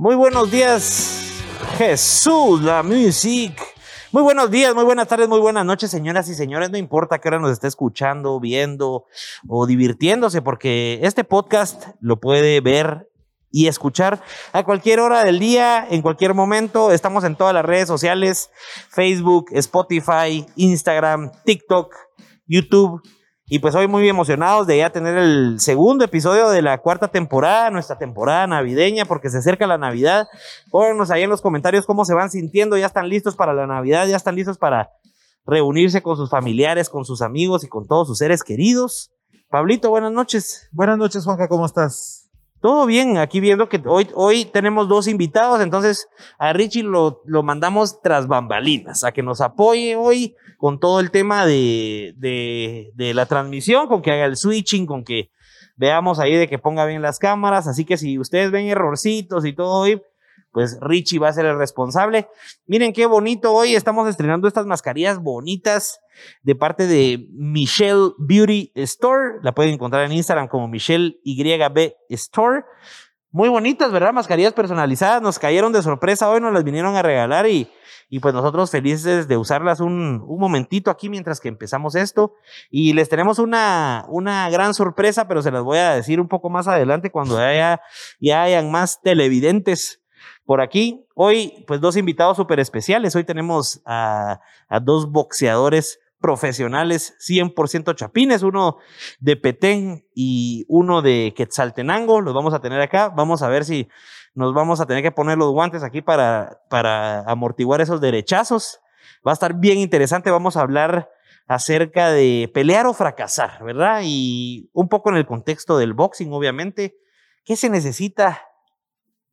Muy buenos días, Jesús, la music. Muy buenos días, muy buenas tardes, muy buenas noches, señoras y señores. No importa qué hora nos esté escuchando, viendo o divirtiéndose, porque este podcast lo puede ver y escuchar a cualquier hora del día, en cualquier momento. Estamos en todas las redes sociales, Facebook, Spotify, Instagram, TikTok, YouTube. Y pues hoy muy emocionados de ya tener el segundo episodio de la cuarta temporada, nuestra temporada navideña, porque se acerca la Navidad. Pónganos ahí en los comentarios cómo se van sintiendo, ya están listos para la Navidad, ya están listos para reunirse con sus familiares, con sus amigos y con todos sus seres queridos. Pablito, buenas noches. Buenas noches, Juanca, ¿cómo estás? Todo bien, aquí viendo que hoy, hoy tenemos dos invitados, entonces a Richie lo, lo mandamos tras bambalinas, a que nos apoye hoy con todo el tema de, de, de la transmisión, con que haga el switching, con que veamos ahí de que ponga bien las cámaras, así que si ustedes ven errorcitos y todo hoy, pues Richie va a ser el responsable. Miren qué bonito hoy estamos estrenando estas mascarillas bonitas de parte de Michelle Beauty Store. La pueden encontrar en Instagram como Michelle YB Store. Muy bonitas, ¿verdad? Mascarillas personalizadas. Nos cayeron de sorpresa hoy, nos las vinieron a regalar y, y pues nosotros felices de usarlas un, un momentito aquí mientras que empezamos esto. Y les tenemos una, una gran sorpresa, pero se las voy a decir un poco más adelante cuando ya hayan más televidentes por aquí. Hoy, pues dos invitados súper especiales. Hoy tenemos a, a, dos boxeadores profesionales 100% chapines, uno de Petén y uno de Quetzaltenango. Los vamos a tener acá. Vamos a ver si nos vamos a tener que poner los guantes aquí para, para amortiguar esos derechazos. Va a estar bien interesante. Vamos a hablar acerca de pelear o fracasar, ¿verdad? Y un poco en el contexto del boxing, obviamente. ¿Qué se necesita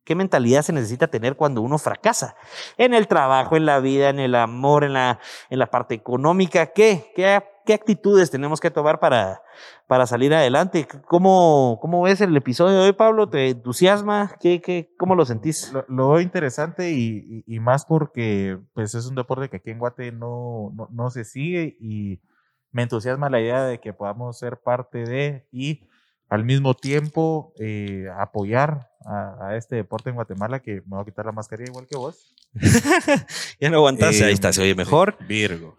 ¿Qué mentalidad se necesita tener cuando uno fracasa? En el trabajo, en la vida, en el amor, en la, en la parte económica. ¿Qué? ¿Qué, qué actitudes tenemos que tomar para, para salir adelante? ¿Cómo, ¿Cómo ves el episodio de hoy, Pablo? ¿Te entusiasma? ¿Qué, qué, ¿Cómo lo sentís? Lo, lo interesante y, y, y, más porque pues, es un deporte que aquí en Guate no, no, no se sigue y me entusiasma la idea de que podamos ser parte de y al mismo tiempo eh, apoyar a, a, este deporte en Guatemala, que me voy a quitar la mascarilla igual que vos. ya no aguantas, eh, ahí está, se oye mejor. Virgo.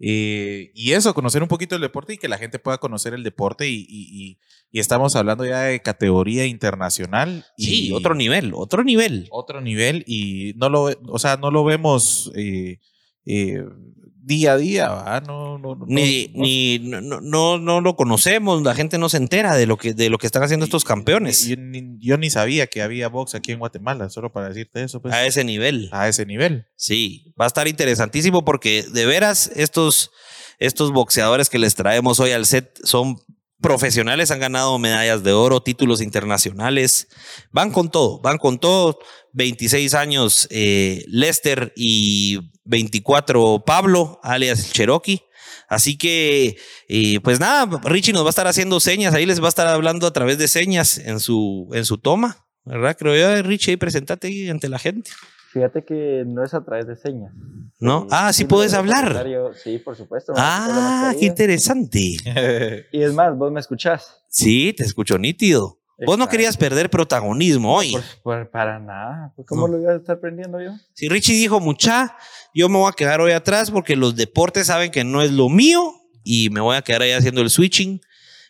Eh, y eso, conocer un poquito el deporte y que la gente pueda conocer el deporte y, y, y estamos hablando ya de categoría internacional. Sí, otro nivel, otro nivel. Otro nivel y no lo, o sea, no lo vemos eh, día a día, ¿va? No, no, no, ni, no, ni no, no, no, lo conocemos, la gente no se entera de lo que, de lo que están haciendo estos campeones. Yo, ni, yo ni sabía que había box aquí en Guatemala, solo para decirte eso. Pues, a ese nivel. A ese nivel. Sí, va a estar interesantísimo porque de veras estos, estos boxeadores que les traemos hoy al set son profesionales, han ganado medallas de oro, títulos internacionales, van con todo, van con todo. 26 años eh, Lester y 24 Pablo, alias Cherokee. Así que, eh, pues nada, Richie nos va a estar haciendo señas, ahí les va a estar hablando a través de señas en su, en su toma, ¿verdad? Creo yo, Richie, ahí presentate ante la gente. Fíjate que no es a través de señas. ¿No? Sí, ah, sí, puedes hablar. Sí, por supuesto. Ah, qué interesante. y es más, vos me escuchás. Sí, te escucho nítido. Vos no querías perder protagonismo hoy. Por, por, para nada. Pues, ¿Cómo no. lo iba a estar aprendiendo yo? Si Richie dijo, mucha, yo me voy a quedar hoy atrás porque los deportes saben que no es lo mío y me voy a quedar ahí haciendo el switching.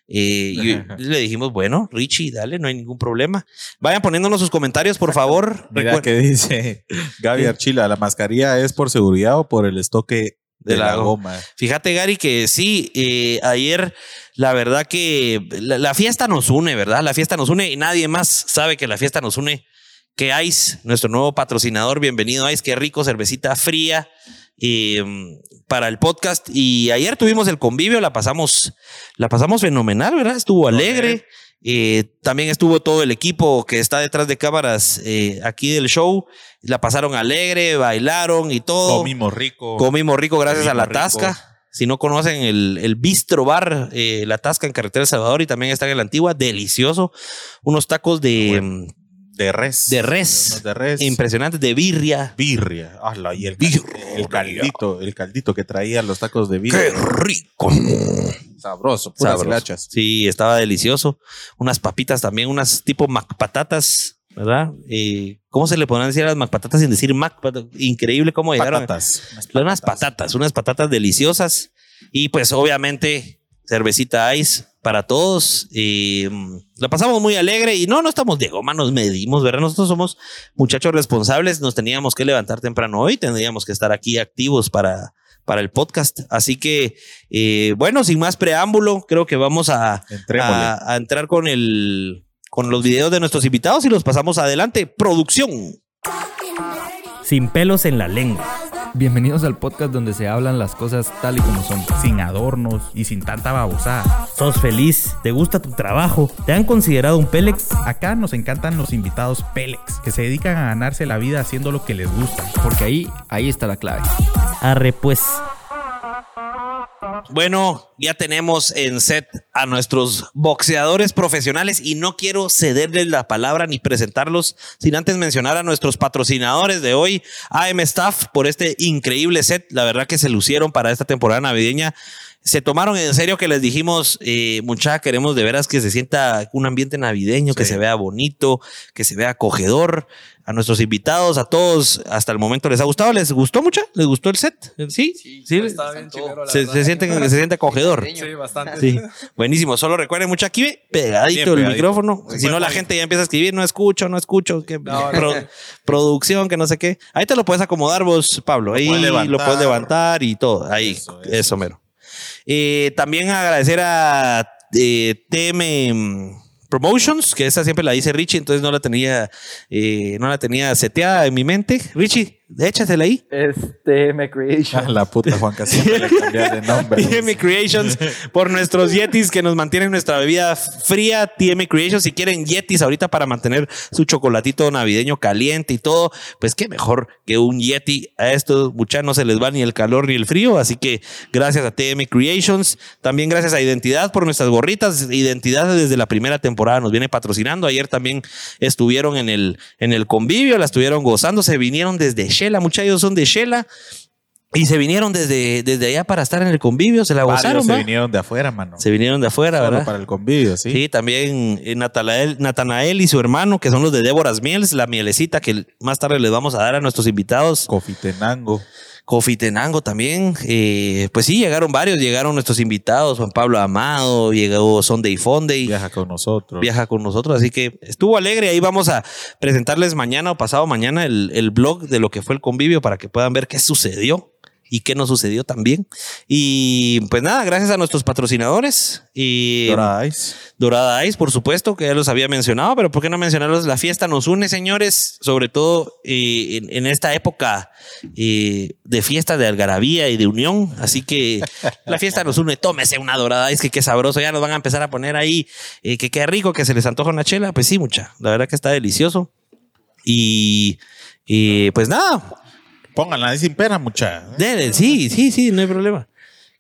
Eh, y le dijimos, bueno, Richie, dale, no hay ningún problema. Vayan poniéndonos sus comentarios, por favor. Mira que dice Gaby Archila, ¿la mascarilla es por seguridad o por el estoque de, de la, la goma? Fíjate, Gary, que sí, eh, ayer la verdad que la, la, fiesta nos une, ¿verdad? La fiesta nos une y nadie más sabe que la fiesta nos une que Ice, nuestro nuevo patrocinador. Bienvenido, Ice, qué rico, cervecita fría. Eh, para el podcast y ayer tuvimos el convivio, la pasamos, la pasamos fenomenal, ¿verdad? Estuvo alegre. Eh, también estuvo todo el equipo que está detrás de cámaras eh, aquí del show. La pasaron alegre, bailaron y todo. Comimos rico. Comimos rico gracias Comimos a la rico. tasca. Si no conocen el, el Bistro Bar, eh, La Tasca en Carretera El Salvador y también está en la Antigua, delicioso. Unos tacos de, bueno, de res. De res. De res. Impresionantes, de birria. Birria. Ala, y el, birria. el caldito, el caldito que traían los tacos de birria. ¡Qué rico! Sabroso, puras Sabroso. Sí, estaba delicioso. Unas papitas también, unas tipo macpatatas ¿verdad? Eh, ¿Cómo se le podrán decir a las McPatatas sin decir Mac? Increíble cómo llegaron. Patatas. Unas patatas, unas patatas deliciosas. Y pues obviamente cervecita ice para todos. Eh, la pasamos muy alegre y no, no estamos Diego, nos medimos, ¿verdad? Nosotros somos muchachos responsables, nos teníamos que levantar temprano hoy, tendríamos que estar aquí activos para, para el podcast. Así que, eh, bueno, sin más preámbulo, creo que vamos a, a, a entrar con el con los videos de nuestros invitados y los pasamos adelante. Producción. Sin pelos en la lengua. Bienvenidos al podcast donde se hablan las cosas tal y como son, sin adornos y sin tanta babosada. ¿Sos feliz? ¿Te gusta tu trabajo? ¿Te han considerado un Pélex? Acá nos encantan los invitados Pélex, que se dedican a ganarse la vida haciendo lo que les gusta, porque ahí, ahí está la clave. Arre pues. Bueno, ya tenemos en set a nuestros boxeadores profesionales y no quiero cederles la palabra ni presentarlos sin antes mencionar a nuestros patrocinadores de hoy, AM Staff, por este increíble set. La verdad que se lucieron para esta temporada navideña se tomaron en serio que les dijimos, eh, mucha, queremos de veras que se sienta un ambiente navideño, que se vea bonito, que se vea acogedor. A nuestros invitados, a todos, hasta el momento les ha gustado. ¿Les gustó mucho? ¿Les gustó el set? Sí, sí. sí está bien se, se, siente, se siente acogedor. Sí, bastante. Sí. Buenísimo. Solo recuerden mucho aquí, pegadito el micrófono. Si no, la gente ya empieza a escribir, no escucho, no escucho. Que producción, que no sé qué. Ahí te lo puedes acomodar vos, Pablo. Ahí lo puedes levantar y todo. Ahí, eso, eso mero. Eh, también agradecer a eh, TM Promotions, que esa siempre la dice Richie, entonces no la tenía, eh, no la tenía seteada en mi mente. Richie, Échasela ahí. Es TM Creations. Ah, la puta Juan siempre le cambias de nombre. TM Creations por nuestros Yetis que nos mantienen nuestra bebida fría. TM Creations. Si quieren Yetis ahorita para mantener su chocolatito navideño caliente y todo, pues qué mejor que un Yeti. A estos muchachos no se les va ni el calor ni el frío. Así que gracias a TM Creations. También gracias a Identidad por nuestras gorritas. Identidad desde la primera temporada nos viene patrocinando. Ayer también estuvieron en el, en el convivio, la estuvieron gozando. Se vinieron desde Shela, muchachos son de Shela. Y se vinieron desde, desde allá para estar en el convivio, se la Varios gozaron. se ¿va? vinieron de afuera, mano. Se vinieron de afuera, Solo ¿verdad? para el convivio, sí. Sí, también eh, Natanael, Natanael y su hermano, que son los de Déboras Miels, la mielecita que más tarde les vamos a dar a nuestros invitados. Cofitenango. Cofitenango también. Eh, pues sí, llegaron varios, llegaron nuestros invitados, Juan Pablo Amado, llegó Sunday Fonday. Viaja con nosotros. Viaja con nosotros, así que estuvo alegre. Ahí vamos a presentarles mañana o pasado mañana el, el blog de lo que fue el convivio para que puedan ver qué sucedió y qué no sucedió también. Y pues nada, gracias a nuestros patrocinadores. Y Dorada Ice. Dorada Ice, por supuesto, que ya los había mencionado, pero ¿por qué no mencionarlos? La fiesta nos une, señores, sobre todo eh, en, en, esta época eh, de fiesta de algarabía y de unión. Así que la fiesta nos une. Tómese una Dorada Ice, que qué sabroso. Ya nos van a empezar a poner ahí, eh, que qué rico, que se les antoja una chela. Pues sí, mucha. La verdad que está delicioso. Y, y pues nada, Pónganla ahí sin pena, mucha. Dele, sí, sí, sí, no hay problema.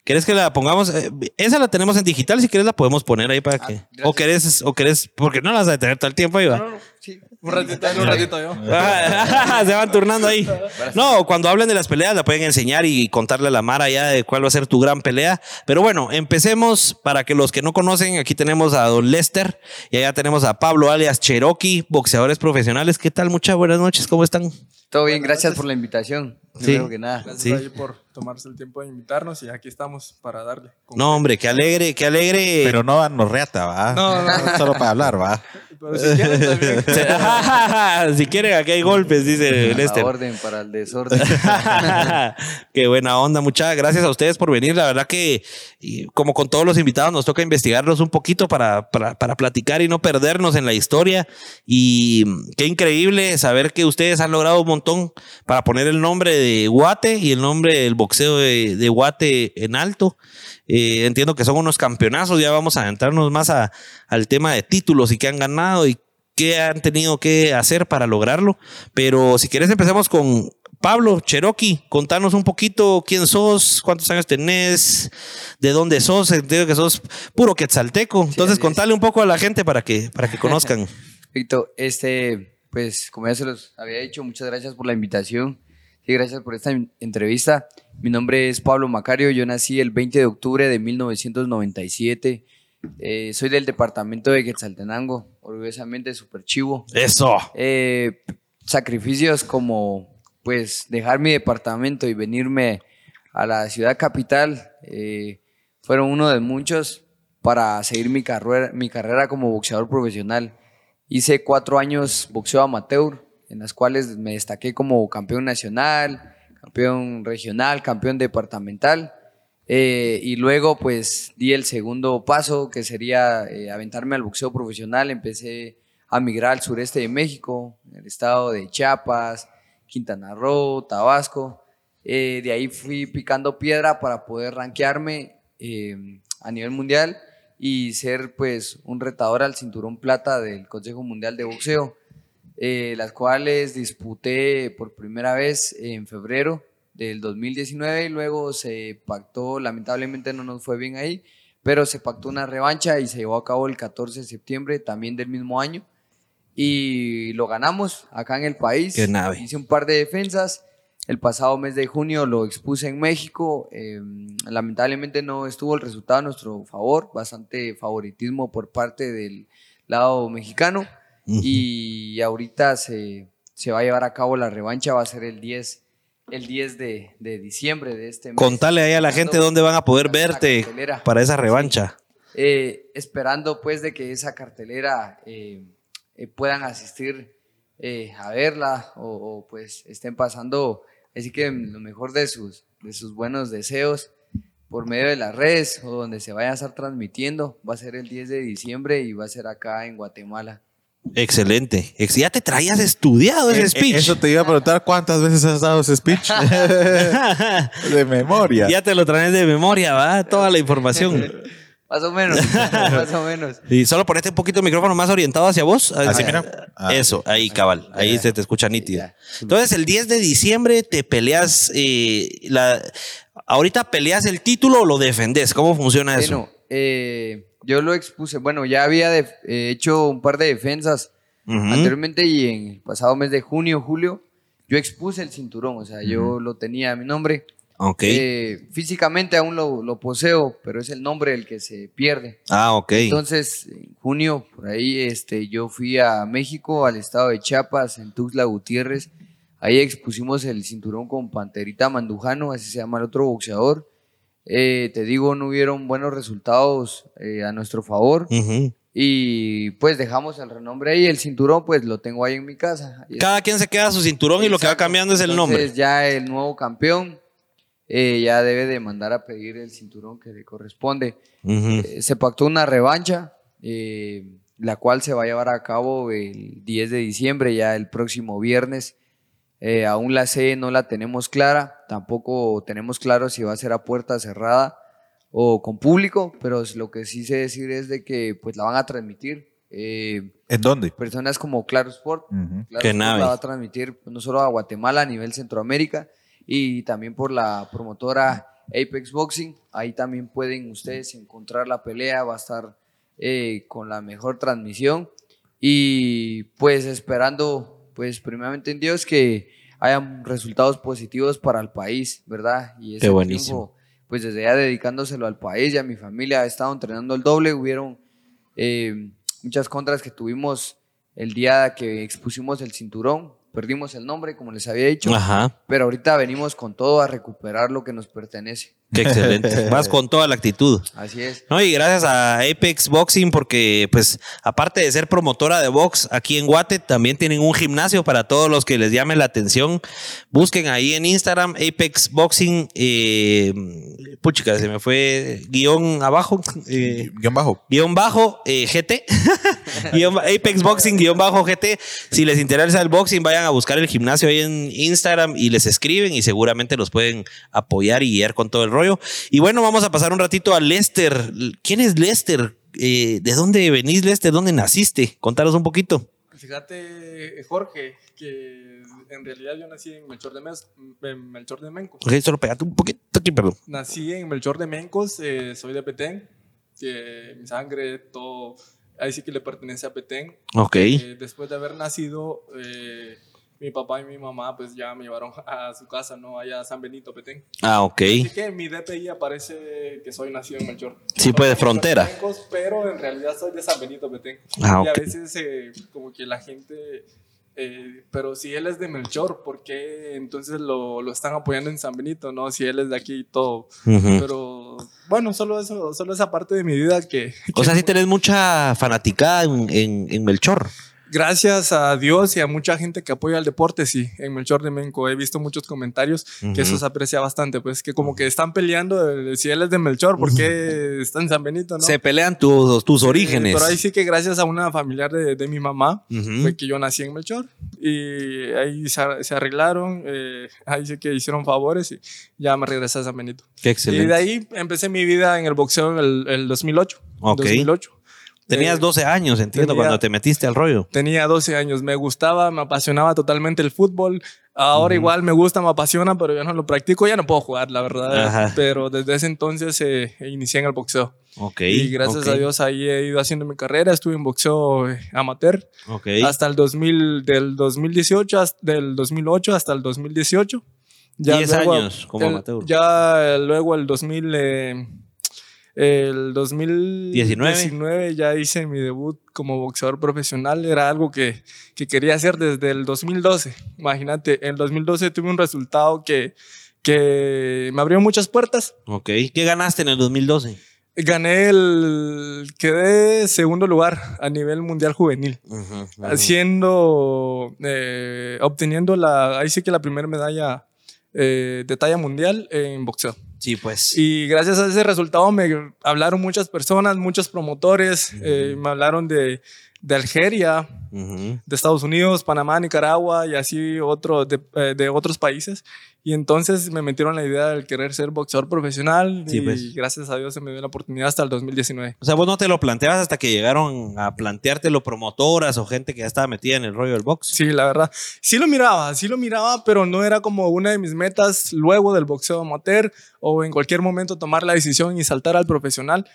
¿Querés que la pongamos? Eh, esa la tenemos en digital, si quieres la podemos poner ahí para que. o querés, o querés, porque no la vas a tener todo el tiempo ahí, va. No, no, sí. Un ratito, un ratito yo. Se van turnando ahí. No, cuando hablen de las peleas la pueden enseñar y contarle a la Mara ya de cuál va a ser tu gran pelea. Pero bueno, empecemos para que los que no conocen, aquí tenemos a Don Lester y allá tenemos a Pablo alias Cherokee, boxeadores profesionales. ¿Qué tal? Muchas buenas noches, ¿cómo están? Todo bien, gracias por la invitación. Primero Sí. que nada. Gracias Sí. por tomarse el tiempo de invitarnos y aquí estamos para darle. No, hombre, qué alegre, qué alegre. Pero no nos reata, va. No, no, no. Solo para hablar, va. Pero si quieren también. si quieren, aquí hay golpes, dice A la Lester. orden para el desorden. Qué buena onda, muchas gracias a ustedes por venir. La verdad que, y como con todos los invitados, nos toca investigarlos un poquito para, para, para platicar y no perdernos en la historia. Y qué increíble saber que ustedes han logrado un montón para poner el nombre de Guate y el nombre del boxeo de, de Guate en alto. Eh, entiendo que son unos campeonazos. Ya vamos a adentrarnos más a- al tema de títulos y que han ganado y qué han tenido que hacer para lograrlo. Pero si quieres empecemos con Pablo Cherokee. Contanos un poquito quién sos, cuántos años tenés, de dónde sos. Entiendo que sos puro quetzalteco. Entonces es. contale un poco a la gente para que, para que conozcan. Víctor, este, pues como ya se los había dicho, muchas gracias por la invitación. Y gracias por esta en- entrevista. Mi nombre es Pablo Macario. Yo nací el 20 de octubre de 1997 Eh, soy del departamento de Quetzaltenango, orgullosamente super chivo. Eso. Eh, sacrificios como pues dejar mi departamento y venirme a la ciudad capital eh, fueron uno de muchos para seguir mi carrera, mi carrera como boxeador profesional. Hice cuatro años boxeo amateur, en las cuales me destaqué como campeón nacional, campeón regional, campeón departamental. Eh, y luego pues di el segundo paso, que sería eh, aventarme al boxeo profesional. Empecé a migrar al sureste de México, en el estado de Chiapas, Quintana Roo, Tabasco. Eh, de ahí fui picando piedra para poder rankearme eh, a nivel mundial y ser pues un retador al cinturón plata del Consejo Mundial de Boxeo, eh, las cuales disputé por primera vez en febrero del 2019 y luego se pactó, lamentablemente no nos fue bien ahí, pero se pactó una revancha y se llevó a cabo el 14 de septiembre también del mismo año y lo ganamos acá en el país. Qué nave. Hice un par de defensas. El pasado mes de junio lo expuse en México. eh, lamentablemente no estuvo el resultado a nuestro favor. Bastante favoritismo por parte del lado mexicano. Y ahorita se, se va a llevar a cabo la revancha. Va a ser el 10, el 10 de, de diciembre de este mes. Contale ahí a la gente dónde van a poder verte para esa revancha. Eh, esperando pues de que esa cartelera eh, eh, puedan asistir a verla o, o, pues estén pasando así que lo mejor de sus, de sus buenos deseos por medio de las redes o donde se vaya a estar transmitiendo. Va a ser el 10 de diciembre y va a ser acá en Guatemala. Excelente. Ex- Ya te traías estudiado ese Eh, eh, speech. Eso te iba a preguntar cuántas veces has dado ese speech. de memoria. ya te lo traes de memoria, ¿va? Toda la información. Más o menos, más o menos. Y solo ponete un poquito el micrófono más orientado hacia vos. Así, Ah, mira. Ah, Eso, ahí, cabal. Ahí Ya. se te escucha nítido. Ya. Entonces, el 10 de diciembre te peleas. eh, la, ahorita peleas el título o lo defendés. ¿Cómo funciona eso? Bueno, eh, yo lo expuse. Bueno, ya había def- eh, hecho un par de defensas anteriormente y en el pasado mes de junio, julio, yo expuse el cinturón, o sea, yo lo tenía a mi nombre. Ok. Eh, físicamente aún lo, lo poseo, pero es el nombre el que se pierde. ah, ok. Entonces, en junio, por ahí, este, yo fui a México, al estado de Chiapas, en Tuxtla Gutiérrez. Ahí expusimos el cinturón con Panterita Mandujano, así se llama el otro boxeador. Eh, te digo, no hubieron buenos resultados eh, a nuestro favor. Y pues dejamos el renombre ahí. El cinturón, pues lo tengo ahí en mi casa. Cada quien se queda su cinturón y lo que va cambiando es el nombre. Entonces ya el nuevo campeón eh, ya debe de mandar a pedir el cinturón que le corresponde. Eh, se pactó una revancha, eh, la cual se va a llevar a cabo el 10 de diciembre, ya el próximo viernes. Eh, aún la sede no la tenemos clara, tampoco tenemos claro si va a ser a puerta cerrada o con público, pero es- lo que sí sé decir es de que pues la van a transmitir. eh, ¿En dónde? personas como Claro Sport, Ujú. Claro Qué Sport nave. la va a transmitir no solo a Guatemala, a nivel Centroamérica y también por la promotora Apex Boxing. Ahí también pueden ustedes encontrar la pelea, va a estar eh, con la mejor transmisión y pues esperando, pues primeramente en Dios que hayan resultados positivos para el país, ¿verdad? Y ese Qué buenísimo. pues desde ya dedicándoselo al país y a mi familia, he estado entrenando el doble, hubieron eh, muchas contras que tuvimos el día que expusimos el cinturón, perdimos el nombre, como les había dicho, Ajá. pero ahorita venimos con todo a recuperar lo que nos pertenece. Qué excelente. Vas con toda la actitud. Así es. No, y gracias a Apex Boxing porque, pues, aparte de ser promotora de box aquí en Guate, también tienen un gimnasio para todos los que les llame la atención. Busquen ahí en Instagram Apex Boxing, eh, puchica, se me fue guion abajo, eh, Guión bajo. guion bajo eh, GT, guion Apex Boxing guion bajo GT. Si les interesa el boxing, vayan a buscar el gimnasio ahí en Instagram y les escriben y seguramente los pueden apoyar y guiar con todo el Y bueno, vamos a pasar un ratito a Lester. ¿Quién es Lester? Eh, ¿De dónde venís, Lester? ¿Dónde naciste? Contanos un poquito. Fíjate, Jorge, que en realidad yo nací en Melchor de, Mes- en Melchor de Mencos. Ok, solo pegate un poquito aquí, perdón. Nací en Melchor de Mencos, eh, soy de Petén, que mi sangre, todo, ahí sí que le pertenece a Petén. Ok. Eh, después de haber nacido, eh, mi papá y mi mamá pues ya me llevaron a su casa, ¿no? Allá a San Benito, Petén. Ah, ok. Así que en mi DPI aparece que soy nacido en Melchor. Sí, pues, de frontera. Pero en realidad soy de San Benito, Petén. Ah, Y a veces eh, como que la gente... eh, pero si él es de Melchor, ¿por qué entonces lo, lo están apoyando en San Benito, no? Si él es de aquí y todo. Pero bueno, solo eso, solo esa parte de mi vida que... O sea, sí tenés mucha fanaticada en, en- en Melchor. Gracias a Dios y a mucha gente que apoya el deporte, sí, en Melchor de Menco he visto muchos comentarios que eso se aprecia bastante, pues que como que están peleando de- si él es de Melchor, ¿por qué está en San Benito, no? Se pelean tus, tus orígenes. Eh, pero ahí sí que gracias a una familiar de, de mi mamá fue que yo nací en Melchor y ahí se, ar- se arreglaron, eh, ahí sí que hicieron favores y ya me regresé a San Benito. Qué Y excelente. de ahí empecé mi vida en el boxeo en el, el 2008. Ok. 2008. Tenías Eh, 12 años, entiendo, tenía- cuando te metiste al rollo. Tenía 12 años, me gustaba, me apasionaba totalmente el fútbol. Ahora igual me gusta, me apasiona, pero ya no lo practico, ya no puedo jugar, la verdad. Ajá. Pero desde ese entonces eh, inicié en el boxeo. Ok. y gracias a Dios ahí he ido haciendo mi carrera, estuve en boxeo eh, amateur Ok. hasta el 2000, del 2018, hasta, del 2008 hasta el 2018. 10 luego- años como el- amateur. Ya eh, luego el 2000... eh, el 19. 2019 ya hice mi debut como boxeador profesional. Era algo que, que quería hacer desde el 2012. Imagínate, en el 2012 tuve un resultado que, que me abrió muchas puertas. Ok. ¿Qué ganaste en el 2012? Gané el... Quedé segundo lugar a nivel mundial juvenil. Haciendo... eh, obteniendo la... Ahí sí que la primera medalla eh, de talla mundial en boxeo. Sí, pues. Y gracias a ese resultado me hablaron muchas personas, muchos promotores, eh, me hablaron de, de Algeria, Ujú. de Estados Unidos, Panamá, Nicaragua y así otro, de, eh, de otros países. Y entonces me metieron la idea del querer ser boxeador profesional Sí, y pues. gracias a Dios se me dio la oportunidad hasta el 2019. O sea, vos no te lo planteabas hasta que llegaron a planteártelo promotoras o gente que ya estaba metida en el rollo del box. Sí, la verdad. Sí lo miraba, sí lo miraba, pero no era como una de mis metas luego del boxeo amateur o en cualquier momento tomar la decisión y saltar al profesional.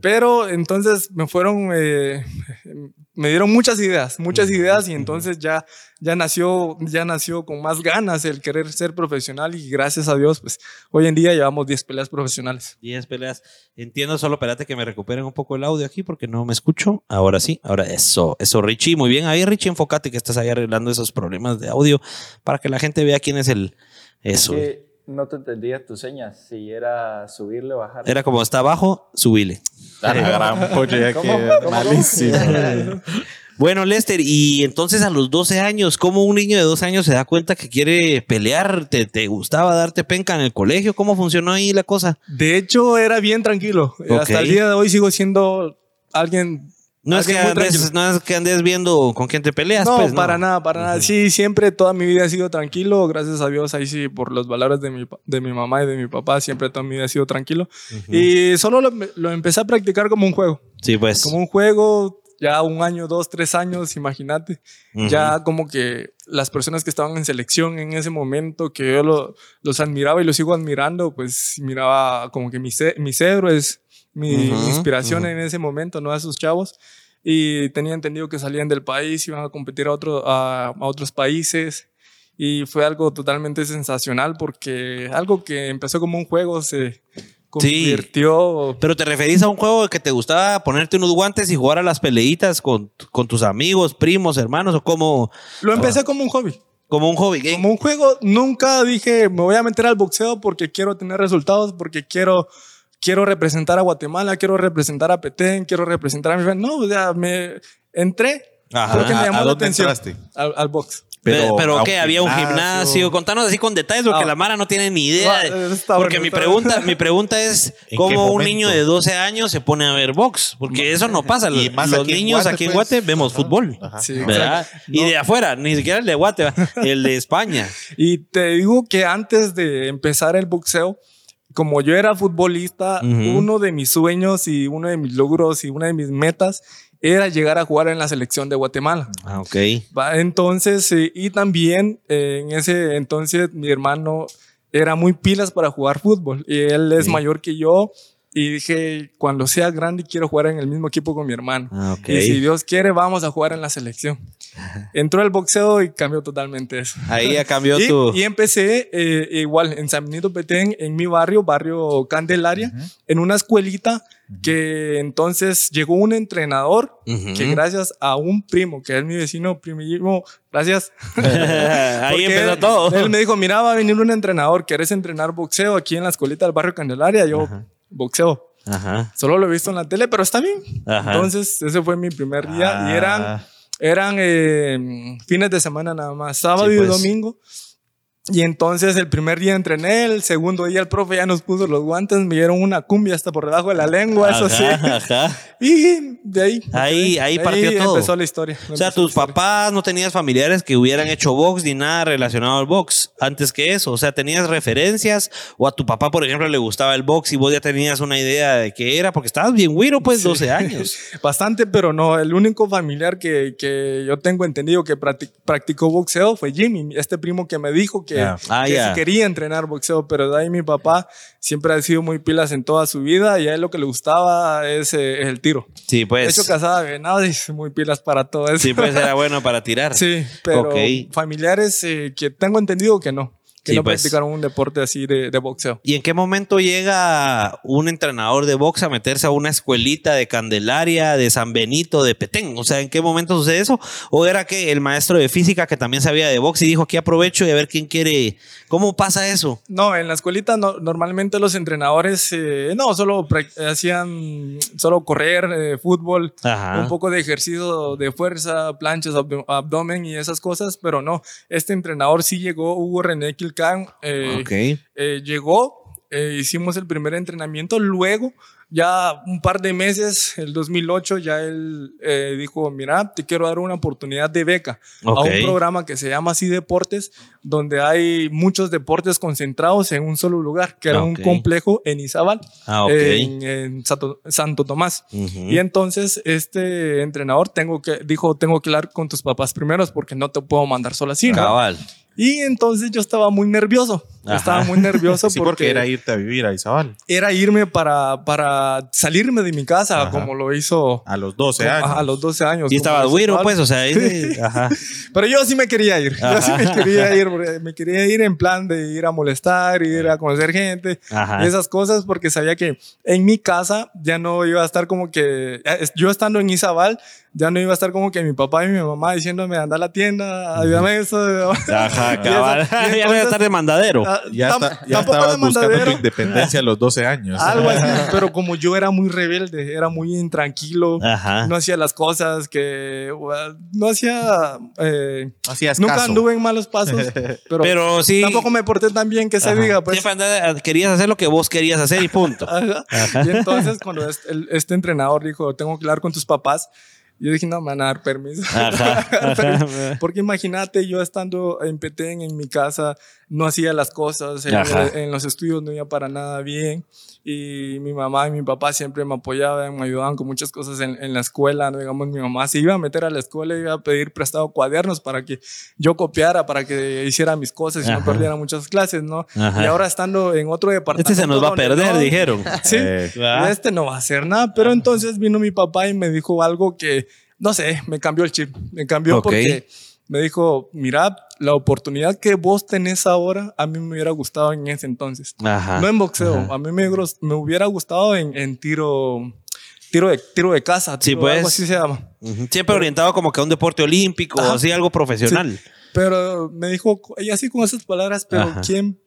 Pero entonces me fueron, eh, me dieron muchas ideas, muchas ideas y entonces ya, ya, nació, ya nació con más ganas el querer ser profesional y gracias a Dios, pues hoy en día llevamos 10 peleas profesionales. 10 peleas. Entiendo, solo espérate que me recuperen un poco el audio aquí porque no me escucho. Ahora sí, ahora eso, eso, Richie. Muy bien. Ahí, Richie, enfócate que estás ahí arreglando esos problemas de audio para que la gente vea quién es el. Eso. No te entendía tus señas, si era subirle o bajar. Era como está abajo, subile. Gran pollo, ya ¿Cómo? que ¿Cómo? malísimo. Bueno, Lester, y entonces a los 12 años, ¿cómo un niño de 12 años se da cuenta que quiere pelear? ¿Te, te gustaba darte penca en el colegio? ¿Cómo funcionó ahí la cosa? De hecho, era bien tranquilo. Hasta el día de hoy sigo siendo alguien... No es, que andes, no es que andes viendo con quién te peleas, No, pues, para nada, para nada. Sí, siempre, toda mi vida he sido tranquilo. Gracias a Dios, ahí sí, por los valores de mi, de mi mamá y de mi papá, siempre toda mi vida he sido tranquilo. Y solo lo, lo empecé a practicar como un juego. Sí, pues. Como un juego, ya un año, dos, tres años, imagínate. Ya como que las personas que estaban en selección en ese momento, que yo lo- los admiraba y los sigo admirando, pues miraba como que mis, mis héroes, mi Ujú, inspiración en ese momento, ¿no? A esos chavos. Y tenía entendido que salían del país, iban a competir a, otro, a, a otros países. Y fue algo totalmente sensacional porque algo que empezó como un juego se convirtió... Pero te referís a un juego que te gustaba ponerte unos guantes y jugar a las peleitas con, con tus amigos, primos, hermanos, o como, Lo empecé como un hobby. como un hobby game. Como un juego, nunca dije me voy a meter al boxeo porque quiero tener resultados, porque quiero, quiero representar a Guatemala, quiero representar a Petén, quiero representar a mi No, o sea, me entré. Ajá. Creo que me ¿A- llamó a la atención. Al, al box. Pero, pero ¿qué? Había un gimnasio. Contanos así con detalles porque Ah. la Mara no tiene ni idea. Ah, está porque bueno, mi, pregunta, mi pregunta es ¿En qué cómo un niño de 12 años se pone a ver box. Porque eso no pasa. Y más Los aquí en niños Guate, aquí en pues. Guate vemos Ajá. fútbol. Ajá. Sí, ¿verdad? Y No. de afuera, ni siquiera el de Guate, el de España. Y te digo que antes de empezar el boxeo, como yo era futbolista, Ujú. uno de mis sueños y uno de mis logros y una de mis metas era llegar a jugar en la selección de Guatemala. Ah, ok. Entonces, eh, y también eh, en ese entonces mi hermano era muy pilas para jugar fútbol y él es Sí. mayor que yo y dije, cuando sea grande quiero jugar en el mismo equipo con mi hermano. Ah, ok. Y si Dios quiere, vamos a jugar en la selección. Entró el boxeo y cambió totalmente eso. Ahí ya cambió Y, tu. y empecé eh, igual en San Benito Petén, en mi barrio, barrio Candelaria, en una escuelita que entonces llegó un entrenador que gracias a un primo, que es mi vecino primo, gracias. Ahí empezó él- todo. Él me dijo, mira, va a venir un entrenador, ¿quieres entrenar boxeo aquí en la escuelita del barrio Candelaria? Yo, boxeo. Ajá. Solo lo he visto en la tele, pero está bien. Ajá. Entonces, ese fue mi primer día y eran, Ah, eran eh, fines de semana nada más, sábado Sí, y pues. domingo. Y entonces el primer día entrené, el segundo día el profe ya nos puso los guantes, me dieron una cumbia hasta por debajo de la lengua, eso sí. Ajá, ajá. Y de ahí. Ahí- ahí partió todo. empezó la historia. O sea, tus papás no tenías familiares que hubieran hecho box ni nada relacionado al box antes que eso. O sea, tenías referencias o a tu papá, por ejemplo, le gustaba el box y vos ya tenías una idea de qué era porque estabas bien güiro, pues 12 años. Bastante, pero no. El único familiar que, que yo tengo entendido que practi- practicó boxeo fue Jimmy, este primo que me dijo que, Ya. Ah, que ya. sí quería entrenar boxeo, pero de ahí mi papá siempre ha sido muy pilas en toda su vida y a él lo que le gustaba es, eh, el tiro. Sí, De pues. hecho, casada de venado y muy pilas para todo eso. Sí, pues era bueno para tirar. Sí, pero Ok. familiares eh, que tengo entendido que no, que Sí, no pues. practicaron un deporte así de, de boxeo. ¿Y en qué momento llega un entrenador de box a meterse a una escuelita de Candelaria, de San Benito, de Petén? O sea, ¿en qué momento sucede eso? ¿O era que el maestro de física que también sabía de box y dijo aquí aprovecho y a ver quién quiere? ¿Cómo pasa eso? No, en la escuelita no- normalmente los entrenadores eh, no solo hacían solo correr, eh, fútbol, Ajá. un poco de ejercicio de fuerza, planchas, abdo- abdomen y esas cosas, pero no, este entrenador sí llegó, Hugo René Quilcán, eh, Ok. eh, llegó, eh, hicimos el primer entrenamiento, luego ya un par de meses, el 2008, ya él eh, dijo, mira, te quiero dar una oportunidad de beca a Ok. un programa que se llama así Deportes, donde hay muchos deportes concentrados en un solo lugar, que era Ah, un complejo en Izabal, Ah, ok. en, en Santo, Santo Tomás. Ujú. Y entonces este entrenador tengo que, dijo, tengo que hablar con tus papás primeros porque no te puedo mandar solo así. ¿no? Y entonces yo estaba muy nervioso. Ajá. Estaba muy nervioso sí, porque, porque era irte a vivir a Izabal era irme para, para salirme de mi casa, Ajá. como lo hizo a los 12 como- años. ajá, a los 12 años. Y estaba Pablo. pues, o sea, ajá. Pero yo sí me quería ir. Yo sí me quería ir. Me quería ir en plan de ir a molestar, ir a conocer gente y esas cosas, porque sabía que en mi casa ya no iba a estar como que. eh, Yo estando en Izabal, ya no iba a estar como que mi papá y mi mamá diciéndome anda a la tienda, ayúdame eso. Ajá, cabal. ya no iba a estar de mandadero. Ah, ya, está- ya estabas buscando tu independencia a los 12 años. Algo así, pero como yo era muy rebelde, era muy intranquilo, Ajá. no hacía las cosas que. well, No hacía. eh, Hacías nunca caso. anduve en malos pasos, pero, Pero sí. tampoco me porté tan bien que se Ajá. diga, pues. Siempre andaba- querías hacer lo que vos querías hacer y punto. Ajá. Y entonces, cuando este, el- este entrenador dijo, tengo que hablar con tus papás, yo dije, no, me van a dar permiso. Ajá. Porque imagínate, yo estando en Petén, en mi casa, no hacía las cosas, en los estudios no iba para nada bien. Y mi mamá y mi papá siempre me apoyaban, me ayudaban con muchas cosas en, en la escuela. ¿no? Digamos, mi mamá se iba a meter a la escuela iba a pedir prestado cuadernos para que yo copiara, para que hiciera mis cosas y no perdiera muchas clases, ¿no? Ajá. Y ahora estando en otro departamento. Este se nos va a perder, no- dijeron. Sí, Eh, este no va a hacer nada. Pero entonces vino mi papá y me dijo algo que, no sé, me cambió el chip. Me cambió Ok. porque me dijo, mira, la oportunidad que vos tenés ahora, a mí me hubiera gustado en ese entonces. Ajá. No en boxeo, Ajá. a mí me, me hubiera gustado en, en tiro, tiro, de, tiro de casa, Sí, tiro- pues. algo así se llama. Siempre orientado como que a un deporte olímpico o Ajá. así, algo profesional. Pero me dijo, y así con esas palabras, pero Ajá. ¿quién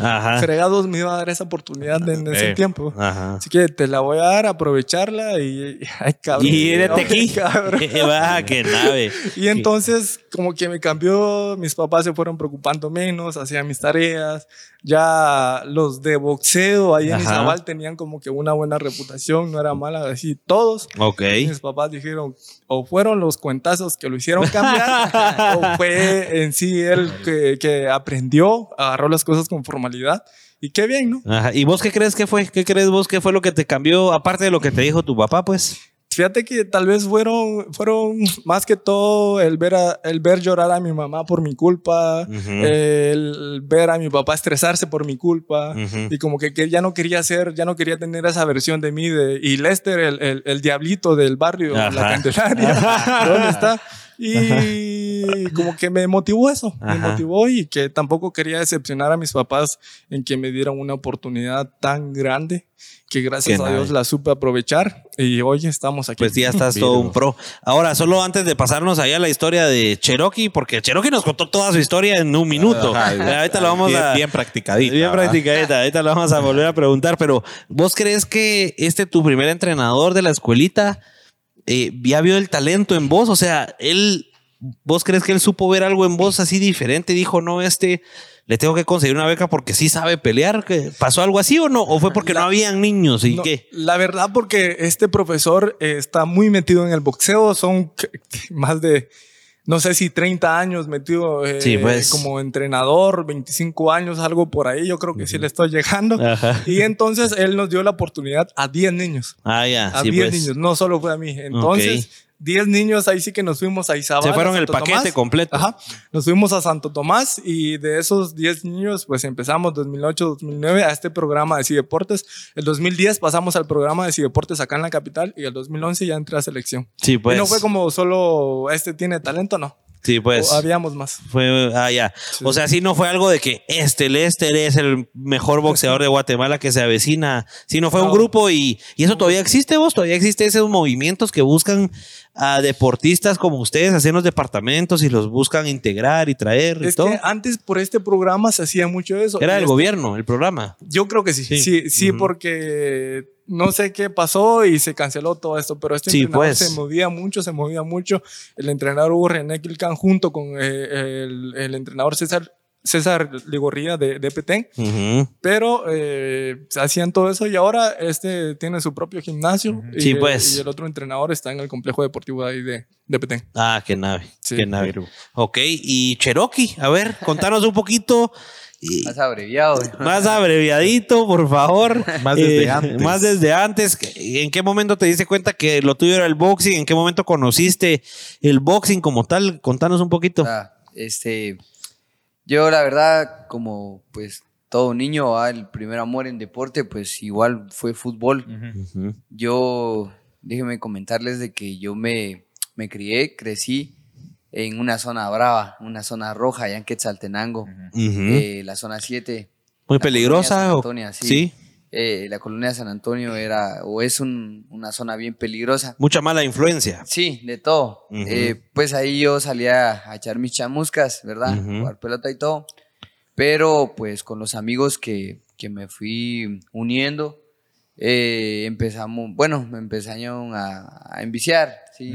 Ajá. fregados me iba a dar esa oportunidad en ese Eh. tiempo? Ajá. Así que te la voy a dar, aprovecharla y... Ay, cabrón. Y de Ay, aquí. cabrón. Baja, que nave. Y entonces, como que me cambió, mis papás se fueron preocupando menos, hacían mis tareas. Ya los de boxeo ahí en Ajá. Izabal tenían como que una buena reputación, no era mala, así todos. Ok. Mis papás dijeron, o fueron los cuentazos que lo hicieron cambiar, o fue en sí él que, que aprendió, agarró las cosas con formalidad. Y qué bien, ¿no? Ajá. ¿Y vos qué crees que fue? ¿Qué crees vos que fue lo que te cambió? Aparte de lo que te dijo tu papá, pues. Fíjate que tal vez fueron, fueron más que todo el ver, a- el ver llorar a mi mamá por mi culpa, el ver a mi papá estresarse por mi culpa. Ujú. Y como que, que ya no quería ser, ya no quería tener esa versión de mí. De, y Lester, el, el, el diablito del barrio, Ajá. la Candelaria, ¿dónde está? Y como que me motivó eso, me Ajá. motivó y que tampoco quería decepcionar a mis papás en que me dieran una oportunidad tan grande que gracias Qué a Dios la supe aprovechar y hoy estamos aquí. Pues ya estás todo un pro. Ahora, solo antes de pasarnos allá a la historia de Cherokee, porque Cherokee nos contó toda su historia en un minuto. Ajá, ahorita lo vamos bien, a. bien practicadita. Bien practicadita, ahorita lo vamos a volver a preguntar, pero ¿vos crees que este tu primer entrenador de la escuelita eh, ya vio el talento en vos? O sea, él, ¿vos crees que él supo ver algo en vos así diferente? Dijo, no, este le tengo que conseguir una beca porque sí sabe pelear. ¿Pasó algo así o no? ¿O fue porque no habían niños y No, qué? La verdad, porque este profesor eh, está muy metido en el boxeo, son más de, no sé si 30 años metido eh, Sí, pues. como entrenador, 25 años, algo por ahí, yo creo que sí le estoy llegando. Ajá. Y entonces él nos dio la oportunidad a 10 niños, Ah, ya, a sí, 10 pues. niños, no solo fue a mí. Entonces, 10 niños, ahí sí que nos fuimos a Izabal. Se fueron el paquete Tomás. completo. Ajá. Nos fuimos a Santo Tomás y de esos 10 niños, pues empezamos 2008, 2009 a este programa de Cideportes. El 2010 pasamos al programa de Cideportes acá en la capital y el 2011 ya entré a selección. Sí, pues. Y no fue como solo este tiene talento, no. Sí, pues. O habíamos más. Fue, ah, ya. O sea, sí no fue algo de que este Lester es el mejor boxeador de Guatemala que se avecina, sino fue un grupo y, y eso todavía existe, vos, todavía existe esos movimientos que buscan a deportistas como ustedes, hacer los departamentos y los buscan integrar y traer y todo. que antes por este programa se hacía mucho eso. Era Y del este- gobierno, el programa. Yo creo que sí. Sí. Sí, porque no sé qué pasó y se canceló todo esto, pero este Sí, entrenador pues. se movía mucho, se movía mucho. El entrenador Hugo René Quilcán junto con eh, el, el entrenador César, César Ligorría de, de Petén, pero eh, hacían todo eso y ahora este tiene su propio gimnasio y, Sí, el- pues. y el otro entrenador está en el complejo deportivo de ahí de, de Petén. Ah, qué nave. Sí. qué nave. Ok, y Cherokee, a ver, contanos un poquito. y- Más abreviado. Más abreviadito, por favor. Más desde Eh, antes. Más desde antes. ¿En qué momento te diste cuenta que lo tuyo era el boxing? ¿En qué momento conociste el boxing como tal? Contanos un poquito. Ah, este, yo la verdad, como pues todo niño, el primer amor en deporte, pues igual fue fútbol. Yo, déjenme comentarles de que yo me, me crié, crecí en una zona brava, una zona roja allá en Quetzaltenango, eh, la zona 7. Muy peligrosa. San o- sí. sí. Eh, la colonia de San Antonio era o es un- una zona bien peligrosa. Mucha mala influencia. Sí, de todo. Eh, pues ahí yo salía a echar mis chamuscas, ¿verdad? Jugar pelota y todo. Pero pues con los amigos que, que me fui uniendo, eh, empezamos, bueno, me empezaron a, a enviciar, ¿sí?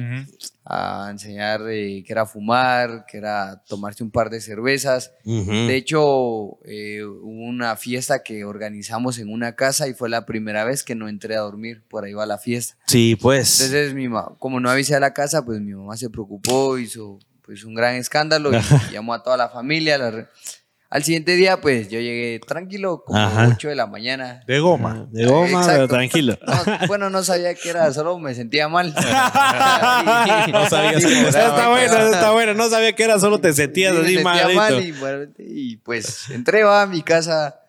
A enseñar eh, que era fumar, que era tomarse un par de cervezas. De hecho, eh, hubo una fiesta que organizamos en una casa y fue la primera vez que no entré a dormir. Por ahí va la fiesta. Sí, pues. Entonces, mi ma- como no avisé a la casa, pues mi mamá se preocupó, hizo pues un gran escándalo y llamó a toda la familia. la re- Al siguiente día, pues yo llegué tranquilo, como Ajá. 8 de la mañana. De goma. De goma, Exacto. tranquilo. No, bueno, no sabía que era, solo me sentía mal. No sabías que Está, está bueno, está bueno. No sabía que era, solo te sentías Sí, me así sentía malito. mal y, pues entré va, a mi casa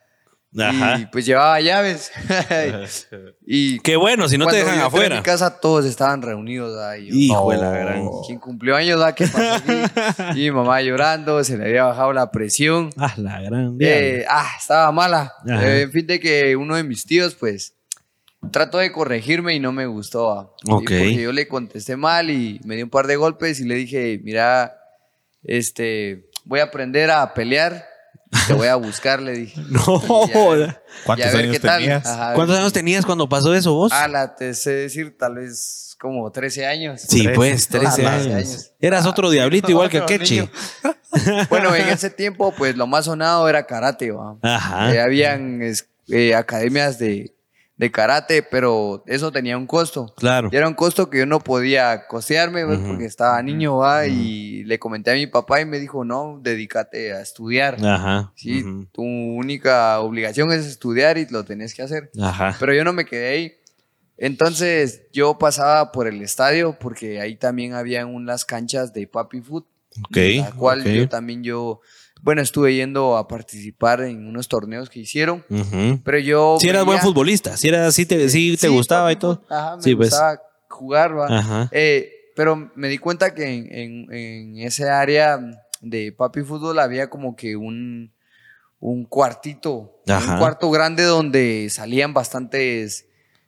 y pues llevaba llaves. y Qué bueno, si no te dejan a afuera. mi casa todos estaban reunidos. Yo, Hijo de No. la gran. ¿Quién cumplió años? ah? ¿Qué pasó aquí? Y mi mamá llorando, se le había bajado la presión. Ah, la gran. Eh, ah, estaba mala. Eh, en fin de que uno de mis tíos, pues, trató de corregirme y no me gustó. ah. Porque yo le contesté mal y me dio un par de golpes y le dije, mira, este, voy a aprender a pelear te voy a buscar, le dije. No. Ya- ¿Cuántos y a ver años qué tal. tenías? Ajá. ¿Cuántos años tenías cuando pasó eso vos? Ah, la te sé decir, tal vez como 13 años. sí, pues, 13 Ah, 13 años. años. Eras otro diablito igual que Kechi. Bueno, en ese tiempo, pues lo más sonado era karate, ¿va? Ajá. Eh, habían eh, academias de, de karate, pero eso tenía un costo. Claro. Y era un costo que yo no podía costearme pues, porque estaba niño, ¿va? Y le comenté a mi papá y me dijo, no, dedícate a estudiar. Ajá. Sí, tu única obligación es estudiar y lo tenés que hacer. Ajá. Pero yo no me quedé ahí. Entonces yo pasaba por el estadio porque ahí también había unas canchas de Papi Food, Ok. la cual yo también yo, bueno, estuve yendo a participar en unos torneos que hicieron, pero yo... Si eras buen futbolista, si era, sí te, sí te Sí, gustaba y todo. Ajá, me Sí, pues. gustaba jugar, ¿va? Ajá. Eh, pero me di cuenta que en, en, en ese área de Papi Fútbol había como que un, un cuartito, Ajá. un cuarto grande donde salían bastantes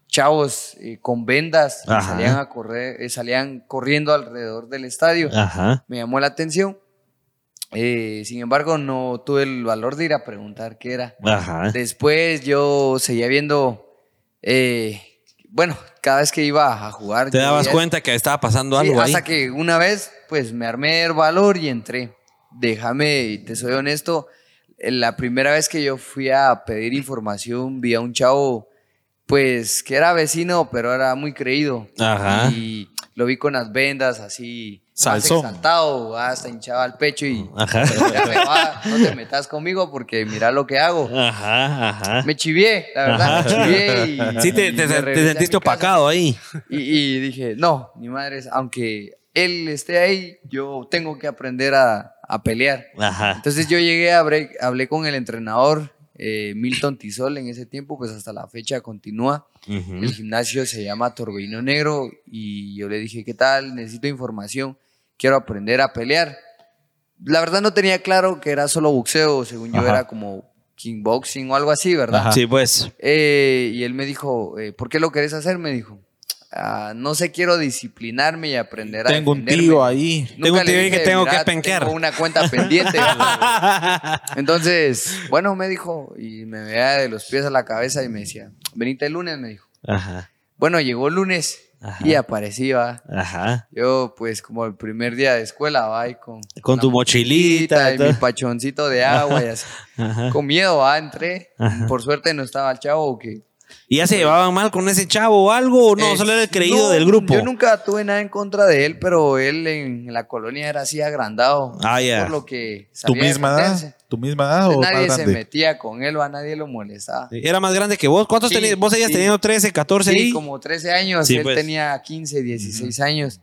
chavos eh, con vendas, salían, a correr, eh, salían corriendo alrededor del estadio. Ajá. Me llamó la atención. Eh, sin embargo, no tuve el valor de ir a preguntar qué era. Ajá. Después yo seguía viendo, eh, bueno, cada vez que iba a jugar. Te dabas cuenta que estaba pasando Sí, algo ahí. hasta que una vez, pues me armé el valor y entré. Déjame, y te soy honesto, la primera vez que yo fui a pedir información, vi a un chavo, pues que era vecino, pero era muy creído. Ajá. Y lo vi con las vendas así, Salsón. exaltado, hasta hinchaba el pecho y Ajá. va, no te metas conmigo porque mira lo que hago. Ajá, ajá. Me chivié, la verdad, me chivié y... Sí, te, y sentiste opacado ahí. Y, y dije, no, mi madre, es- aunque él esté ahí, yo tengo que aprender a, a pelear. Ajá. Entonces yo llegué, hablé, hablé con el entrenador eh, Milton Tisol en ese tiempo, pues hasta la fecha continúa. El gimnasio se llama Torbellino Negro y yo le dije, ¿qué tal? Necesito información, quiero aprender a pelear. La verdad no tenía claro que era solo boxeo, según yo era como kickboxing o algo así, ¿verdad? Ajá. Sí, pues. Eh, y él me dijo, eh, ¿por qué lo querés hacer? Me dijo, "Ah, no sé, quiero disciplinarme y aprender a Tengo un defenderme". tío ahí. Nunca Tengo un tío ahí que tengo "Mira, que penquear". Tengo una cuenta pendiente. Entonces, bueno, me dijo, y me veía de los pies a la cabeza y me decía, venite el lunes, me dijo. Ajá. Bueno, llegó el lunes Ajá. y aparecí, va. Ajá. Yo, pues, como el primer día de escuela, va, y con... Con tu mochilita y mi pachoncito de agua y así. Ajá. Con miedo, va, entré. Ajá. Por suerte no estaba el chavo que... ¿Y ya se llevaban mal con ese chavo o algo? ¿O no? Eh, Solo era el creído no, del grupo. Yo nunca tuve nada en contra de él, pero él en la colonia era así agrandado. Ah, ya. Por lo que ¿Tu misma edad? ¿Tu misma edad o Nadie más se metía con él o a nadie lo molestaba. Sí, Era más grande que vos. ¿Cuántos Sí, tenías? ¿Vos seguías sí. teniendo 13, 14 Sí, ahí? como 13 años. Sí, él pues. tenía 15, 16 años.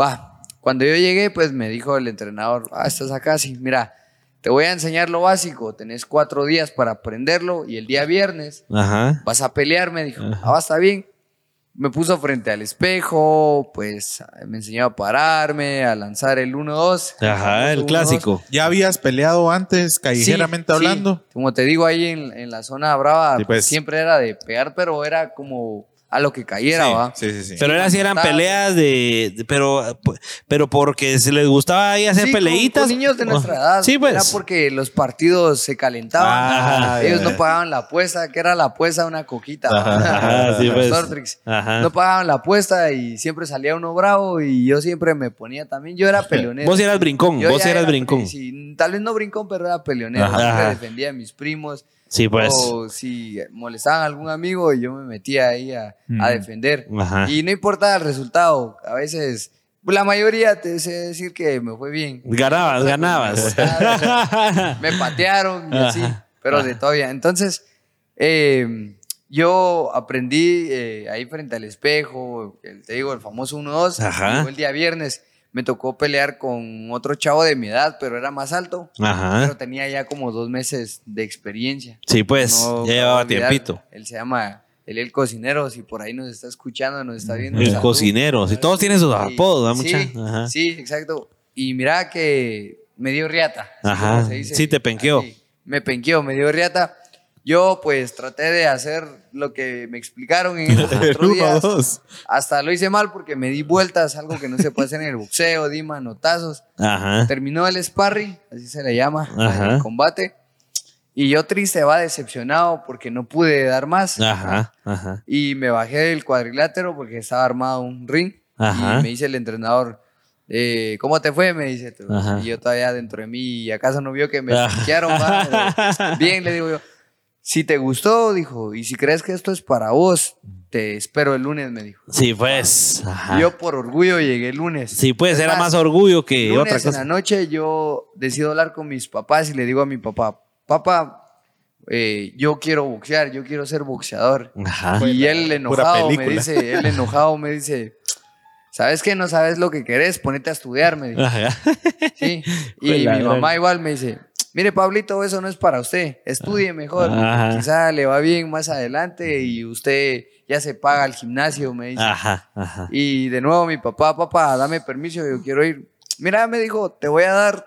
Va, cuando yo llegué, pues me dijo el entrenador, ah, estás acá, sí, mira, te voy a enseñar lo básico. Tenés cuatro días para aprenderlo y el día viernes Ajá. vas a pelear, me dijo. Ah, está bien. Me puso frente al espejo, pues me enseñó a pararme, a lanzar el 1-2. Ajá, el famoso 1-2. clásico. ¿Ya habías peleado antes, callejeramente Sí, sí. hablando? Como te digo, ahí en, en la zona brava Sí, pues. siempre era de pegar, pero era como a lo que cayera, ¿va? sí, sí, sí. Pero era así, eran peleas de, de- pero, pero porque se les gustaba ahí hacer Sí, peleitas. con niños de nuestra edad. Sí, pues. Era porque los partidos se calentaban. Ah, ellos ya, no pagaban la apuesta, que era la apuesta una coquita. Ajá, sí, pues. Sortrix. Ajá. No pagaban la apuesta y siempre salía uno bravo y yo siempre me ponía también. Yo era peleonero. Vos eras brincón, Yo vos eras era- brincón. sí, tal vez no brincón, pero era peleonero. Ajá. Siempre Ajá. defendía a mis primos. Sí, pues. O si molestaban a algún amigo, yo me metía ahí a, a Mm. defender. Ajá. Y no importaba el resultado. A veces, la mayoría te sé decir que me fue bien. Ganabas, ganabas. me patearon y así. Ajá. Pero de todavía. Entonces, eh, yo aprendí eh, ahí frente al espejo, el, te digo, el famoso 1-2. Ajá. Llegó El día viernes me tocó pelear con otro chavo de mi edad, pero era más alto. Ajá. Pero tenía ya como dos meses de experiencia. Sí, pues, No, ya llevaba tiempito. Él se llama él el cocinero, si por ahí nos está escuchando, nos está viendo. El cocinero. Si todos tienen sus apodos, ¿verdad, sí, mucha? Ajá. Sí, exacto. Y mira que me dio riata. Ajá. como se dice. Sí, te penqueó. Así, me penqueó, me dio riata. Yo pues traté de hacer lo que me explicaron en El otros días. Hasta lo hice mal porque me di vueltas, algo que no se puede hacer en el boxeo, di manotazos. Ajá. Terminó el sparring, así se le llama, Ajá. el combate. Y yo triste, va decepcionado porque no pude dar más. Ajá. Ajá. Y me bajé del cuadrilátero porque estaba armado un ring. Ajá. Y me dice el entrenador, eh, ¿cómo te fue? Me dice. tú. Y yo todavía dentro de mí, ¿y acaso no vio que me va? Bien, le digo yo. Si te gustó, dijo, y si crees que esto es para vos, te espero el lunes, me dijo. Sí, pues. Ajá. Yo por orgullo llegué el lunes. Sí, pues, Es era más, orgullo que lunes otra en la cosa. noche yo decido hablar con mis papás y le digo a mi papá, papá, eh, yo quiero boxear, yo quiero ser boxeador. Ajá. Y él enojado me dice, él enojado me dice, ¿sabes qué? No sabes lo que querés, ponete a estudiar, me dice. Ajá. Sí. Y mi mamá igual me dice, mire Pablito, eso no es para usted, estudie mejor, Ajá. quizá le va bien más adelante y usted ya se paga el gimnasio, me dice. Ajá. Ajá. Y de nuevo mi papá, papá, dame permiso, yo quiero ir. Mira, me dijo, te voy a dar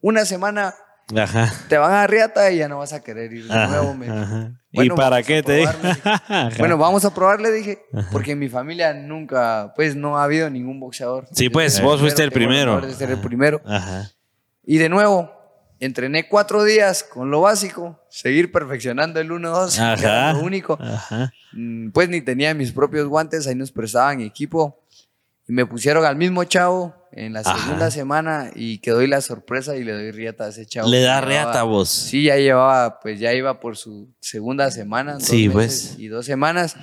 una semana, Ajá. te van a riata y ya no vas a querer ir de nuevo. Me dijo. ajá. ¿Y Bueno, para qué te dijo. Bueno, vamos a probar, le dije, porque en mi familia nunca, pues no ha habido ningún boxeador. Sí, pues, vos fuiste el primero. ser el primero. Ajá. Y de nuevo, entrené cuatro días con lo básico, seguir perfeccionando el 1-2, que era Ajá. lo único. Ajá. Mm, Pues ni tenía mis propios guantes, ahí nos prestaban equipo. Y me pusieron al mismo chavo en la Ajá. segunda semana y que doy la sorpresa y le doy riata a ese chavo. Le da llevaba- reata vos. Sí, ya llevaba, pues ya iba por su segunda semana. Sí, pues. Y dos semanas.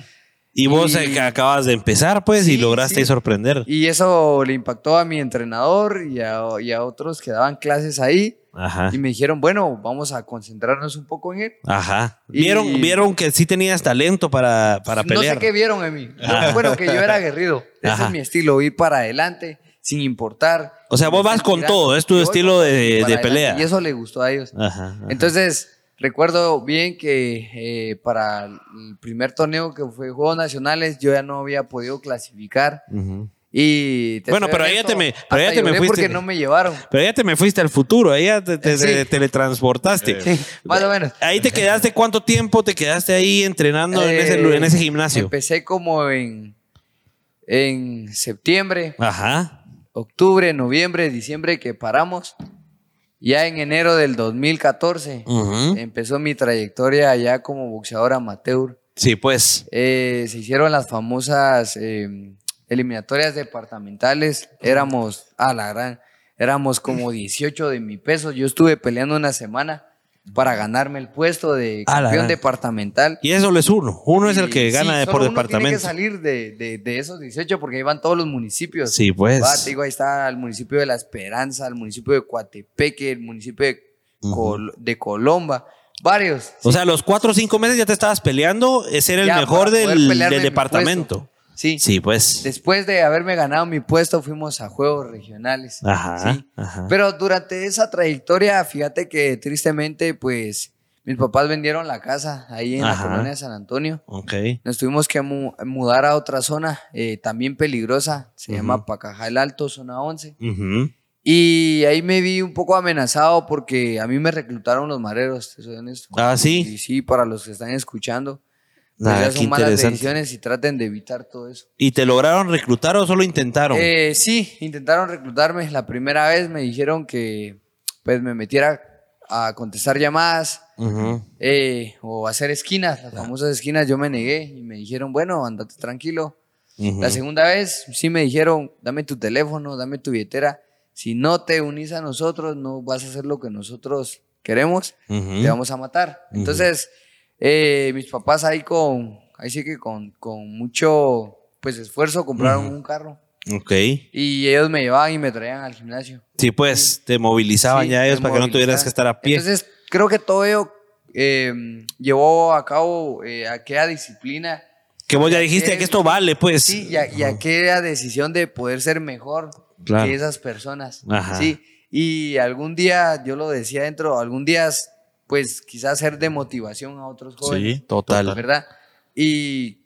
Y vos Y- eh, que acabas de empezar, pues, y Sí, lograste sí. sorprender. Y eso le impactó a mi entrenador y a, y a otros que daban clases ahí. Ajá. Y me dijeron, bueno, vamos a concentrarnos un poco en él. Ajá. Y- Vieron, vieron que sí tenías talento para, para No pelear. sé qué vieron en mí. Ajá. Bueno, que yo era aguerrido. Ese Ajá. es mi estilo, ir para adelante, sin importar. O sea, vos vas con tirando. todo, es tu Yo estilo de- de pelea. Y eso le gustó a ellos. Ajá. ajá. Entonces, recuerdo bien que eh, para el primer torneo que fue Juegos Nacionales, yo ya no había podido clasificar. Ujú. Y te Bueno, pero ahí te me- pero ya te me fuiste. porque no me llevaron. Pero ya te me fuiste al futuro, ahí ya te, te- Sí. te teletransportaste. Sí, más o menos. Ahí te quedaste, ¿cuánto tiempo te quedaste ahí entrenando en, ese, Eh, en ese gimnasio? Empecé como en, en septiembre, Ajá. octubre, noviembre, diciembre que paramos. Ya en enero del 2014 Ujú. empezó mi trayectoria ya como boxeador amateur. Sí, pues. Eh, se hicieron las famosas eh, eliminatorias departamentales. Éramos, a la gran, éramos como 18 de mi peso. Yo estuve peleando una semana para ganarme el puesto de campeón departamental. Y eso es uno. Uno es el que sí, gana de por uno departamento. Tiene que salir de, de- de esos 18 porque ahí van todos los municipios. Sí, pues. Te digo, ahí está el municipio de La Esperanza, el municipio de Coatepeque, el municipio de, Col- de Colomba, varios. O sea, los cuatro o cinco meses ya te estabas peleando, eh, ser el Ya, mejor del, del departamento. Sí. Sí, pues. Después de haberme ganado mi puesto, fuimos a juegos regionales. Ajá. Sí. ajá. Pero durante esa trayectoria, fíjate que tristemente, pues, mis papás vendieron la casa ahí en Ajá. la colonia de San Antonio. ok. Nos tuvimos que mu- mudar a otra zona, eh, también peligrosa, se Ujú. llama Pacajal Alto, zona 11. Ujú. Y ahí me vi un poco amenazado porque a mí me reclutaron los mareros, te soy honesto. Ah, ¿sí? Y sí, para los que están escuchando, pues Ah, ya qué son malas decisiones y traten de evitar todo eso. ¿Y te lograron reclutar o solo intentaron? Eh, sí, intentaron reclutarme. La primera vez me dijeron que pues me metiera a contestar llamadas Ujú. eh, o hacer esquinas, las famosas esquinas. Yo me negué y me dijeron, bueno, andate tranquilo. Ujú. La segunda vez sí me dijeron, dame tu teléfono, dame tu billetera. Si no te unís a nosotros, no vas a hacer lo que nosotros queremos, Ujú. te vamos a matar. Entonces, eh, mis papás ahí con, ahí sí que con, con mucho pues esfuerzo compraron Ujú. un carro. Ok. Y ellos me llevaban y me traían al gimnasio. Sí, pues te movilizaban Sí, ya ellos para que no tuvieras que estar a pie. Entonces, creo que todo ello eh, llevó a cabo eh, aquella disciplina. que vos ya dijiste que- que esto vale, pues. Sí, y, a- y aquella decisión de poder ser mejor Claro. que esas personas. Ajá. Sí, y algún día, yo lo decía dentro, algún día, pues quizás ser de motivación a otros jóvenes. Sí, total. ¿verdad? Y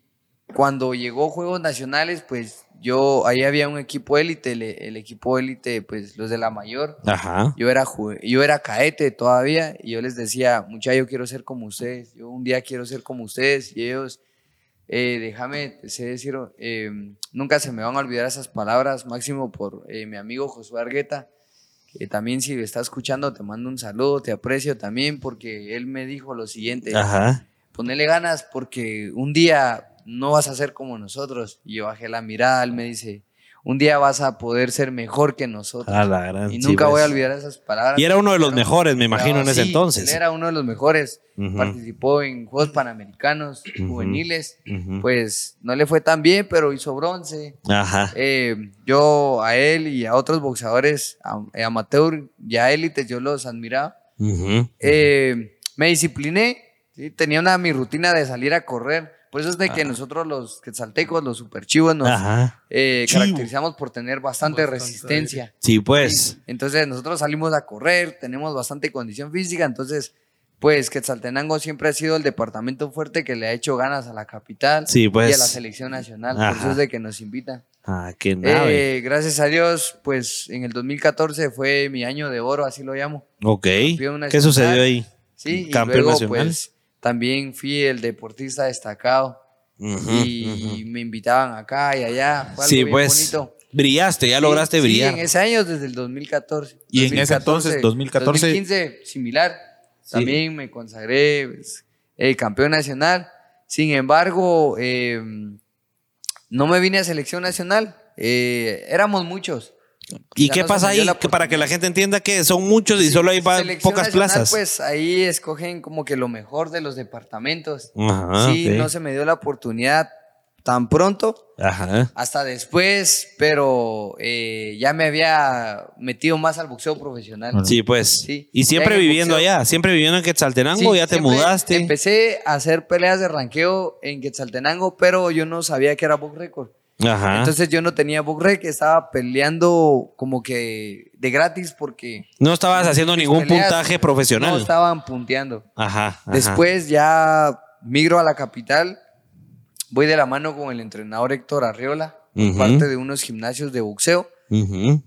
cuando llegó Juegos Nacionales, pues yo, ahí había un equipo élite, el, el equipo élite, pues los de la mayor. Ajá. Yo era, yo era caete todavía y yo les decía, mucha yo quiero ser como ustedes, yo un día quiero ser como ustedes y ellos, eh, déjame sé decir, eh, nunca se me van a olvidar esas palabras, máximo por eh, mi amigo Josué Argueta, que también si está escuchando te mando un saludo, te aprecio también porque él me dijo lo siguiente, Ajá. ponele ganas porque un día no vas a ser como nosotros. Y yo bajé la mirada, él me dice, un día vas a poder ser mejor que nosotros. A la gran. y sí, nunca voy a olvidar esas palabras. Y era uno de los mejores, me imagino, en ese Sí, entonces. Él era uno de los mejores. Participó en Juegos Panamericanos juveniles. Pues no le fue tan bien, pero hizo bronce. Ajá. Eh, yo a él y a otros boxeadores am- amateur, ya élites, yo los admiraba. Eh, me discipliné Sí, tenía una mi rutina de salir a correr. Por eso es de que nosotros los quetzaltecos, los superchivos, nos eh, caracterizamos por tener bastante, Bastante. resistencia. Sí, pues. Entonces nosotros salimos a correr, tenemos bastante condición física, entonces pues Quetzaltenango siempre ha sido el departamento fuerte que le ha hecho ganas a la capital Sí, pues. y a la selección nacional, por Ajá. eso es de que nos invitan. Ah, qué nave. Eh, gracias a Dios, pues en el 2014 fue mi año de oro, así lo llamo. ok. ¿Qué sucedió ahí? Sí, y Campeón luego nacional. pues también fui el deportista destacado Ujú, y me invitaban acá y allá, fue algo Sí, bien pues. bonito. Brillaste, ya Sí, lograste sí, brillar. en ese año desde el 2014. Y en ese entonces, 2014, 2015, similar. Sí. También me consagré pues, eh, campeón nacional. Sin embargo, eh, no me vine a selección nacional. Eh, éramos muchos. ¿Y Ya qué no pasa ahí? Que para que la gente entienda que son muchos y solo hay pocas nacional, plazas. Pues ahí escogen como que lo mejor de los departamentos. Ajá, sí, no se me dio la oportunidad tan pronto. Ajá. Hasta después, pero eh, ya me había metido más al boxeo profesional. Sí, pues. Sí. Y siempre viviendo boxeo. allá, siempre viviendo en Quetzaltenango, Sí, ya te mudaste. Empecé a hacer peleas de ranqueo en Quetzaltenango, pero yo no sabía que era box record. Ajá. Entonces yo no tenía box record, estaba peleando como que de gratis porque no estabas haciendo ningún peleas puntaje profesional. no estaban punteando. Ajá, ajá. Después ya migro a la capital, voy de la mano con el entrenador Héctor Arriola, por Ujú. parte de unos gimnasios de boxeo,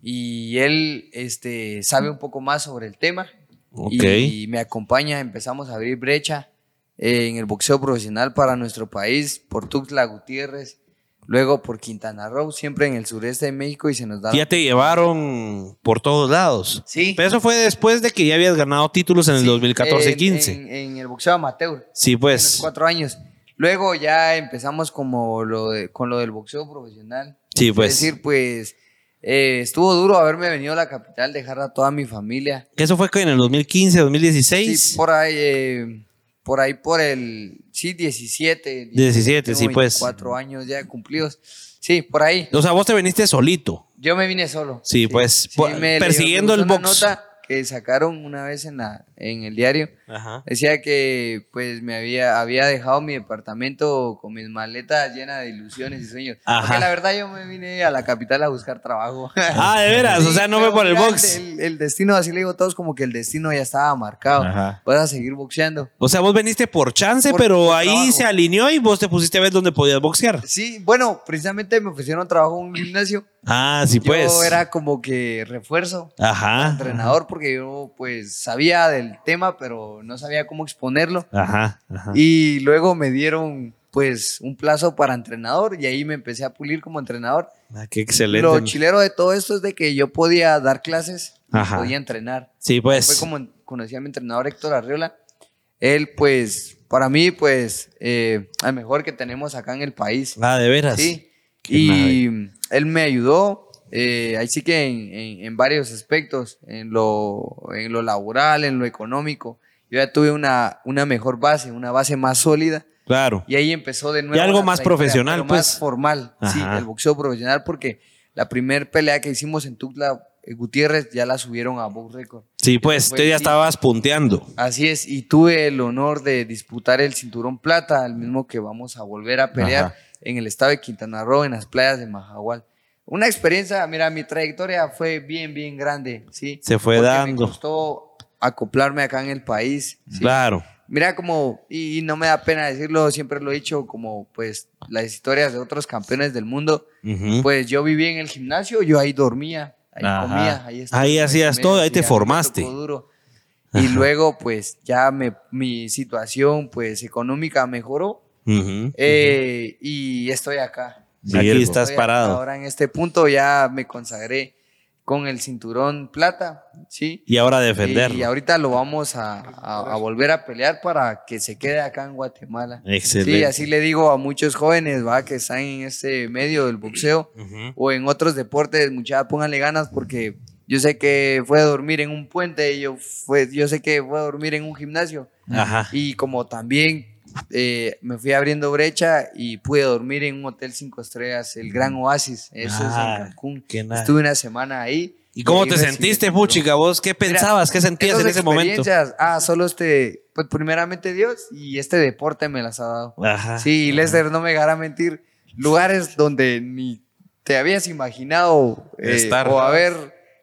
y él este, sabe un poco más sobre el tema Ok. y me acompaña, empezamos a abrir brecha en el boxeo profesional para nuestro país, por Tuxtla Gutiérrez, luego por Quintana Roo, siempre en el sureste de México y se nos da... Ya te llevaron por todos lados. Sí. Pero eso fue después de que ya habías ganado títulos en el Sí, 2014-15. En, en el boxeo amateur. Sí, en los pues. cuatro años. Luego ya empezamos como lo de, con lo del boxeo profesional. Sí, Es pues. decir, pues eh, estuvo duro haberme venido a la capital, dejar a toda mi familia. Eso fue que en el 2015, 2016. Sí, por ahí, eh, por ahí por el, sí, 17. 17, tengo sí, pues. 24 años ya cumplidos. Sí, por ahí. O sea, vos te viniste solito. Yo me vine solo. Sí, pues, po- me- persiguiendo el gustó una box. nota que sacaron una vez en, la, en el diario. Ajá. Decía que pues me había, había dejado mi departamento con mis maletas llenas de ilusiones y sueños. Ajá. Porque la verdad yo me vine a la capital a buscar trabajo. Ah, de veras, o Sí, sea, no fue por el box. El, el destino, así le digo a todos, como que el destino ya estaba marcado. Ajá. Vas a seguir boxeando. O sea, vos veniste por chance, Por- pero por ahí trabajo. se alineó y vos te pusiste a ver dónde podías boxear. Sí, bueno, precisamente me ofrecieron trabajo en un gimnasio. Ah, sí, pues. Yo era como que refuerzo. Ajá. entrenador porque yo pues sabía del tema pero no sabía cómo exponerlo Ajá. ajá. y luego me dieron pues un plazo para entrenador y ahí me empecé a pulir como entrenador. Ah, qué excelente. Lo chilero de todo esto es de que yo podía dar clases Ajá. podía entrenar. Sí, pues. Fue como conocí a mi entrenador Héctor Arriola. Él pues para mí pues eh, el mejor que tenemos acá en el país. Ah, de veras. Sí. Qué Y él me ayudó, eh, ahí sí que en, en- en varios aspectos, en lo, en lo laboral, en lo económico. Yo ya tuve una, una mejor base, una base más sólida. Claro. Y ahí empezó de nuevo. algo la más profesional, pero pues. Más formal, sí, el boxeo profesional, porque la primer pelea que hicimos en Tuxtla Gutiérrez ya la subieron a Box Record. Sí, pues, tú ya estabas punteando. Así es, y tuve el honor de disputar el cinturón plata, el mismo que vamos a volver a pelear Ajá. en el estado de Quintana Roo, en las playas de Majahual. Una experiencia, mira, mi trayectoria fue bien, bien grande, ¿sí? Se fue Porque dando. Me costó acoplarme acá en el país. ¿sí? Claro. Mira como, y, y no me da pena decirlo, siempre lo he dicho, como pues las historias de otros campeones del mundo, pues yo vivía en el gimnasio, yo ahí dormía, ahí Ajá. comía, ahí estaba Ahí hacías todo, ahí te formaste. duro. Y luego pues ya me, mi situación pues económica mejoró Ujú. eh, y estoy acá. Y aquí estás parado. Ahora en este punto ya me consagré con el cinturón plata, ¿sí? Y ahora defenderlo. Y ahorita lo vamos a, a- a volver a pelear para que se quede acá en Guatemala. Excelente. Sí, así le digo a muchos jóvenes, va, que están en este medio del boxeo Ujú. o en otros deportes, muchachos, pónganle ganas porque yo sé que fue a dormir en un puente, yo, fue, yo sé que fue a dormir en un gimnasio Ajá. y como también eh, me fui abriendo brecha y pude dormir en un hotel cinco estrellas, el Gran Oasis, eso Ah, es en Cancún. qué nada. Estuve una semana ahí ¿Y cómo ahí te sentiste. Puchica? ¿Vos qué pensabas? ¿Qué sentías en ese momento? Ah, solo este, pues primeramente Dios y este deporte me las ha dado. Ajá. Sí, y Lester, no me dejará mentir, lugares donde ni te habías imaginado eh, Estar. o haber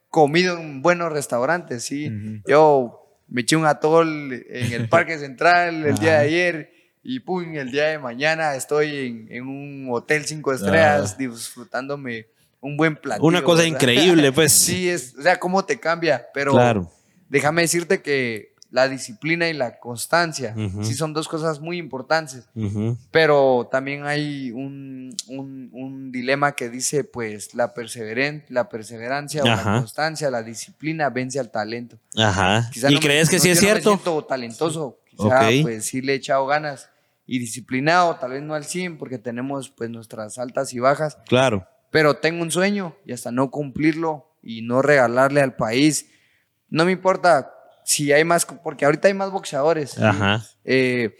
comido en buenos restaurantes, sí. Ujú. Yo me eché un atol en el Parque Central el día de Ajá. ayer y pum, el día de mañana estoy en, en un hotel cinco estrellas disfrutándome un buen platillo. Una cosa ¿verdad? increíble, pues. Sí, es, o sea, cómo te cambia, pero Claro. déjame decirte que la disciplina y la constancia sí son dos cosas muy importantes, pero también hay un, un- un dilema que dice, pues, la, perseveren la perseverancia o la constancia, la disciplina vence al talento. Ajá. Quizá ¿Y no me- crees que no- sí es yo no me cierto? siento talentoso, quizá Ok. pues sí le he echado ganas y disciplinado, tal vez no al 100 porque tenemos pues nuestras altas y bajas, Claro. pero tengo un sueño y hasta no cumplirlo y no regalarle al país, no me importa si hay más, porque ahorita hay más boxeadores. ¿sí? Ajá. Eh,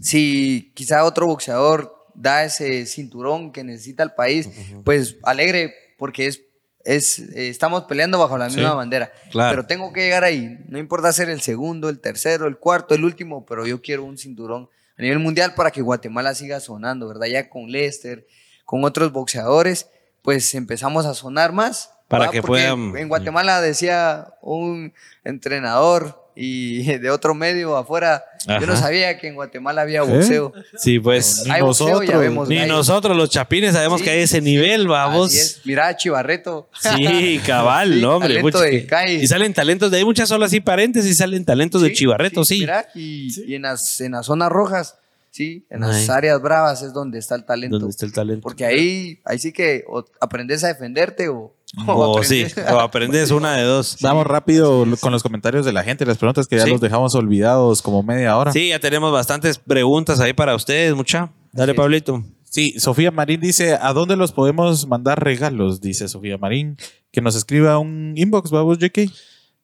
si quizá otro boxeador da ese cinturón que necesita el país, pues alegre porque es, es eh, estamos peleando bajo la misma Sí, bandera. claro. Pero tengo que llegar ahí. No importa ser el segundo, el tercero, el cuarto, el último, pero yo quiero un cinturón a nivel mundial para que Guatemala siga sonando, ¿verdad? Ya con Lester, con otros boxeadores, pues empezamos a sonar más. Para que Porque puedan- En Guatemala decía un entrenador y de otro medio afuera, yo no sabía que en Guatemala había boxeo. Sí, pues. Ni nosotros, Ni nosotros los chapines sabemos Sí, que hay ese sí, nivel, vamos. es. A Chivarreto. Sí, cabal, Sí, no, hombre. de que-. Y salen talentos de ahí, muchas solo así paréntesis, salen talentos de Chivarreto, sí. Mira, y, y en, las, en las zonas rojas, sí, en las áreas bravas es donde está el talento. ¿Dónde está el talento? Porque ahí, ahí sí que o aprendes a defenderte o, O sí, aprendes- o aprendes una de dos. Vamos rápido con los comentarios de la gente, las preguntas que ya Sí. los dejamos olvidados como media hora. Sí, ya tenemos bastantes preguntas ahí para ustedes, mucha. Dale. Pablito. Sí, Sofía Marín dice, ¿a dónde los podemos mandar regalos? Dice Sofía Marín, que nos escriba un inbox, vamos, JK.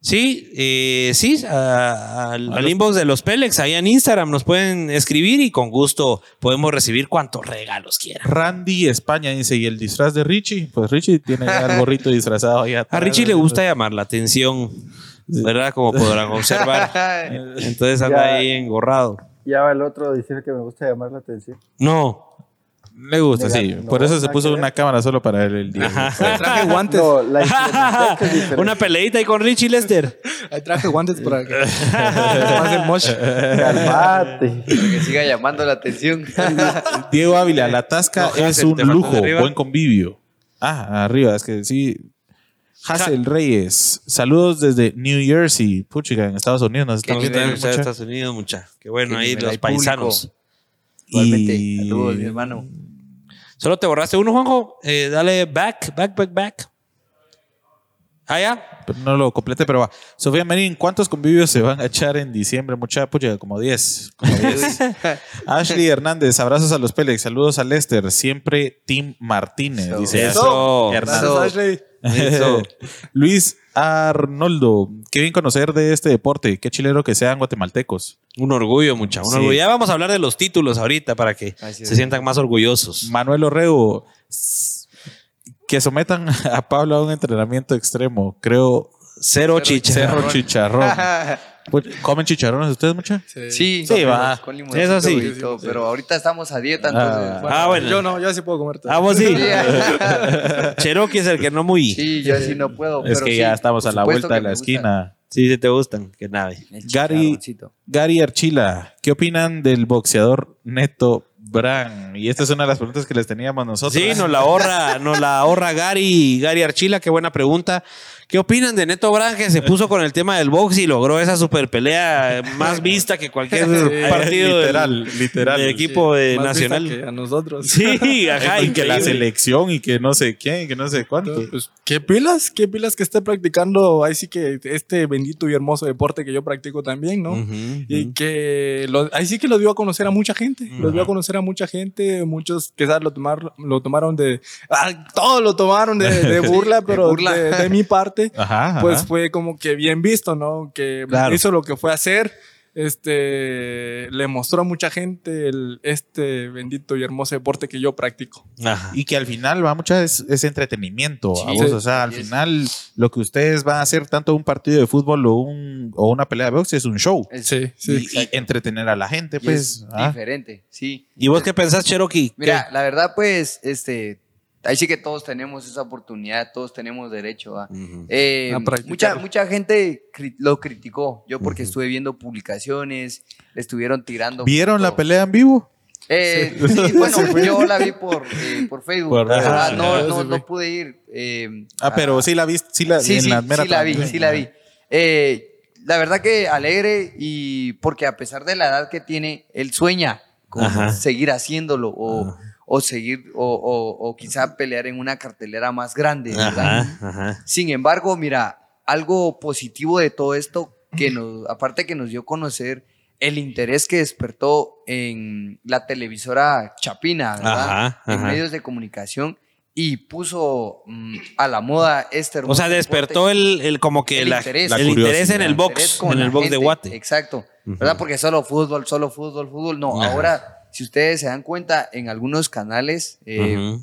Sí, eh, sí, a- al, al inbox de los Pelex, ahí en Instagram nos pueden escribir y con gusto podemos recibir cuantos regalos quieran. Randy España dice, ¿y el disfraz de Richie? Pues Richie tiene ya el gorrito disfrazado ahí A. Richie le gusta llamar la atención, ¿verdad? Como podrán observar. Entonces anda Ya. ahí engorrado. Ya va el otro a decir que me gusta llamar la atención. No, Le gusta, sí. No, Por eso se puso una cámara solo para él el día. Ajá. Traje guantes. No, la implementación es diferente. una peleita ahí con Richie Lester. Ahí traje guantes para que mosh. Calmate. que siga llamando la atención. Diego Ávila, la tasca No, es un lujo, buen convivio. Ah, arriba, es que sí. Hassel Reyes, saludos desde New Jersey, puchica, en Estados Unidos. Nos estamos viendo en Estados Unidos, mucha. Qué bueno, Qué ahí los público. Igualmente, Y- saludos, mi hermano. Solo te borraste uno, Juanjo. Eh, dale back, back, back, back. Ah, ya. Pero no lo complete, pero va. Sofía Marín, ¿cuántos convivios se van a echar en diciembre? Mucha pucha, como 10. como 10. Ashley Hernández, abrazos a los Pelex, saludos a Lester, siempre Tim Martínez. Eso. Dice Eso. Hernández. Ashley. Eso. Luis Arnoldo, qué bien conocer de este deporte, qué chilero que sean guatemaltecos. Un orgullo, mucha. Un Sí. orgullo. Ya vamos a hablar de los títulos ahorita para que se sientan más orgullosos. Manuel Orrego, que sometan a Pablo a un entrenamiento extremo, creo, Cero chicha. cerro chicharrón. Pues, ¿Comen chicharrones ustedes, mucha? Sí, Sí, va. Con Eso sí. limoncito y todo, pero ahorita estamos a dieta, entonces. Ah, bueno. Yo no, yo sí puedo comer todo. Ah, vos sí. Sí. Cherokee es el que no muy. Sí, Sí, yo sí no puedo. Es pero que sí, ya estamos a la vuelta de la esquina. sí te gustan. Que nave. Gary. Gary Archila, ¿qué opinan del boxeador Neto Bran? Y esta es una de las preguntas que les teníamos nosotros. Sí, nos la ahorra, nos la ahorra Gary, Gary Archila, qué buena pregunta. ¿Qué opinan de Neto Brand que se puso con el tema del box y logró esa super pelea más vista que cualquier partido literal, del, literal. del equipo de Más vista nacional? que a nosotros. Sí, ajá, y que la selección y que no sé quién, y que no sé cuánto. Pues, ¿qué pilas? ¿Qué pilas que esté practicando? Ahí sí que este bendito y hermoso deporte que yo practico también, ¿no? Y que lo- ahí sí que lo dio a conocer a mucha gente. Lo dio a conocer a mucha gente. Muchos quizás lo, tomar, lo tomaron de. Ah, todos lo tomaron de, de burla, pero burla. De, de mi parte. Ajá. Pues fue como que bien visto, ¿no? Que Claro. hizo lo que fue a hacer. este, le mostró a mucha gente el- este bendito y hermoso deporte que yo practico. Ajá. Y que al final va mucho es, es entretenimiento. a Sí. vos, Sí. o sea, al final lo que ustedes van a hacer tanto un partido de fútbol o, un, o una pelea de box es un show. Es- Sí, sí. y, y entretener a la gente, y pues. es ah. diferente, sí. ¿Y vos qué pensás, Cherokee? Mira, la verdad, pues, este, ahí sí que todos tenemos esa oportunidad, todos tenemos derecho a. Eh, A mucha, mucha gente cri- lo criticó. Yo porque estuve viendo publicaciones, le estuvieron tirando. ¿Vieron la pelea en vivo? Eh, sí, bueno, yo la vi por, eh, por Facebook. Por redes no, no, no vi. pude ir. eh, Ah, pero sí la viste, sí la sí, en la mera sí la vi, sí la vi. Eh, la verdad que alegre y porque a pesar de la edad que tiene, él sueña con Ajá. seguir haciéndolo o, Ajá. O seguir o, o- o quizá pelear en una cartelera más grande, ¿verdad? Ajá, ajá. Sin embargo, mira, algo positivo de todo esto, que nos, aparte que nos dio a conocer el interés que despertó en la televisora Chapina, ¿verdad? Ajá, en medios de comunicación y puso mm, a la moda este O hermoso sea, despertó el, el como que El la- interés. el interés en el box, en el box de. Guate. Exacto. ¿verdad? Porque solo fútbol, solo fútbol, fútbol. No, ahora, si ustedes se dan cuenta, en algunos canales eh,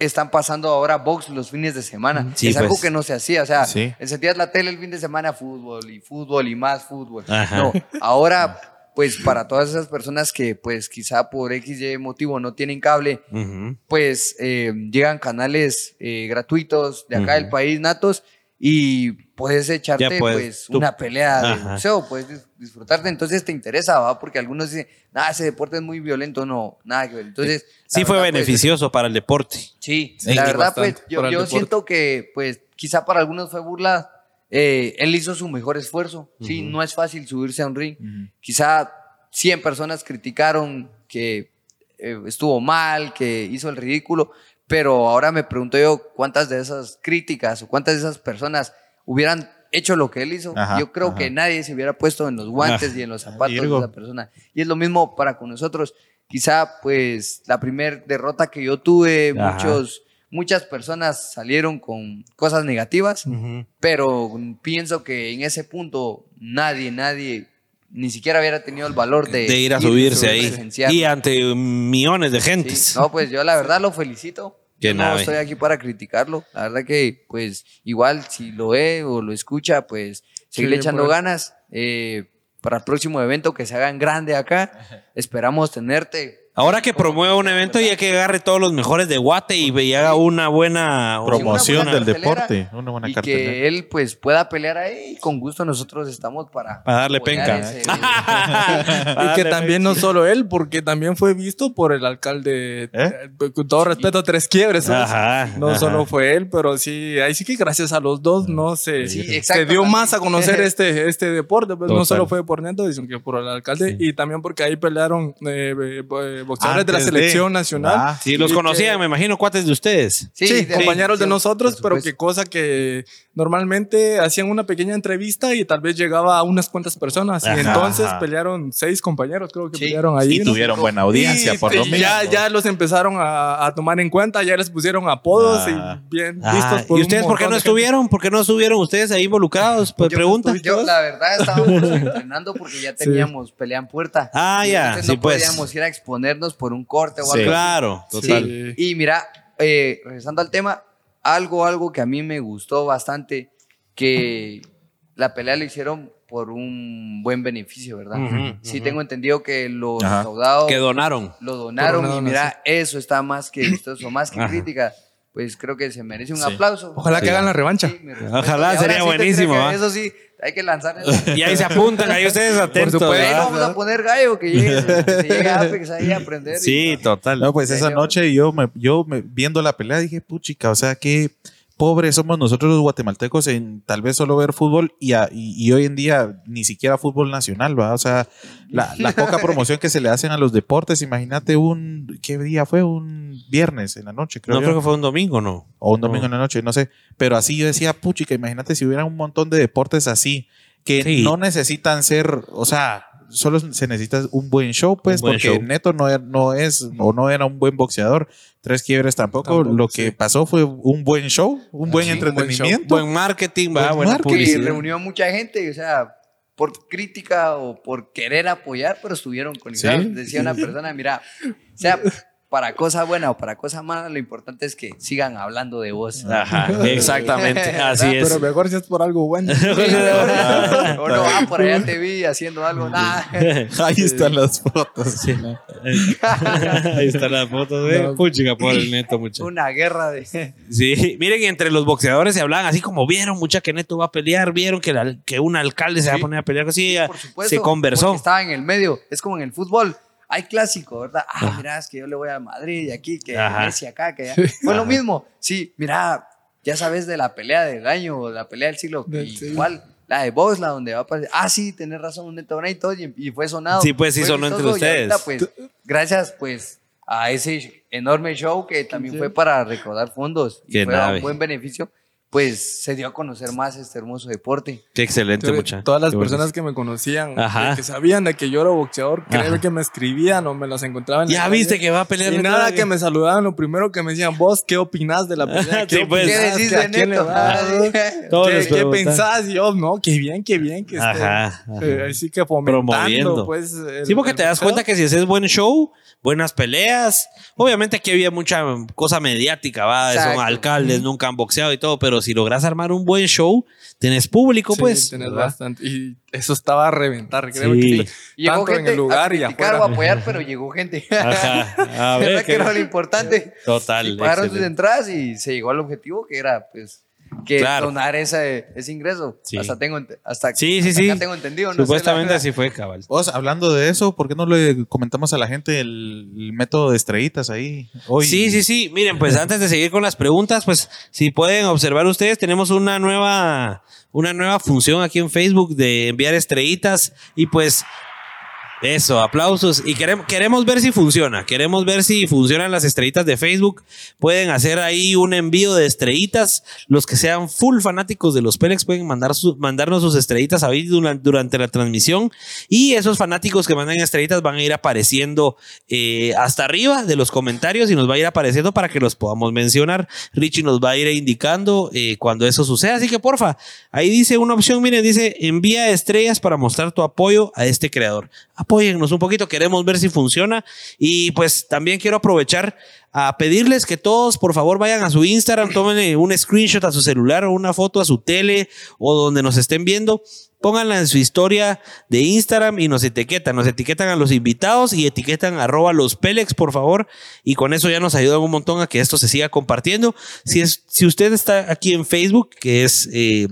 están pasando ahora box los fines de semana. Sí, es algo pues. que no se hacía. O sea, Sí. encendías la tele el fin de semana, fútbol y fútbol y más fútbol. Ajá. No, ahora, pues para todas esas personas que, pues quizá por X y motivo no tienen cable, pues eh, llegan canales eh, gratuitos de acá del país, natos, y puedes echarte puedes, pues tú- una pelea de Ajá. boxeo, puedes dis- disfrutarte, entonces te interesa, ¿va? Porque algunos dicen, nada, ese deporte es muy violento, no, nada que ver. Entonces, Sí fue pues, beneficioso para el deporte. Sí, Sí, la verdad, pues yo, siento que, pues, quizá para algunos fue burla. eh, él hizo su mejor esfuerzo. Sí, no es fácil subirse a un ring. Quizá 100 personas criticaron que eh, estuvo mal, que hizo el ridículo, pero ahora me pregunto yo cuántas de esas críticas o cuántas de esas personas hubieran hecho lo que él hizo. Ajá, yo creo ajá. que nadie se hubiera puesto en los guantes Ah, y en los zapatos de esa persona. Y es lo mismo para con nosotros. Quizá, pues, la primera derrota que yo tuve, Ajá. muchos, muchas personas salieron con cosas negativas, pero pienso que en ese punto nadie, nadie, ni siquiera hubiera tenido el valor de, De ir a subirse ahí. Y ante millones de Sí, gentes. No, pues yo la verdad lo felicito. Yo no nave. estoy aquí para criticarlo. La verdad que, pues, igual si lo ve o lo escucha, pues, seguirle Sí, echando ganas. Eh, para el próximo evento que se haga en grande acá, esperamos tenerte. Ahora que promueva un evento, ya que agarre todos los mejores de Guate y, y haga una buena Promoción una del buena deporte. Una buena y cartelera. que él, pues, pueda pelear ahí. Y con gusto nosotros estamos para... Para darle penca. ese- Y que también no solo él, porque también fue visto por el alcalde, ¿Eh? eh, con todo respeto, Tres Quiebres. No ajá. solo fue él, pero sí, ahí sí que gracias a los dos no se, Sí, se dio más a conocer este, este deporte. Pues no solo fue por Neto, sino que por el alcalde y también porque ahí pelearon eh, eh, boxeadores de la Antes de- selección nacional. Ah, Sí, los conocían, que- me imagino, cuates de ustedes. Sí, de- compañeros de sí, nosotros, por pero que cosa que normalmente hacían una pequeña entrevista y tal vez llegaba a unas cuantas personas. Ajá, y entonces ajá. pelearon seis compañeros, creo que Sí. pelearon ahí. y ¿no? tuvieron buena audiencia, Y, por lo menos. ya, ya los empezaron a, a tomar en cuenta, ya les pusieron apodos Ah. y bien Ah, vistos por ¿Y ustedes por qué no de estuvieron? ¿Por qué no estuvieron ustedes ahí involucrados? Pues Yo- pregunta. Yo, la verdad, estábamos entrenando porque ya teníamos pelea en puerta. Ah, ya, Entonces sí, no pues. podíamos ir a por un corte o Sí. algo. Claro, Sí. total. Y mira, eh, regresando al tema, algo, algo que a mí me gustó bastante, que la pelea la hicieron por un buen beneficio, ¿verdad? Sí, tengo entendido que los Ajá. soldados Que donaron. lo donaron y mira, eso está más que vistoso, más que Ajá. crítica. Pues creo que se merece un Sí. aplauso. Ojalá que Sí. hagan la revancha. Sí. Ojalá, sería sí buenísimo. Eso sí, hay que lanzar eso. Y ahí se apuntan, ahí ustedes atentos. supuesto. Ahí vamos a poner gallo, que llegue, que llegue a Apex ahí a aprender. y- Sí, total. No, pues esa noche yo, me, yo me- viendo la pelea dije, puchica, o sea, qué pobres somos nosotros los guatemaltecos en tal vez solo ver fútbol y, a- y, y hoy en día ni siquiera fútbol nacional, ¿va? O sea, la, la poca promoción que se le hacen a los deportes, imagínate un, ¿qué día fue? Un viernes en la noche, creo No yo. creo que fue un domingo, ¿no? O un domingo No. en la noche, no sé. Pero así yo decía, puchica, imagínate si hubiera un montón de deportes así, que Sí. no necesitan ser, o sea, solo se necesita un buen show, pues, buen porque show. Neto no, era- no es o no era un buen boxeador. Tres quiebres tampoco. Tampoco, Lo que sí. pasó fue un buen show, un buen Sí, un buen entretenimiento. Buen marketing, va, Buen buena marketing. publicidad. reunió a mucha gente, o sea, por crítica o por querer apoyar, pero estuvieron conectados. Sí. Decía una persona, mira, sea para cosa buena o para cosa mala, lo importante es que sigan hablando de vos. Ajá, exactamente. Así es. Pero mejor si es por algo bueno. o no, ah, por allá te vi haciendo algo, nada. Ahí están las fotos. Ahí está la foto de No. Puchica por el neto, mucho. Una guerra de... Sí, miren, entre los boxeadores se hablaban así como vieron, mucha que Neto va a pelear, vieron que, la- que un alcalde se va a poner a pelear así, ya Por supuesto. se conversó. Estaba en el medio. Es como en el fútbol. Hay clásico, ¿verdad? Ah, mira, es que yo le voy a Madrid y aquí, que. Messi acá, que allá. Fue lo mismo. Sí, mira, ya sabes de la pelea del año o la pelea del siglo. Del ¿Y siglo. cuál? La de Box, la donde va a aparecer. Ah, sí, tenés razón, un y todo. Y, fue sonado. Sí, pues, sí, sonó entre y ahorita, ustedes. pues, gracias, pues, a ese enorme show que también fue para recaudar fondos. Y fue un buen beneficio. Pues se dio a conocer más este hermoso deporte. Qué excelente, Tuve mucha. Todas las Qué bueno. personas que me conocían, que sabían de que yo era boxeador, créeme que me escribían o me las encontraban. en la Ya calle. viste que va a pelear Y nada que- me saludaban, lo primero que me decían, vos, ¿qué opinás de la pelea? Sí, pues. ¿Qué decís ¿Que de a quién le neto? Todos ¿Qué, qué pensás? Y yo, no, qué bien, qué bien que. Ajá, ajá. Eh, así que fomentando, Promoviendo. pues. el- Sí, porque te das cuenta que si haces buen show, buenas peleas, obviamente aquí había mucha cosa mediática, va, son alcaldes, nunca han boxeado y todo, pero si logras armar un buen show, tenés público, Sí, pues. tenés ¿verdad? bastante. Y eso estaba a reventar, créeme Sí. que sí. Llegó Tanto gente en el lugar a y afuera. o apoyar, pero llegó gente. Ajá. A ver, ¿Verdad que era lo importante? Total. Y pagaron sus entradas y se llegó al objetivo que era, pues, que Claro. donar ese, ese ingreso. Sí. Hasta tengo, hasta, Sí, sí, hasta sí. acá tengo entendido. no Supuestamente así fue, cabal. Vos, hablando de eso, ¿por qué no le comentamos a la gente el, el método de estrellitas ahí? Hoy? Sí, sí, sí. Miren, pues antes de seguir con las preguntas, pues si pueden observar ustedes, tenemos una nueva, una nueva función aquí en Facebook de enviar estrellitas y pues eso, aplausos. Y queremos, queremos ver si funciona. Queremos ver si funcionan las estrellitas de Facebook. Pueden hacer ahí un envío de estrellitas. Los que sean full fanáticos de los Pélex pueden mandar mandarnos sus estrellitas duran- durante la transmisión. Y esos fanáticos que mandan estrellitas van a ir apareciendo eh, hasta arriba de los comentarios y nos va a ir apareciendo para que los podamos mencionar. Richie nos va a ir indicando eh, cuando eso suceda. Así que porfa, ahí dice una opción, miren, dice envía estrellas para mostrar tu apoyo a este creador. Apóyennos un poquito, queremos ver si funciona. Y pues también quiero aprovechar a pedirles que todos, por favor, vayan a su Instagram, tomen un screenshot a su celular o una foto a su tele o donde nos estén viendo. Pónganla en su historia de Instagram y nos etiquetan. Nos etiquetan a los invitados y etiquetan arroba los Pélex, por favor. Y con eso ya nos ayudan un montón a que esto se siga compartiendo. Si, es, si usted está aquí en Facebook, que es... eh,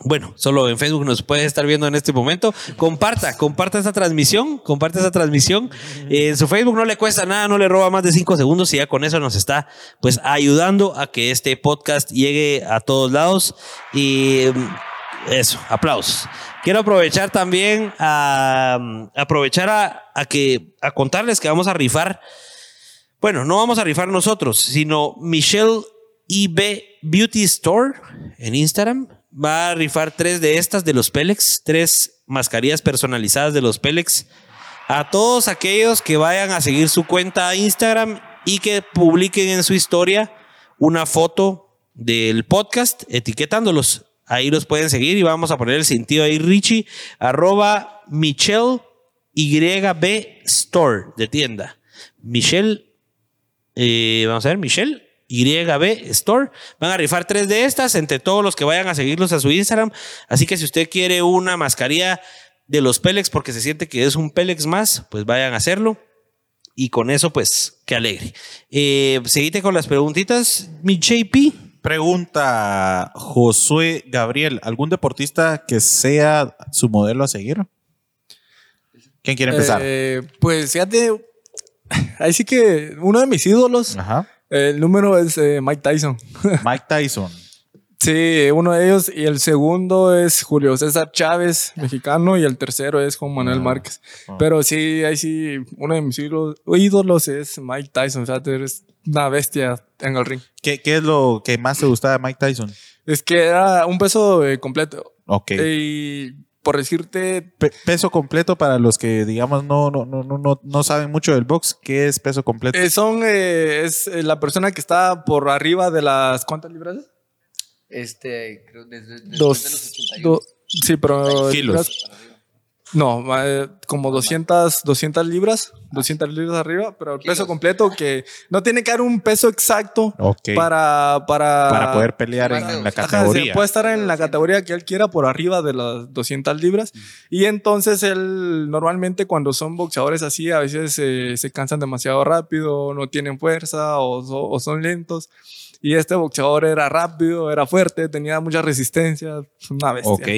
bueno, solo en Facebook nos puede estar viendo en este momento. Comparta, comparta esta transmisión, comparte esta transmisión. En su Facebook no le cuesta nada, no le roba más de cinco segundos y ya con eso nos está pues ayudando a que este podcast llegue a todos lados. Y mm, eso, aplausos. Quiero aprovechar también a mm, aprovechar a, a que a contarles que vamos a rifar. Bueno, no vamos a rifar nosotros, sino Michelle IB Beauty Store en Instagram va a rifar tres de estas de los Pélex, tres mascarillas personalizadas de los Pélex. A todos aquellos que vayan a seguir su cuenta a Instagram y que publiquen en su historia una foto del podcast etiquetándolos. Ahí los pueden seguir y vamos a poner el sentido ahí, Richie, arroba Michelle YB Store de tienda. Michelle eh, vamos a ver, Michelle. YB Store. Van a rifar tres de estas entre todos los que vayan a seguirlos a su Instagram. Así que si usted quiere una mascarilla de los Pélex porque se siente que es un Pélex más, pues vayan a hacerlo. Y con eso, pues, qué alegre. Eh, seguite con las preguntitas, mi JP. Pregunta Josué Gabriel, ¿algún deportista que sea su modelo a seguir? ¿Quién quiere empezar? Eh, pues fíjate, ahí sí que uno de mis ídolos, Ajá. El número es eh, Mike Tyson. Mike Tyson. Sí, uno de ellos. Y el segundo es Julio César Chávez, mexicano. Y el tercero es Juan Manuel Márquez. Pero sí, ahí sí, uno de mis ídolos, ídolos es Mike Tyson. Fíjate, es una bestia en el ring. ¿Qué, qué es lo que más te gustaba de Mike Tyson? Es que era un peso eh, completo. Ok. Y por decirte, Pe- peso completo para los que, digamos, no, no, no, no, no, no saben mucho del box. ¿Qué es peso completo? eh, son, eh, es eh, la persona que está por arriba de las, ¿cuántas libras? Este, creo desde, después Dos. de los 81. do- sí, pero... Kilos. No, eh, como 200, 200 libras, 200 libras arriba, pero el peso Kilos. completo que no tiene que dar un peso exacto para, para, Para poder pelear en, la Ajá, categoría. sí, puede estar en la categoría que él quiera por arriba de las 200 libras. Y entonces él normalmente cuando son boxeadores así, a veces eh, se cansan demasiado rápido, no tienen fuerza o son lentos. Y este boxeador era rápido, era fuerte, tenía mucha resistencia, una bestia. Ok.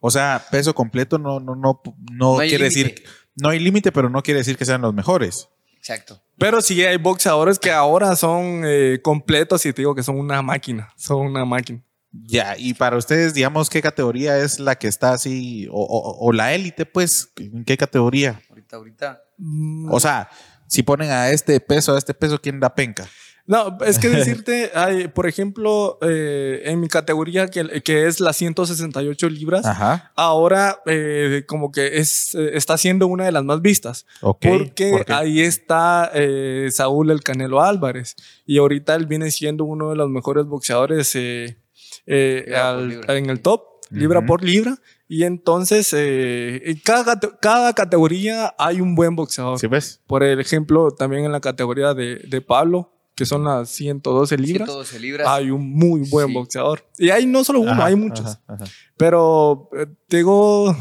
O sea, peso completo no, no, no, no, quiere decir. No hay límite, pero no quiere decir que sean los mejores. Exacto. Pero sí hay boxeadores que ahora son eh, completos y te digo que son una máquina, son una máquina. Ya, y para ustedes, digamos, ¿qué categoría es la que está así? O, o- o la élite, pues, ¿en qué categoría? Ahorita, ahorita. O sea, si ponen a este peso, a este peso, ¿quién da penca? No, es que decirte, hay, por ejemplo, eh, en mi categoría que, que es las 168 libras, Ajá. ahora eh, como que es, eh, está siendo una de las más vistas. Ok. Porque ¿Por qué? ahí está eh, Saúl El Canelo Álvarez. Y ahorita él viene siendo uno de los mejores boxeadores eh, eh, al- en el top, libra Ujú. por libra. Y entonces, eh, en cada, cada categoría hay un buen boxeador. ¿Sí ves? Por ejemplo, también en la categoría de, de Pablo, que son las 112 libras, 112 libras. hay un muy buen Sí. boxeador. Y hay no solo uno, Ajá, hay muchos. ajá, ajá. Pero eh, digo,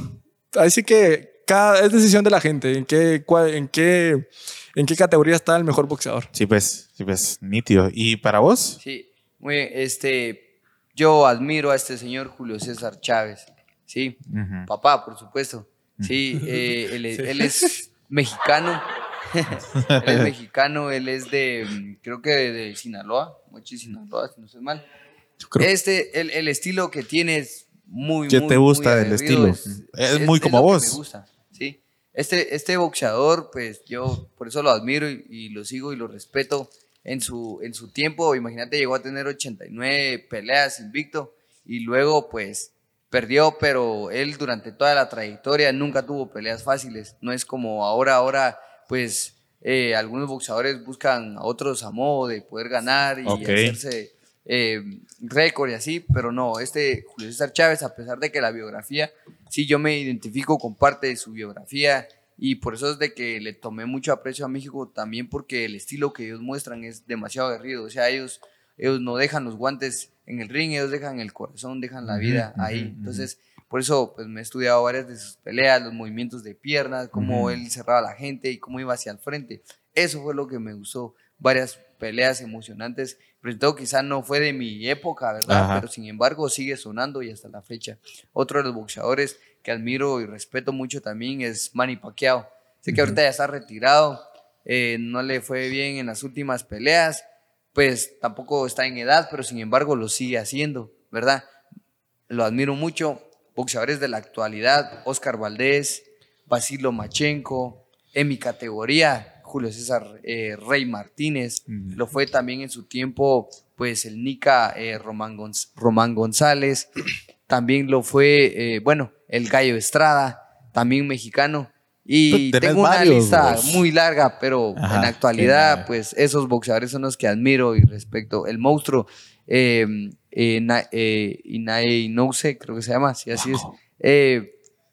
así que cada, es decisión de la gente en qué, cuál- en qué, en qué categoría está el mejor boxeador. Sí, ves, sí, ves, nítido. ¿Y para vos? Sí, muy bien. Este, yo admiro a este señor Julio César Chávez. Sí, Ujú. papá, por supuesto. Sí, eh, él, es- él es mexicano. él es mexicano, él es de, mm, creo que de, de Sinaloa, Mochi, Sinaloa, si no estoy mal. creo. Este, el, el estilo que tiene es muy, ¿Qué muy, te gusta del estilo? Es muy como vos. me gusta, sí. Este, este boxeador, pues yo por eso lo admiro y, y lo sigo y lo respeto. En su, en su tiempo, imagínate, llegó a tener 89 peleas invicto y luego, pues, perdió, pero él durante toda la trayectoria nunca tuvo peleas fáciles. No es como ahora, ahora, pues, eh, algunos boxeadores buscan a otros a modo de poder ganar y Ok. hacerse eh, récord y así, pero no, este Julio César Chávez, a pesar de que la biografía, sí, yo me identifico con parte de su biografía y por eso es de que le tomé mucho aprecio a México también porque el estilo que ellos muestran es demasiado aguerrido, o sea, ellos, ellos no dejan los guantes en el ring, ellos dejan el corazón, dejan la vida ahí, entonces... Por eso, pues me he estudiado varias de sus peleas, los movimientos de piernas, cómo Ujú. él cerraba a la gente y cómo iba hacia el frente. Eso fue lo que me gustó. Varias peleas emocionantes. Pero todo quizá no fue de mi época, ¿verdad? Ajá. Pero sin embargo sigue sonando y hasta la fecha. Otro de los boxeadores que admiro y respeto mucho también es Manny Pacquiao. Sé que ahorita ya está retirado, eh, no le fue bien en las últimas peleas, pues tampoco está en edad, pero sin embargo lo sigue haciendo, ¿verdad? Lo admiro mucho. Boxeadores de la actualidad, Oscar Valdés, Basilo Machenko, en mi categoría, Julio César eh, Rey Martínez, lo fue también en su tiempo, pues el Nica eh, Román, Gonz- Román González, también lo fue, eh, bueno, el Gallo Estrada, también mexicano. Y Pues, tengo una varios, lista vos. muy larga, pero Ajá, en la actualidad, pues esos boxeadores son los que admiro y respeto. El monstruo, eh, eh, Na- eh, Inae Inoue, creo que se llama, sí, así es. Eh,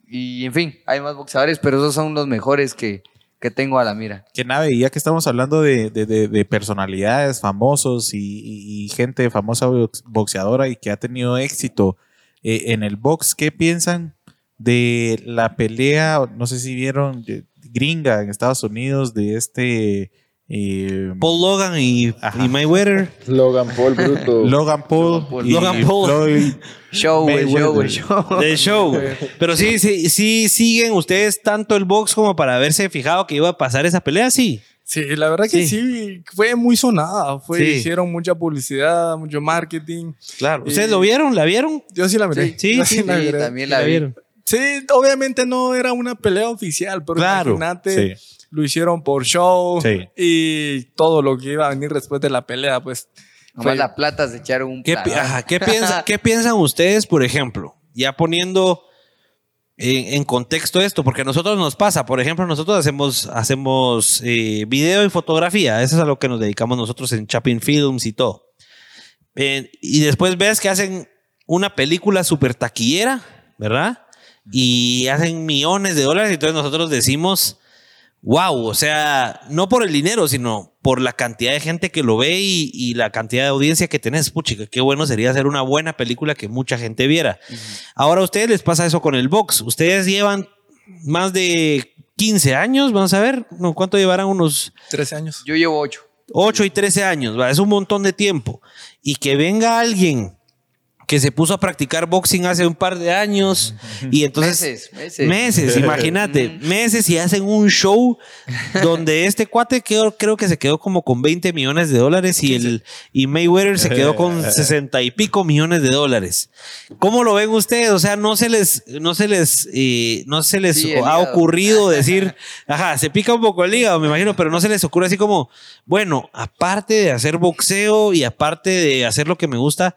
y en fin, hay más boxeadores, pero esos son los mejores que, que tengo a la mira. Que nave, y ya que estamos hablando de, de- de- de personalidades famosos y, y- y gente famosa box- boxeadora y que ha tenido éxito eh, en el box, ¿qué piensan de la pelea? No sé si vieron de- gringa en Estados Unidos de este eh, Paul Logan y, y Mayweather. Logan Paul Bruto. Logan Paul. Logan Paul. y Logan Paul. Floyd Show, güey, show, güey, show. del show. Pero sí, sí, sí siguen ustedes tanto el box como para haberse fijado que iba a pasar esa pelea, sí. Sí, la verdad que sí, fue muy sonada. Fue, Sí. Hicieron mucha publicidad, mucho marketing. Claro. ¿Ustedes lo vieron? ¿La vieron? Yo sí la miré. Sí, sí, la miré. también ¿La la vi. vieron? Sí, obviamente no era una pelea oficial, pero Claro, imagínate, sí. Lo hicieron por show Sí. y todo lo que iba a venir después de la pelea, pues. Nomás fue- la plata se echaron un ¿Qué, pi- ajá, ¿qué, piensa- qué piensan ustedes, por ejemplo? Ya poniendo en, en contexto esto, porque a nosotros nos pasa, por ejemplo, nosotros hacemos, hacemos eh, video y fotografía, eso es a lo que nos dedicamos nosotros en Chapin Films y todo. Eh, y después ves que hacen una película súper taquillera, ¿verdad? y hacen millones de dólares. Y entonces nosotros decimos, wow, o sea, no por el dinero, sino por la cantidad de gente que lo ve y, y la cantidad de audiencia que tenés. Puchica, qué bueno sería hacer una buena película que mucha gente viera. Ahora a ustedes les pasa eso con el box. Ustedes llevan más de 15 años, vamos a ver, no, ¿cuánto llevarán? Unos 13 años. Yo llevo ocho. 8 y 13 años, ¿va? es un montón de tiempo. Y que venga alguien que se puso a practicar boxing hace un par de años y entonces meses, meses. meses, imagínate, meses y hacen un show donde este cuate creo, creo que se quedó como con 20 millones de dólares y el y Mayweather se quedó con 60 y pico millones de dólares. ¿Cómo lo ven ustedes? O sea, no se les no se les eh, no se les Sí, ha ocurrido decir, ajá, se pica un poco el hígado, me imagino, pero no se les ocurre así como, bueno, aparte de hacer boxeo y aparte de hacer lo que me gusta,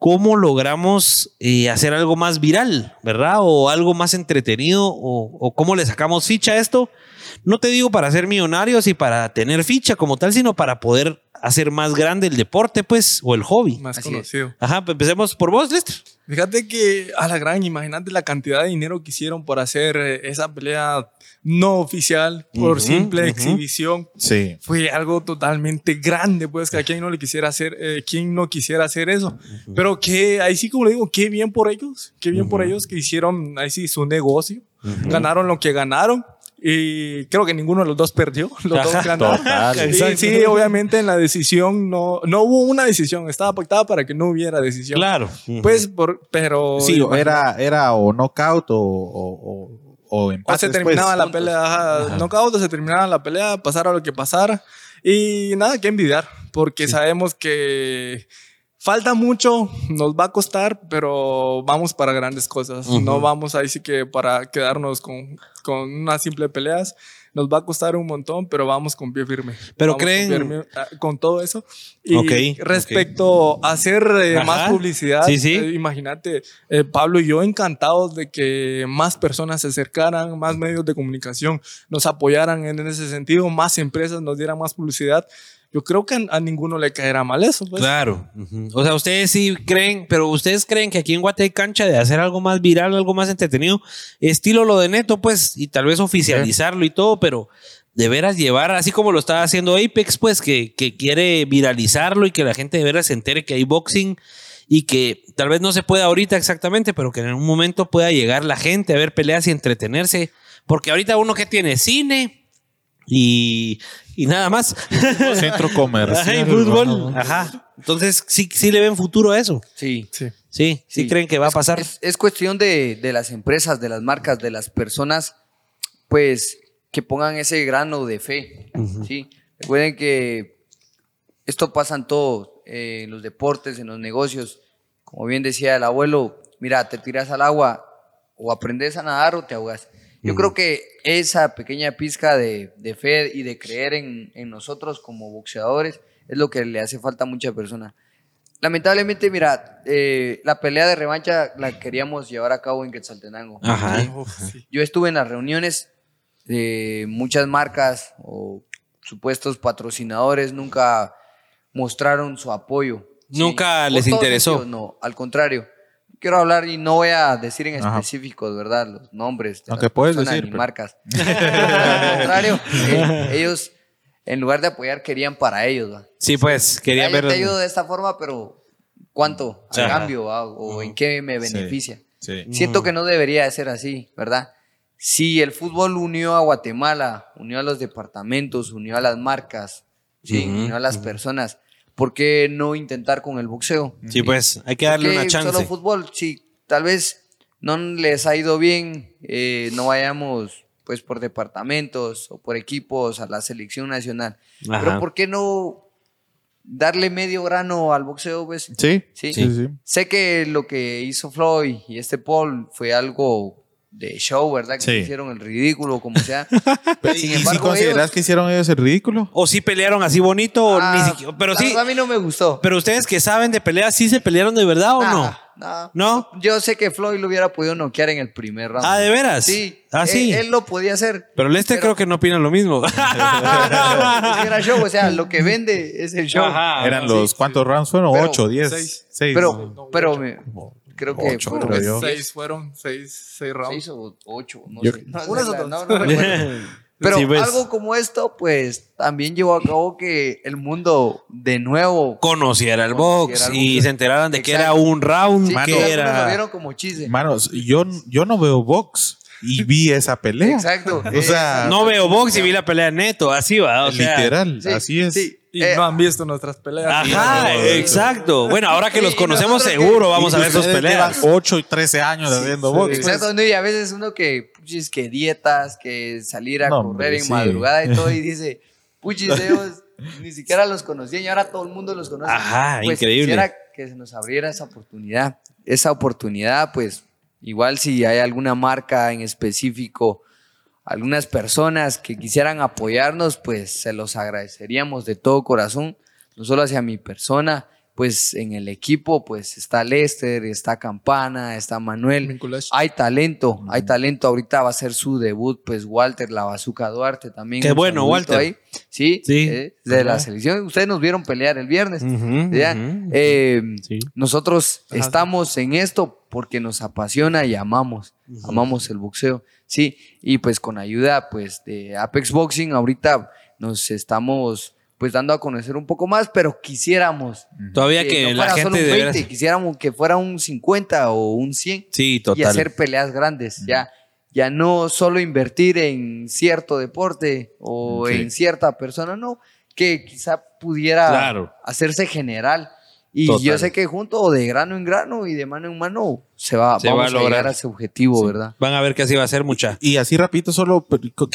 ¿cómo logramos eh, hacer algo más viral, verdad? O algo más entretenido, o, o cómo le sacamos ficha a esto. No te digo para ser millonarios y para tener ficha como tal, sino para poder hacer más grande el deporte, pues, o el hobby. Más Así es. conocido. Ajá, pues empecemos por vos, Lester. Fíjate que a la gran, imagínate la cantidad de dinero que hicieron por hacer eh, esa pelea no oficial, por Ujú, simple ujú. exhibición. Sí. Fue algo totalmente grande, pues que a quien no le quisiera hacer, eh, quien no quisiera hacer eso. Pero que ahí sí, como le digo, qué bien por ellos, qué bien por ellos que hicieron ahí sí su negocio, ganaron lo que ganaron. Y creo que ninguno de los dos perdió, los dos ganaron. total. Sí, obviamente en la decisión no, no hubo una decisión, estaba pactada para que no hubiera decisión. Claro. Pues, por, pero. Sí, era, era o knockout o, o, o, o O empate. se terminaba la pelea, ajá, knockout, o se terminaba la pelea, pasara lo que pasara. Y nada que envidiar, porque sabemos que falta mucho, nos va a costar, pero vamos para grandes cosas. No vamos ahí sí que para quedarnos con, con unas simples peleas. Nos va a costar un montón, pero vamos con pie firme. Pero Vamos creen- firme, ah, Con, todo eso. Y Ok, respecto a hacer eh, más publicidad, Sí, sí. eh, imagínate, eh, Pablo y yo encantados de que más personas se acercaran, más medios de comunicación nos apoyaran en ese sentido, más empresas nos dieran más publicidad. Yo creo que a, ninguno le caerá mal eso. Pues. Claro. O sea, ustedes sí creen, pero ustedes creen que aquí en Guate hay cancha de hacer algo más viral, algo más entretenido, estilo lo de Neto, pues, y tal vez oficializarlo y todo, pero de veras llevar, así como lo está haciendo Apex, pues, que, que quiere viralizarlo y que la gente de veras se entere que hay boxing y que tal vez no se pueda ahorita exactamente, pero que en un momento pueda llegar la gente a ver peleas y entretenerse. Porque ahorita uno que tiene cine y, y nada más. Centro Ajá, comercial. y fútbol. Ajá. Entonces, sí, sí le ven futuro a eso. Sí. Sí. Sí, sí, Sí. creen que va a Es- pasar. Es, es cuestión de, de las empresas, de las marcas, de las personas, pues que pongan ese grano de fe. ¿sí? Recuerden que esto pasa en todo, eh, en los deportes, en los negocios. Como bien decía el abuelo, mira, te tiras al agua o aprendes a nadar o te ahogas. Yo creo que esa pequeña pizca de, de fe y de creer en, en nosotros como boxeadores es lo que le hace falta a muchas personas. Lamentablemente, mira, eh, la pelea de revancha la queríamos llevar a cabo en Quetzaltenango. Ajá. ¿sí? Uf, sí. Yo estuve en las reuniones de muchas marcas o supuestos patrocinadores, nunca mostraron su apoyo. Nunca les interesó. no, al contrario. Quiero hablar y no voy a decir en Ajá. específicos, ¿verdad? Los nombres. de Aunque las puedes personas decir, ni pero- marcas. al contrario, eh, ellos, en lugar de apoyar, querían para ellos. ¿va? Sí, pues, quería Ah, yo ver. te ayudo de esta forma, pero ¿cuánto a Ajá. cambio va? o en qué me beneficia? Sí. Siento que no debería de ser así, ¿verdad? Si el fútbol unió a Guatemala, unió a los departamentos, unió a las marcas, ¿sí? Unió a las personas, ¿por qué no intentar con el boxeo? Sí, pues, hay que darle ¿Por qué una chance. Solo fútbol, sí, tal vez no les ha ido bien, eh, no vayamos pues por departamentos o por equipos a la selección nacional. Ajá. Pero ¿por qué no darle medio grano al boxeo? Pues? Sí. Sí. Sí, sí. Sé que lo que hizo Floyd y este Paul fue algo de show, ¿verdad? Que Sí. hicieron el ridículo, como sea. ¿Y Sin si embargo, consideras ellos- que hicieron ellos el ridículo? O sí pelearon así bonito, o Ah, ni siquiera. Pero sí. a mí no me gustó. Pero ustedes que saben de peleas, ¿sí se pelearon de verdad o no? no. ¿No? Yo sé que Floyd lo hubiera podido noquear en el primer round. Ah, ¿de veras? Sí. Ah, sí. Él, él lo podía hacer. Pero Lester Pero- creo que no opina lo mismo. Era show, o sea, lo que vende es el show. Ajá. Eran sí, los, sí. ¿cuántos rounds fueron? Pero- ¿Ocho, diez? seis. Seis. Pero, pero, me- creo que Ocho, fueron creo. Seis fueron, seis, seis rounds. seis o ocho, no Yo- sé. No, no, no. Pero Sí, pues. algo como esto, pues también llevó a cabo que el mundo de nuevo. Conociera el box Conociera y se enteraran de que era un round, Sí, que que algunos lo era. vieron como chiste. Manos, yo, yo no veo box y vi esa pelea. Exacto. O sea, No veo box y vi la pelea neto, así va. O sea, literal, Sí, así es. sí. Y Eh, no han visto nuestras peleas. Ajá, No, exacto. Bueno, ahora que Sí, los conocemos que- seguro vamos a ver sus peleas. llevan 8 y 13 años haciendo box. Exacto, no, y a veces uno que, puchis, que dietas, que salir a No, correr hombre, en sí. madrugada y todo, y dice, puchis, ellos ni siquiera los conocían y ahora todo el mundo los conoce. Ajá, Pues increíble. Quisiera que se nos abriera esa oportunidad. Esa oportunidad, pues, igual si hay alguna marca en específico, algunas personas que quisieran apoyarnos, pues se los agradeceríamos de todo corazón, no solo hacia mi persona, pues en el equipo, pues está Lester, está Campana, está Manuel. Hay talento, hay talento. Ahorita va a ser su debut, pues Walter, la Bazuca Duarte también. Qué bueno, Walter. Sí, Sí. eh, de la selección. Ustedes nos vieron pelear el viernes. Ujú, ¿ya? ujú. Eh, Sí. Nosotros Ajá. estamos en esto porque nos apasiona y amamos, amamos el boxeo, sí, y pues con ayuda pues de Apex Boxing ahorita nos estamos pues dando a conocer un poco más, pero quisiéramos Todavía que no la fuera solo gente un de 20, veras- quisiéramos que fuera un 50 o un 100 Sí, y total. hacer peleas grandes, ya ya no solo invertir en cierto deporte o Sí. en cierta persona, no, que quizá pudiera Claro. hacerse general. Y Total. yo sé que junto de grano en grano y de mano en mano se va, Se va vamos a a, lograr. llegar a ese objetivo, ¿verdad? Van a ver que así va a ser mucha. Y así rapidito, solo,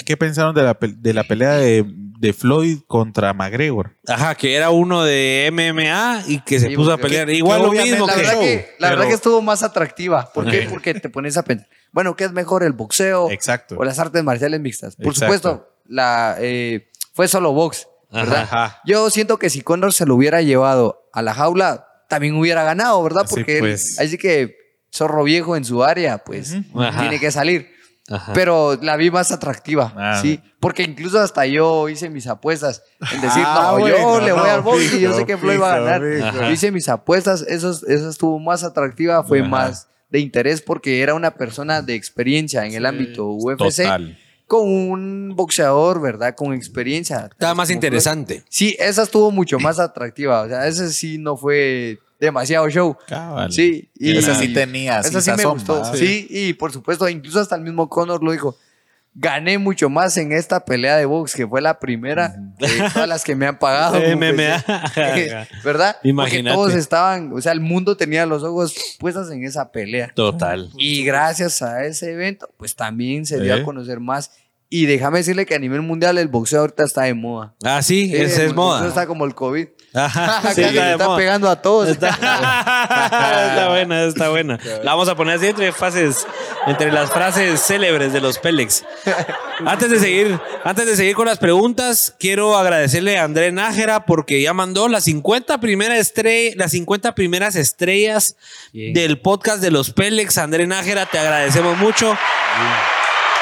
¿qué pensaron de la, de la pelea de, de Floyd contra McGregor? Ajá, que era uno de MMA y que se Sí, puso a pelear. que- Igual que lo mismo La que verdad, show, que, la pero- verdad que estuvo más atractiva. ¿Por qué? Porque te pones a pensar, bueno, ¿qué es mejor, el boxeo Exacto. o las artes marciales mixtas? Por Exacto. supuesto, la, eh, fue solo box, Yo siento que si Conor se lo hubiera llevado a la jaula, también hubiera ganado, ¿verdad? Porque él- pues. así que zorro viejo en su área, pues Ajá. tiene que salir. Ajá. Pero la vi más atractiva, Ah. sí. Porque incluso hasta yo hice mis apuestas en decir, Ah, no, yo bueno, le voy no, al box y yo sé que Floyd va a ganar. Yo hice mis apuestas, eso, eso estuvo más atractiva, fue Ajá. más de interés porque era una persona de experiencia en el ámbito UFC Total. Con un boxeador, ¿verdad? Con experiencia. Estaba más interesante. Sí, esa estuvo mucho más atractiva. O sea, ese sí no fue demasiado show. Cabal. Sí, y Esa sí tenía. esa sí me gustó. ¿va? Sí. y por supuesto, incluso hasta el mismo Conor lo dijo. Gané mucho más en esta pelea de box, que fue la primera de todas las que me han pagado. MMA. ¿Verdad? Imagínate. Porque todos estaban, o sea, el mundo tenía los ojos puestos en esa pelea. Total. Y gracias a ese evento, pues también se dio ¿Eh? a conocer más. Y déjame decirle que a nivel mundial el boxeo ahorita está de moda. Ah, sí, Sí, ese el es moda. Está como el COVID. Ajá, sí, está de está pegando a todos. Está, está buena, está buena. La vamos a poner así entre fases, entre las frases célebres de los Pélex. Antes de seguir, antes de seguir con las preguntas, quiero agradecerle a André Nájera porque ya mandó las 50 primeras estrellas, las 50 primeras estrellas Bien. del podcast de los Pélex. André Nájera, te agradecemos mucho.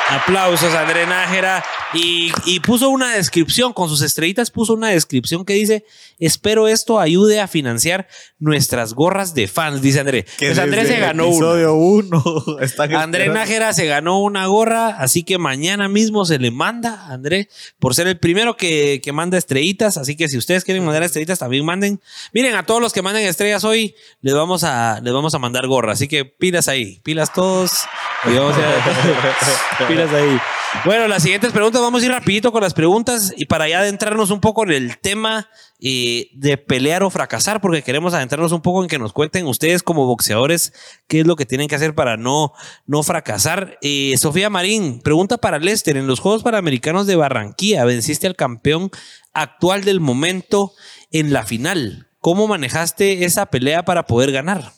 Aplausos, André Nájera. Y, y puso una descripción, con sus estrellitas puso una descripción que dice, espero esto ayude a financiar nuestras gorras de fans, dice André. Que Pues André se ganó una. Episodio uno. están André. Nájera se ganó una gorra, así que mañana mismo se le manda a André por ser el primero que, que manda estrellitas. Así que si ustedes quieren mandar estrellitas, también manden. Miren, a todos los que manden estrellas hoy, les vamos a, les vamos a mandar gorra. Así que pilas ahí, pilas todos. Y vamos a- Bueno, las siguientes preguntas, vamos a ir rapidito con las preguntas y para ya adentrarnos un poco en el tema eh, de pelear o fracasar, porque queremos adentrarnos un poco en que nos cuenten ustedes como boxeadores qué es lo que tienen que hacer para no, no fracasar. Eh, Sofía Marín, pregunta para Lester, en los Juegos Panamericanos de Barranquilla venciste al campeón actual del momento en la final. ¿Cómo manejaste esa pelea para poder ganar?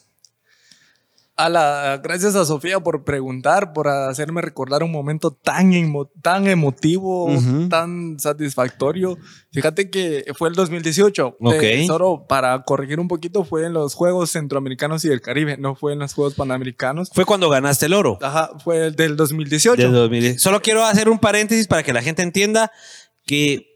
A la, gracias a Sofía por preguntar, por hacerme recordar un momento tan, emo- tan emotivo, tan satisfactorio. Fíjate que fue el 2018. Ok. Eh, solo para corregir un poquito, fue en los Juegos Centroamericanos y del Caribe, no fue en los Juegos Panamericanos. Fue cuando ganaste el oro. Ajá, fue el del 2018. Del 2010. Solo quiero hacer un paréntesis para que la gente entienda que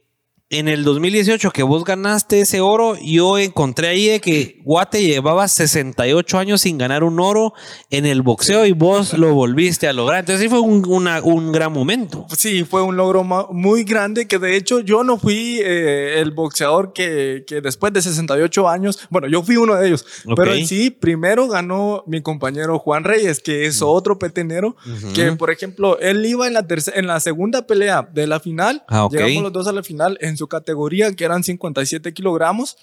en el 2018 que vos ganaste ese oro, yo encontré ahí de que Guate llevaba 68 años sin ganar un oro en el boxeo y vos lo volviste a lograr. Entonces sí fue un, una- un gran momento. Sí, fue un logro muy grande que de hecho yo no fui eh, el boxeador que, que después de 68 años, bueno, yo fui uno de ellos, Ok. pero en sí primero ganó mi compañero Juan Reyes, que es otro petenero, que por ejemplo, él iba en la, en la segunda pelea de la final, Ah, ok. llegamos los dos a la final en su categoría, que eran 57 kilogramos.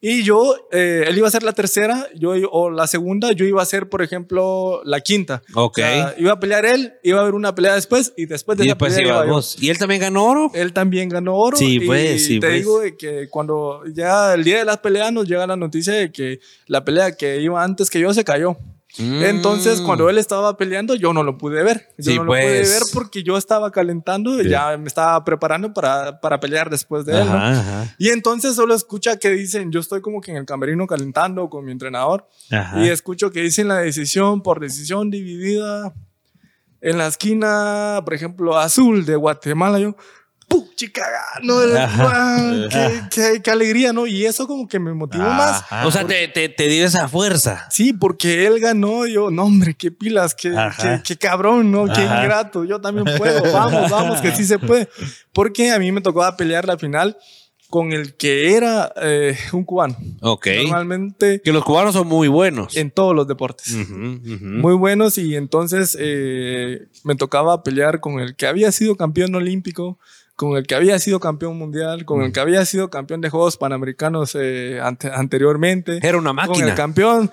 Y yo, eh, él iba a ser la tercera, yo o la segunda, yo iba a ser, por ejemplo, la quinta. Ok. O sea, iba a pelear él, iba a haber una pelea después y después de Y esa después pelea iba yo. vos. ¿Y él también ganó oro? Él también ganó oro. Sí, y pues, sí, te pues. digo que cuando ya el día de las peleas nos llega la noticia de que la pelea que iba antes que yo se cayó. Entonces, Mm. cuando él estaba peleando, yo no lo pude ver. Yo Sí, no lo pude pues. ver porque yo estaba calentando y ya me estaba preparando para, para pelear después de él. ¿no? Ajá, ajá, Y entonces solo escucha que dicen, yo estoy como que en el camerino calentando con mi entrenador ajá. y escucho que dicen la decisión por decisión dividida en la esquina, por ejemplo, azul de Guatemala. Yo, puchica, no, qué, qué- qué alegría, ¿no? Y eso como que me motivó más. O sea, te, te, te dio esa fuerza. Sí, porque él ganó, yo, no hombre, qué pilas, qué, qué, qué cabrón, ¿no? Qué ingrato, yo también puedo, vamos, vamos, que sí se puede. Porque a mí me tocaba pelear la final con el que era eh, un cubano. Ok. Normalmente Que los cubanos son muy buenos. en todos los deportes. Muy buenos y entonces eh, me tocaba pelear con el que había sido campeón olímpico, con el que había sido campeón mundial, con el que había sido campeón de Juegos Panamericanos eh, ante- anteriormente, Era una con máquina. el campeón,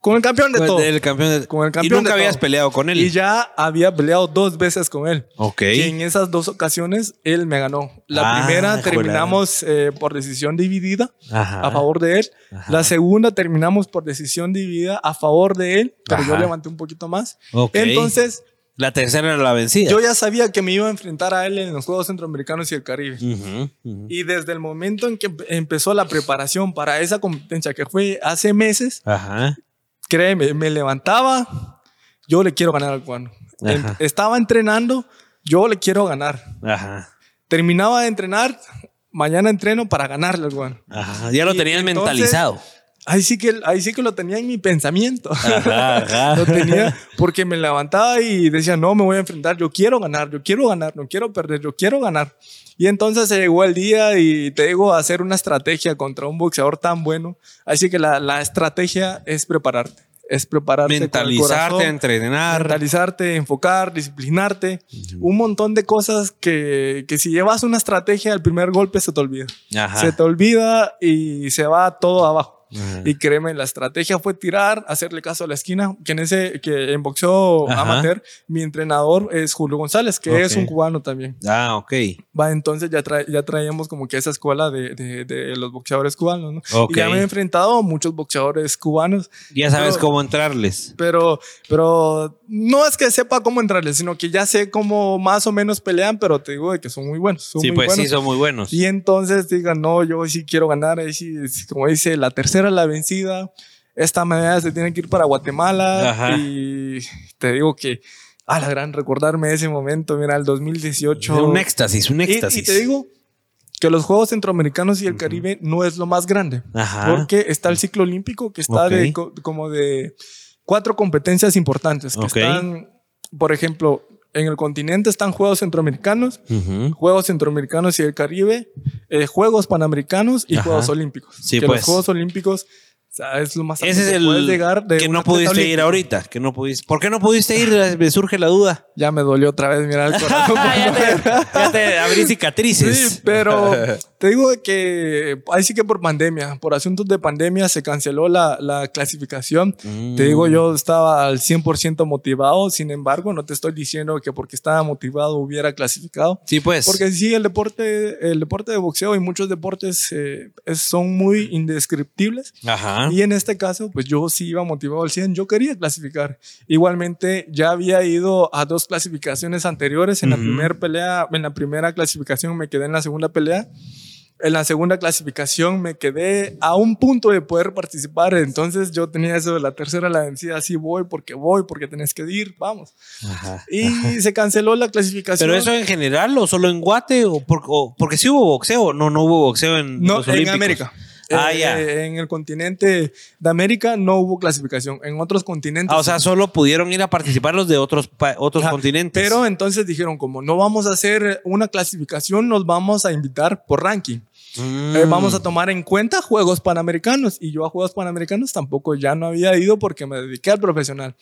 con el campeón de Con todo. el campeón de- Con el y campeón nunca de habías todo. peleado con él. Y ya había peleado dos veces con él. Ok. Y en esas dos ocasiones él me ganó. La Ah, primera terminamos eh, por decisión dividida Ajá. a favor de él. Ajá. La segunda terminamos por decisión dividida a favor de él, pero yo Ajá. levanté un poquito más. Ok. Entonces, La tercera era la vencida. yo ya sabía que me iba a enfrentar a él en los Juegos Centroamericanos y el Caribe. Ujú, ujú. Y desde el momento en que empe- empezó la preparación para esa competencia, que fue hace meses, Ajá. Créeme, me levantaba, yo le quiero ganar al cubano. En- Ajá. Estaba entrenando, yo le quiero ganar. Ajá. Terminaba de entrenar, mañana entreno para ganarle al cubano. Ajá. Ya lo tenías mentalizado. Ahí sí que, ahí sí que lo tenía en mi pensamiento. Ajá, ajá. lo tenía porque me levantaba y decía, no, me voy a enfrentar, yo quiero ganar, yo quiero ganar, no quiero perder, yo quiero ganar. Y entonces se llegó el día y te digo, hacer una estrategia contra un boxeador tan bueno. Así que la, la estrategia es prepararte. Es prepararte. Mentalizarte, corazón, entrenar. Mentalizarte, enfocar, disciplinarte. Un montón de cosas que, que si llevas una estrategia, el primer golpe se te olvida. Ajá. Se te olvida y se va todo abajo. Y créeme, la estrategia fue tirar, hacerle caso a la esquina, que en ese, que en boxeo Ajá. amateur, mi entrenador es Julio González, que es Ok. un cubano también. Ah, ok. Va, entonces ya, trae- ya traíamos como que esa escuela de, de, de los boxeadores cubanos, ¿no? Ok. Y ya me he enfrentado a muchos boxeadores cubanos, Ya sabes Pero- cómo entrarles. pero, pero no es que sepa cómo entrarles, sino que ya sé cómo más o menos pelean, pero te digo de que son muy buenos. Son Sí, muy pues buenos. sí, son muy buenos. Y entonces digan, no, yo sí quiero ganar. Ahí sí, es como dice, la tercera es la vencida. Esta medalla se tiene que ir para Guatemala. Ajá. Y te digo que, a la gran recordarme ese momento, mira, el 2018. Un éxtasis, un éxtasis. Y, te digo que los Juegos Centroamericanos y el Caribe no es lo más grande. Ajá. Porque está el ciclo olímpico que está de, co- como de cuatro competencias importantes. Que están, por ejemplo, en el continente están Juegos Centroamericanos. Juegos Centroamericanos y el Caribe, eh, Juegos Panamericanos y Ajá. Juegos Olímpicos. Sí, que pues. los Juegos Olímpicos sea, es lo más Ese es que el puedes llegar de que no pudiste ir ahorita. Que no pudiste. ¿Por qué no pudiste ir? Me surge la duda. Ya me dolió otra vez, mira el corazón. ya, te, ya te abrí cicatrices. Sí, pero te digo que ahí sí que por pandemia, por asuntos de pandemia se canceló la, la clasificación. Mm. Te digo, yo estaba al 100% motivado, sin embargo, no te estoy diciendo que porque estaba motivado hubiera clasificado. Sí, pues. Porque sí, el deporte, el deporte de boxeo y muchos deportes eh, son muy indescriptibles. Ajá. Y en este caso, pues yo sí iba motivado al 100, yo quería clasificar. Igualmente, ya había ido a dos clasificaciones anteriores. En la Ujú. primera pelea, en la primera clasificación me quedé en la segunda pelea. En la segunda clasificación me quedé a un punto de poder participar, entonces yo tenía eso de la tercera, la vencida, sí voy porque voy, porque tenés que ir, vamos. Ajá. Y se canceló la clasificación. ¿Pero eso en general o solo en Guate? O por- o- porque sí hubo boxeo. No, no hubo boxeo en No, los en Olímpicos. América. Ah, Eh, ya. En el continente de América no hubo clasificación. En otros continentes. Ah, o sea, solo pudieron ir a participar los de otros, otros Ajá. continentes. Pero entonces dijeron, como no vamos a hacer una clasificación, nos vamos a invitar por ranking. Mm. Eh, vamos a tomar en cuenta Juegos Panamericanos. Y yo a Juegos Panamericanos tampoco ya no había ido porque me dediqué al profesional.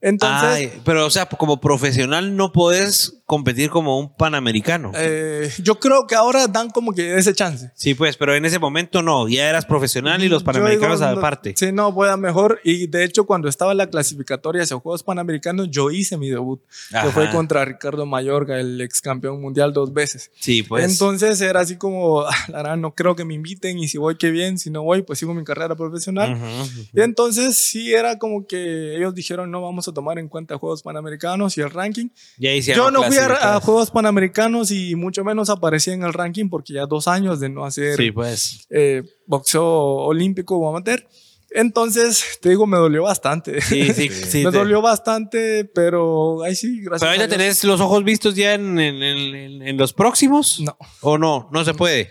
Entonces, Ay, pero, o sea, como profesional no podés competir como un panamericano. eh, yo creo que ahora dan como que ese chance. Sí, pues, pero en ese momento no. Ya eras profesional y los panamericanos digo, no, aparte. Sí, no, voy a mejor. Y de hecho, cuando estaba en la clasificatoria hacia Juegos Panamericanos, yo hice mi debut, Ajá. que fue contra Ricardo Mayorga, el ex campeón mundial dos veces. Sí, pues. Entonces era así como, "Ah, la verdad, no creo que me inviten y si voy, qué bien, si no voy, pues sigo mi carrera profesional. Ujú, ujú. Y entonces sí era como que ellos dijeron, no vamos a tomar en cuenta Juegos Panamericanos y el ranking. Ya Yo no fui a, a. Juegos Panamericanos y mucho menos aparecí en el ranking porque ya dos años de no hacer Sí, pues. eh, boxeo olímpico o amateur. Entonces, te digo, me dolió bastante. Sí, sí, sí. me te- dolió bastante, pero ahí sí, gracias. Pero ahorita tenés los ojos vistos ya en, en- en- en los próximos. No. ¿O no? No se puede.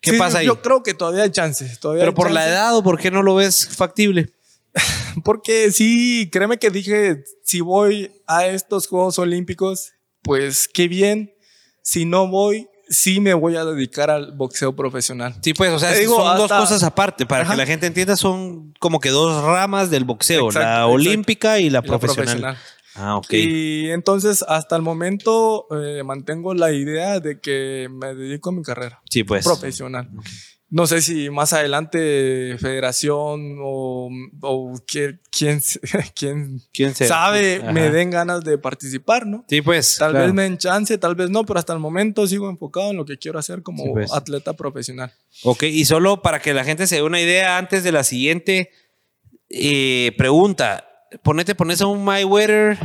¿Qué Sí, pasa ahí? Yo creo que todavía hay chances. Todavía Pero hay por la edad o por qué no lo ves factible. Porque sí, créeme que dije, si voy a estos Juegos Olímpicos, pues qué bien. Si no voy, sí me voy a dedicar al boxeo profesional. Sí, pues, o sea, digo, son dos cosas aparte. Para Ajá. que la gente entienda, son como que dos ramas del boxeo: Exacto, la olímpica y la Y la profesional. Ah, ok. Y entonces, hasta el momento, eh, mantengo la idea de que me dedico a mi carrera sí, pues. profesional. No sé si más adelante federación o, quién, quién ¿Quién se sabe Ajá. me den ganas de participar, ¿no? Sí, pues. Tal claro. vez me den chance, tal vez no, pero hasta el momento sigo enfocado en lo que quiero hacer como Sí, pues. atleta profesional. Ok, y solo para que la gente se dé una idea antes de la siguiente eh, pregunta. Ponete, pones a un Mayweather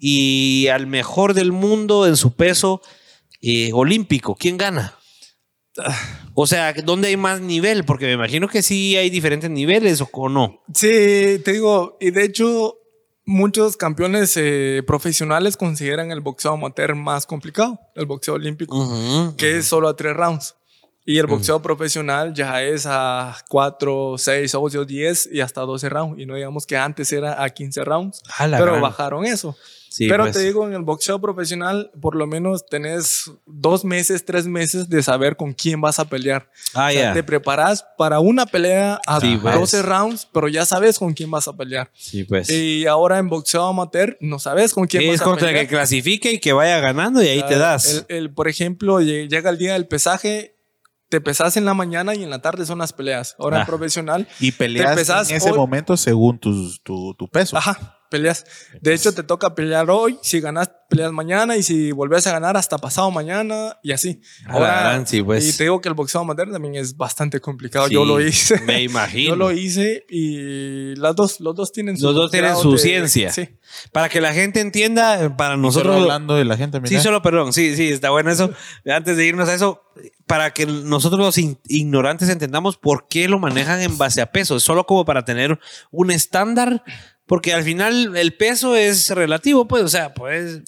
y al mejor del mundo en su peso eh, olímpico. ¿Quién gana? O sea, ¿dónde hay más nivel? Porque me imagino que sí hay diferentes niveles o, no. Sí, te digo, y de hecho, muchos campeones eh, profesionales consideran el boxeo amateur más complicado, el boxeo olímpico, Ujú. que es solo a tres rounds. Y el boxeo profesional ya es a 4, 6, 8, 10 y hasta 12 rounds. Y no digamos que antes era a 15 rounds, A la pero gran. bajaron eso. Sí, pero pues. te digo, en el boxeo profesional, por lo menos tenés dos meses, tres meses de saber con quién vas a pelear. Ah, O sea. Te preparas para una pelea a Sí, pues. 12 rounds, pero ya sabes con quién vas a pelear. Sí, pues. Y ahora en boxeo amateur no sabes con quién Sí, vas es a contra el pelear. que clasifique y que vaya ganando y ahí te Ah, das. El, el, por ejemplo, lle- llega el día del pesaje, te pesas en la mañana y en la tarde son las peleas. Ahora Ah. en profesional, Y peleas en ese hoy- momento según tus- tu, tu peso. ajá, peleas. De hecho, te toca pelear hoy, si ganas, peleas mañana y si volvés a ganar hasta pasado mañana y así. A la gran, sí, pues. Y te digo que el boxeo amateur también es bastante complicado. Sí, Yo lo hice. Me imagino. Yo lo hice y las dos, los dos tienen su Los dos tienen su de- ciencia. Sí. Para que la gente entienda, para Solo nosotros. hablando de la gente, Sí, mira. solo, perdón, sí, sí, está bueno eso. Antes de irnos a eso, para que nosotros los in- ignorantes entendamos por qué lo manejan en base a peso. Es solo como para tener un estándar, porque al final el peso es relativo, pues, o sea, pues,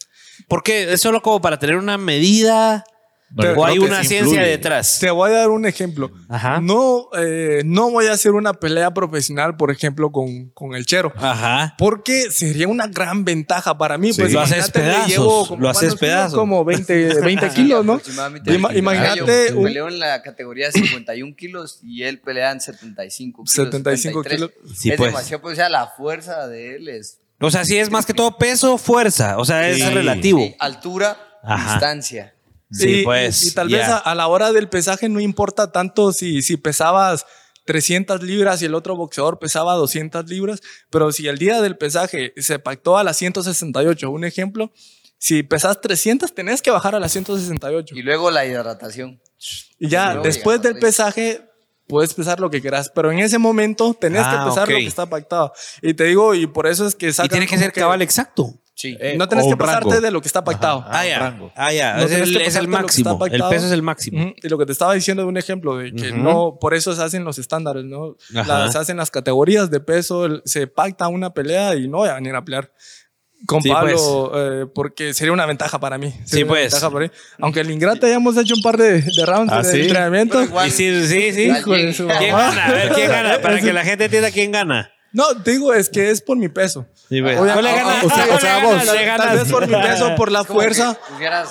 ¿por qué? Es solo como para tener una medida Yo o hay una ciencia detrás. Te voy a dar un ejemplo. Ajá. No, eh, no voy a hacer una pelea profesional, por ejemplo, con, con el Chero. Ajá. Porque sería una gran ventaja para mí. Sí. Pues Lo haces pedazos, llevo como- lo haces ¿cuántos kilos? pedazos. Como 20, 20 kilos, ¿no? Ima- imagínate Yo un- Peleó en la categoría 51 kilos y él pelea en 75 kilos. 75 73. Sí, es pues. demasiado, pues, o sea, la fuerza de él es O sea, sí es más que todo peso, fuerza. O sea, es Sí. relativo. sí, altura, Ajá. distancia. Sí, y, pues, y- y tal ya. vez a, a la hora del pesaje no importa tanto si, si pesabas 300 libras y el otro boxeador pesaba 200 libras, pero si el día del pesaje se pactó a las 168, un ejemplo, si pesas 300 tenés que bajar a las 168. Y luego la hidratación. Y ya luego después del pesaje puedes pesar lo que quieras, pero en ese momento tenés Ah, que pesar ok. lo que está pactado. Y te digo, y por eso es que Y tiene que ser cabal exacto. Sí. Eh, no tenés que pasarte rango. de lo que está pactado. Ajá. Ah, ya. rango. Ah, ya. No es el, es el máximo. El peso es el máximo. Ujú, Y lo que te estaba diciendo de un ejemplo de que Ujú. no, por eso se hacen los estándares, ¿no? Las, se hacen las categorías de peso, el- se pacta una pelea y no voy a venir a pelear con Sí, Pablo eh, porque sería una ventaja para mí. Sería Sí, una pues. ventaja para mí. Aunque el Ingrata ya hemos hecho un par de, de rounds ¿Ah, de sí? entrenamiento. Y sí, sí, sí. ¿Quién gana? A ver, ¿quién gana? Para que la gente entienda quién gana. No, digo, es que es por mi peso. Sí. Oye, ¿Cuál le ah, gana? ah, o sea, ¿Cuál o sea, vos, tal ganas. vez por mi peso, por la fuerza. que Pusieras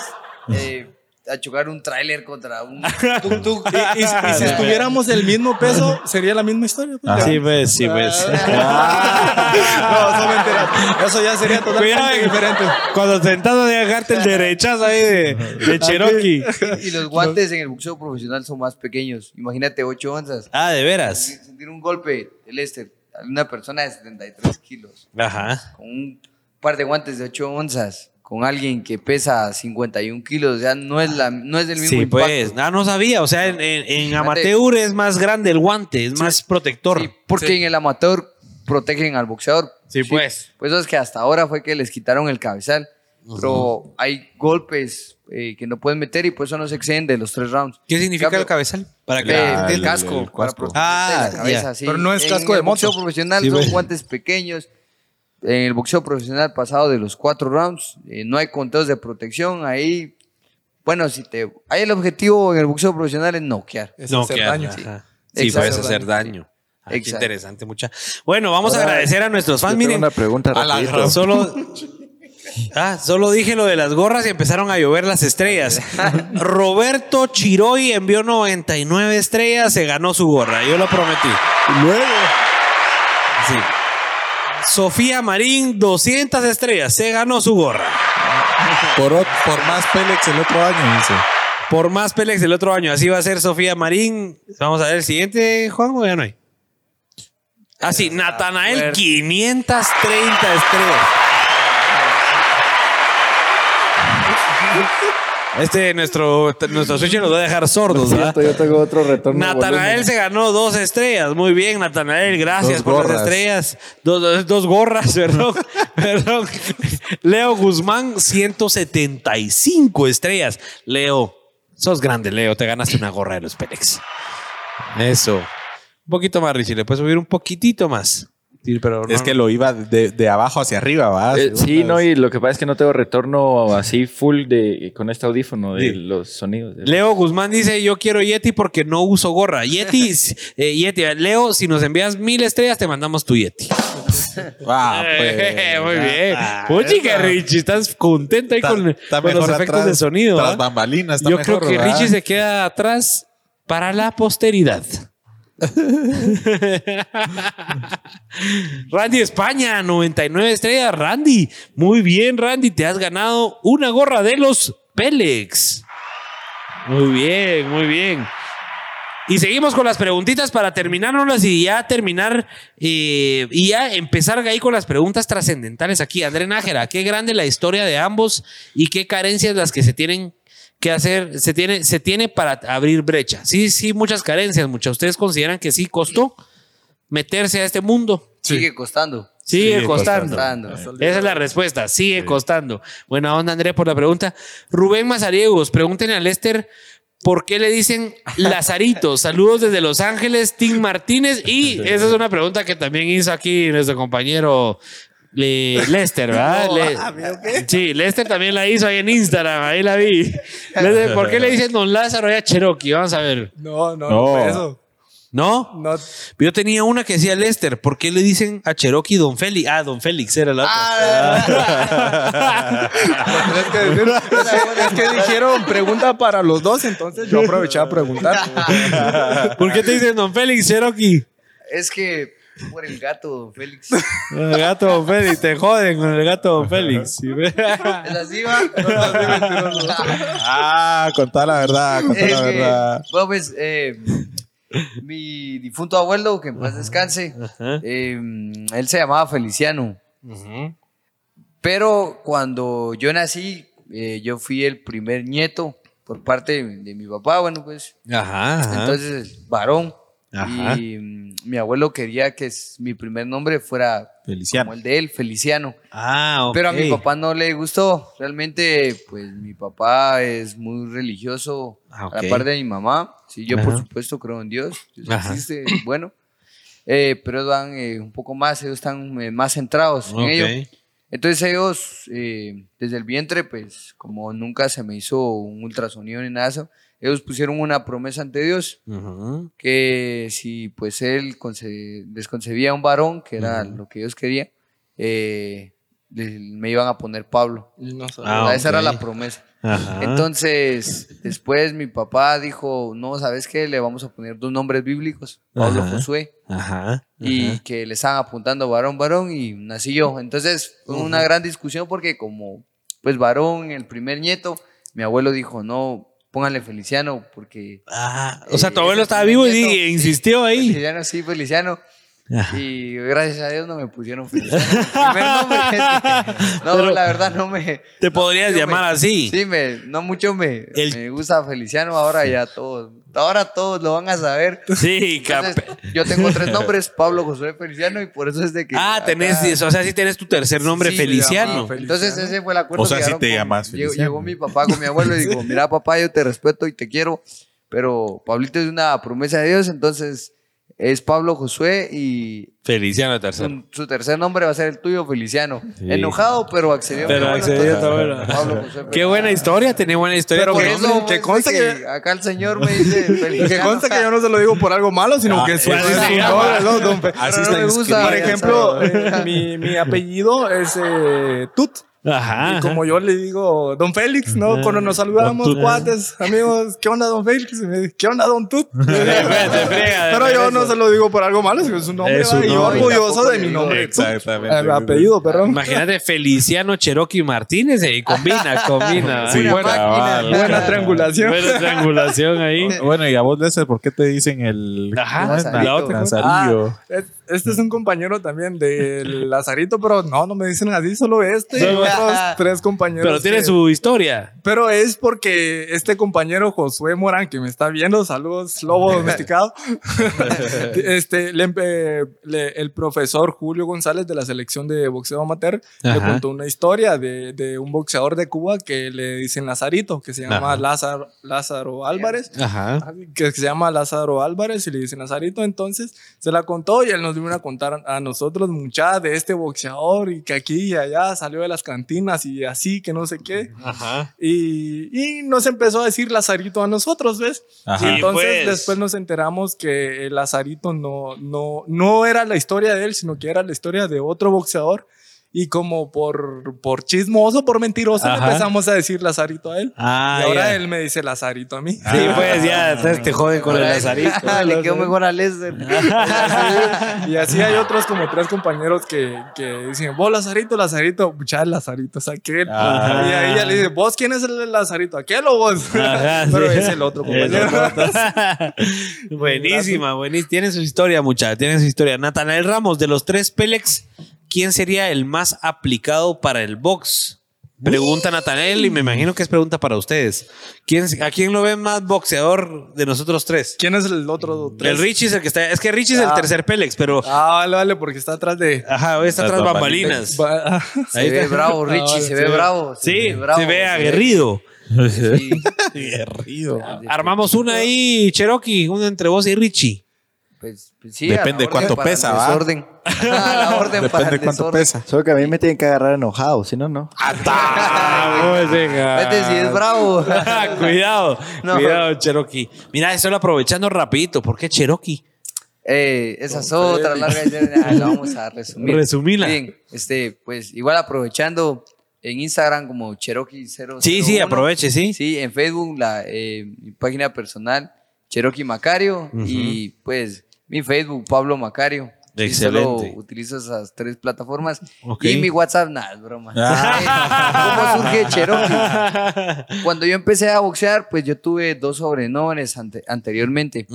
eh, a chocar un tráiler contra un tuk-tuk. Y, y- y si estuviéramos del mismo peso, sería la misma historia. pues. Sí, pues, sí, pues. no, son mentiras. Eso ya sería totalmente diferente. Cuando tentando de agarrarte el derechazo ahí de, de Cherokee. Y los guantes en el boxeo profesional son más pequeños. Imagínate 8 onzas. Ah, de veras. Sentir un golpe de Lester una persona de 73 kilos Ajá. con un par de guantes de 8 onzas con alguien que pesa 51 kilos, ya no es, la, no es del mismo Sí, impacto. pues. No sabía. O sea, en, en- en Fíjate. amateur es más grande el guante, es más protector. Sí, porque en el amateur protegen al boxeador. Sí, pues. Pues eso es que hasta ahora fue que les quitaron el cabezal. Pero hay golpes eh, que no pueden meter y pues eso no se exceden de los tres rounds. ¿Qué significa Cambio- el cabezal? Para que Eh, el, el- casco. el Ah, la cabeza, sí. Pero no es En casco de el boxeo moto. profesional Sí, son guantes pequeños. En el boxeo profesional pasado de los cuatro rounds, eh, no hay conteos de protección. Ahí, bueno, si te. Ahí el objetivo en el boxeo profesional es noquear. Es no, hacer daño. Sí, Exacto. puedes hacer daño. Ah, qué interesante, mucha. Bueno, vamos a agradecer a nuestros fans. Miren, una pregunta a la solo, ah, solo dije lo de las gorras y empezaron a llover las estrellas. Roberto Chiroy envió 99 estrellas, se ganó su gorra. Yo lo prometí. Luego. Sí. Sofía Marín, 200 estrellas, se ganó su gorra. Por, más Pélex el otro año, dice. Por más Pélex el otro año. Así va a ser Sofía Marín. Vamos a ver el siguiente, Juan, o ya no hay. Así, Natanael, 530 estrellas. Este, nuestro, nuestro switch nos va a dejar sordos, ¿verdad? Yo tengo otro retorno. Natanael se ganó dos estrellas. Muy bien, Natanael. Gracias Dos por las estrellas. Dos, dos- dos gorras, perdón. perdón. Leo Guzmán, 175 estrellas. Leo, sos grande, Leo. Te ganaste una gorra de los Pélex. Eso. Un poquito más, Richie. Le puedes subir un poquitito más. Pero Es que lo iba de, de abajo hacia arriba, ¿va? Eh, sí, no, y lo que pasa es que no tengo retorno así full de con este audífono de Sí. los sonidos. Leo Guzmán dice, yo quiero Yeti porque no uso gorra. Yeti, eh, Yeti, Leo, si nos envías mil estrellas, te mandamos tu Yeti. Ah, pues, muy bien. ah, Oye, que. Richie, estás contento ahí Está- con, está con los efectos atrás, de sonido. Tras ¿ah? bambalinas. Yo mejor, creo que ¿verdad? Richie se queda atrás para la posteridad. Randy España, 99 estrellas. Randy, muy bien, Randy. Te has ganado una gorra de los Pélex. Muy bien, muy bien. Y seguimos con las preguntitas para terminárnoslas y ya terminar eh, y ya empezar ahí con las preguntas trascendentales aquí. André Nájera, qué grande la historia de ambos y qué carencias las que se tienen que hacer, se tiene, se tiene para abrir brecha. Sí, sí, muchas carencias, muchas. ¿Ustedes consideran que sí costó meterse a este mundo? Sigue costando. Sigue, Sigue costando. costando. Esa es la respuesta. Sigue costando. Buena onda, André, por la pregunta. Rubén Mazariegos, pregúntenle a Lester por qué le dicen Lazarito. Saludos desde Los Ángeles, Tim Martínez. Y esa es una pregunta que también hizo aquí nuestro compañero eh, Lester, ¿verdad? Le- sí, Lester también la hizo ahí en Instagram. Ahí la vi. Lester, ¿Por qué le dicen Don Lázaro y a Cherokee? Vamos a ver. No, no, No. no. fue eso. ¿No? No. Yo tenía una que decía Lester. ¿Por qué le dicen a Cherokee Don Félix? Ah, Don Félix era la otra. Es que, decir- es que dijeron pregunta para los dos, entonces yo aproveché a preguntar. ¿Por qué te dicen Don Félix, Cherokee? Es que por el gato, don Félix. El gato Don Félix, te joden con el gato Don Félix. ¿Es así, va? Ah, contá la verdad, contá Es la que, verdad. bueno, pues, eh, mi difunto abuelo, que en paz descanse, eh, él se llamaba Feliciano. Pero cuando yo nací, eh, yo fui el primer nieto por parte de, de mi papá, bueno, pues, Ajá, ajá. entonces, varón. Ajá. Y mm, mi abuelo quería que mi primer nombre fuera Feliciano. como el de él, Feliciano. Ah, ok. Pero a mi papá no le gustó. Realmente, pues mi papá es muy religioso, Ah, a ok. la par de mi mamá. Sí, yo por Ajá. supuesto creo en Dios. Dios existe, bueno. Eh, pero van eh, un poco más, ellos están eh, más centrados en ello. Entonces ellos, eh, desde el vientre, pues como nunca se me hizo un ultrasonido ni nada ellos pusieron una promesa ante Dios Ujú. que si pues él conce- les concebía un varón, que era Ujú. lo que ellos querían, eh, le- me iban a poner Pablo. No. Ah, O sea, Esa era la promesa. Ajá. Entonces, después mi papá dijo, no, ¿sabes qué? Le vamos a poner dos nombres bíblicos, Pablo Ajá. Josué, Ajá. y ajá. que le estaban apuntando varón, varón, y nací yo. Entonces, fue una gran discusión porque como, pues, varón, el primer nieto, mi abuelo dijo, no, pónganle Feliciano, porque... Ah, o sea, eh, tu abuelo estaba vivo y nieto, insistió ahí. Feliciano, sí, Feliciano. Ajá. Y gracias a Dios no me pusieron Feliciano. No, Pero- la verdad no me... Te no podrías llamar me- así. Sí, me, no mucho me, El- me gusta Feliciano, ahora ya todos, ahora todos lo van a saber. Sí, Entonces, cap- yo tengo tres nombres, Pablo Josué Feliciano, y por eso es de que... Ah, tenés, acá- o sea, sí tenés tu tercer nombre, Sí, Feliciano. Entonces ese fue el acuerdo. O sea, que sí te llamas llegó, Feliciano. llegó mi papá con mi abuelo y dijo, mira papá, yo te respeto y te quiero, pero Pablito es una promesa de Dios, entonces es Pablo Josué y Feliciano tercero. su, su tercer nombre va a ser el tuyo, Feliciano. Enojado, pero accedió. Pero accedió abuelo. Pablo Josué Qué buena historia, tenía buena historia. Pero Por eso, que conste que que- acá el señor me dice Feliciano. Que conste que yo no se lo digo por algo malo, sino que su, no, Así no me gusta. Por ejemplo, mi, mi apellido es eh, Tut. Ajá. Y como yo le digo, don Félix, ¿no? Cuando nos saludamos, cuates, amigos, ¿qué onda, don Félix? Y me dice, ¿qué onda, don Tut? Pero yo no se lo digo por algo malo, sino es su nombre. Es su ¿va? Y yo nombre. orgulloso de mi nombre. Exactamente. El apellido, perdón. Imagínate Feliciano Cherokee Martínez y combina, combina. Sí, buena, máquina. vale. Buena triangulación. Buena triangulación ahí. Bueno, y a vos, Lester, ¿por qué te dicen el Ajá, la otra? Lazarillo? Es- Este es un compañero también de Lazarito, pero no, no me dicen así, solo este y otros tres compañeros. Pero tiene que- su historia. Pero es porque este compañero Josué Morán, que me está viendo, saludos, lobo domesticado. este, le empe- le- el profesor Julio González de la selección de boxeo amateur le contó una historia de, de un boxeador de Cuba que le dicen Lazarito, que se llama. Lázaro, Lázaro Álvarez. Ajá. Que se llama Lázaro Álvarez y le dicen Lazarito. Entonces se la contó y él nos vino a contar a nosotros, mucha de este boxeador y que aquí y allá salió de las cantinas y así, que no sé qué. Ajá. Y, y nos empezó a decir Lazarito a nosotros, ¿ves? Ajá. Y entonces pues. después nos enteramos que el Lazarito no, no, no era la historia de él, sino que era la historia de otro boxeador. Y como por, por chismoso, por mentiroso, le Ajá. empezamos a decir Lazarito a él. Ah, y ahora ya. él me dice Lazarito a mí. Sí, pues ya, entonces te joden con el Lazarito. Le quedó mejor a Lester. y así hay otros como tres compañeros que, que dicen, vos Lazarito, Lazarito, mucha Lazarito es aquel. Ajá. Y ahí ya le dice, vos quién es el Lazarito, aquel o vos. Ajá, Pero sí. es el otro compañero. buenísima, buenísima. Tiene su historia, muchacha. Tiene su historia. Natanael Ramos, de los tres Pélex, ¿quién sería el más aplicado para el box? Pregunta Natanael y me imagino que es pregunta para ustedes. ¿Quién, ¿A quién lo ven más boxeador de nosotros tres? ¿Quién es el otro tres? El Richie es el que está. Es que Richie es el Ah. tercer Pélex, pero. Ah, vale, vale, porque está atrás de... Ajá, hoy está Las tras bambalinas. bambalinas. Se Ahí ve está. bravo, Richie, Ah, se ve bravo. Sí, bravo, se ve se aguerrido. Sí. Guerrido. Armamos una ahí, Cherokee, una entre vos y Richie. Pues, pues sí, Depende de cuánto pesa, ¿va? Desorden. A la orden para Depende de el cuánto desorden. pesa. Solo que a mí me tienen que agarrar enojado, si no, no. Venga. Vete si es bravo. cuidado, No. cuidado, Cherokee. Mira, estoy aprovechando rapidito. ¿Por qué Cherokee? Eh, esa es otra larga historia. Ah, la vamos a resumir. Resumila. Bien, este, pues igual aprovechando en Instagram como Cherokee001. Sí, sí, aproveche, sí. Sí, en Facebook la eh, mi página personal Cherokee Macario y pues mi Facebook Pablo Macario. Excelente. Solo utilizo esas tres plataformas. Y mi WhatsApp, nada, es broma. Ah. ¿Cómo surge Cherokee? Cuando yo empecé a boxear, pues yo tuve dos sobrenombres ante- anteriormente.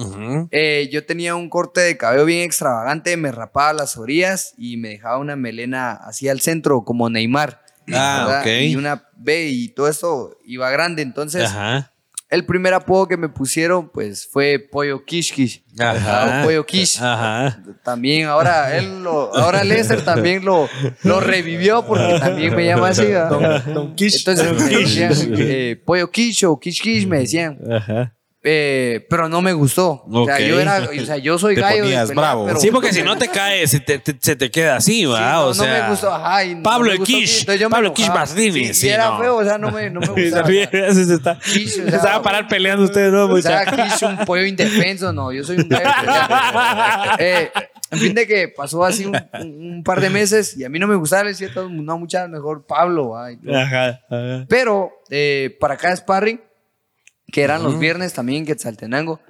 Eh, yo tenía un corte de cabello bien extravagante, me rapaba las orillas y me dejaba una melena así al centro, como Neymar. Ah. Y una B y todo esto iba grande. Entonces, Ajá. El primer apodo que me pusieron, pues, fue Pollo Kish Kish. Ajá. O Pollo Kish. Ajá. También ahora él lo, ahora Lester también lo, lo revivió porque también me llama así. ¿verdad? Don Kish. Entonces me decían eh, Pollo Kish o Kish Kish me decían. Ajá. Eh, pero no me gustó. O sea, yo era, o sea, yo soy Te gallo. ponías pelea, bravo. pero- Sí, porque si no te cae, se te, te- se te queda así, Sí, va. no, o no sea, me gustó, ajá, y no Pablo me el gustó Kish, entonces yo me Pablo el Kish enojaba. Martínez, Sí, sí, era no. feo, o sea, no me, no me gustaba. Se está- Kish, o se sea, va a parar peleando ustedes, ¿no? O sea? Kish, un pollo indefenso, no, yo soy un gallo. eh, en fin de que pasó así un, un par de meses y a mí no me gustaba, le decía todo el mundo, no, mucha mejor Pablo. va, y todo. Ajá, ajá. Pero eh, para cada sparring, que eran los viernes también en Quetzaltenango,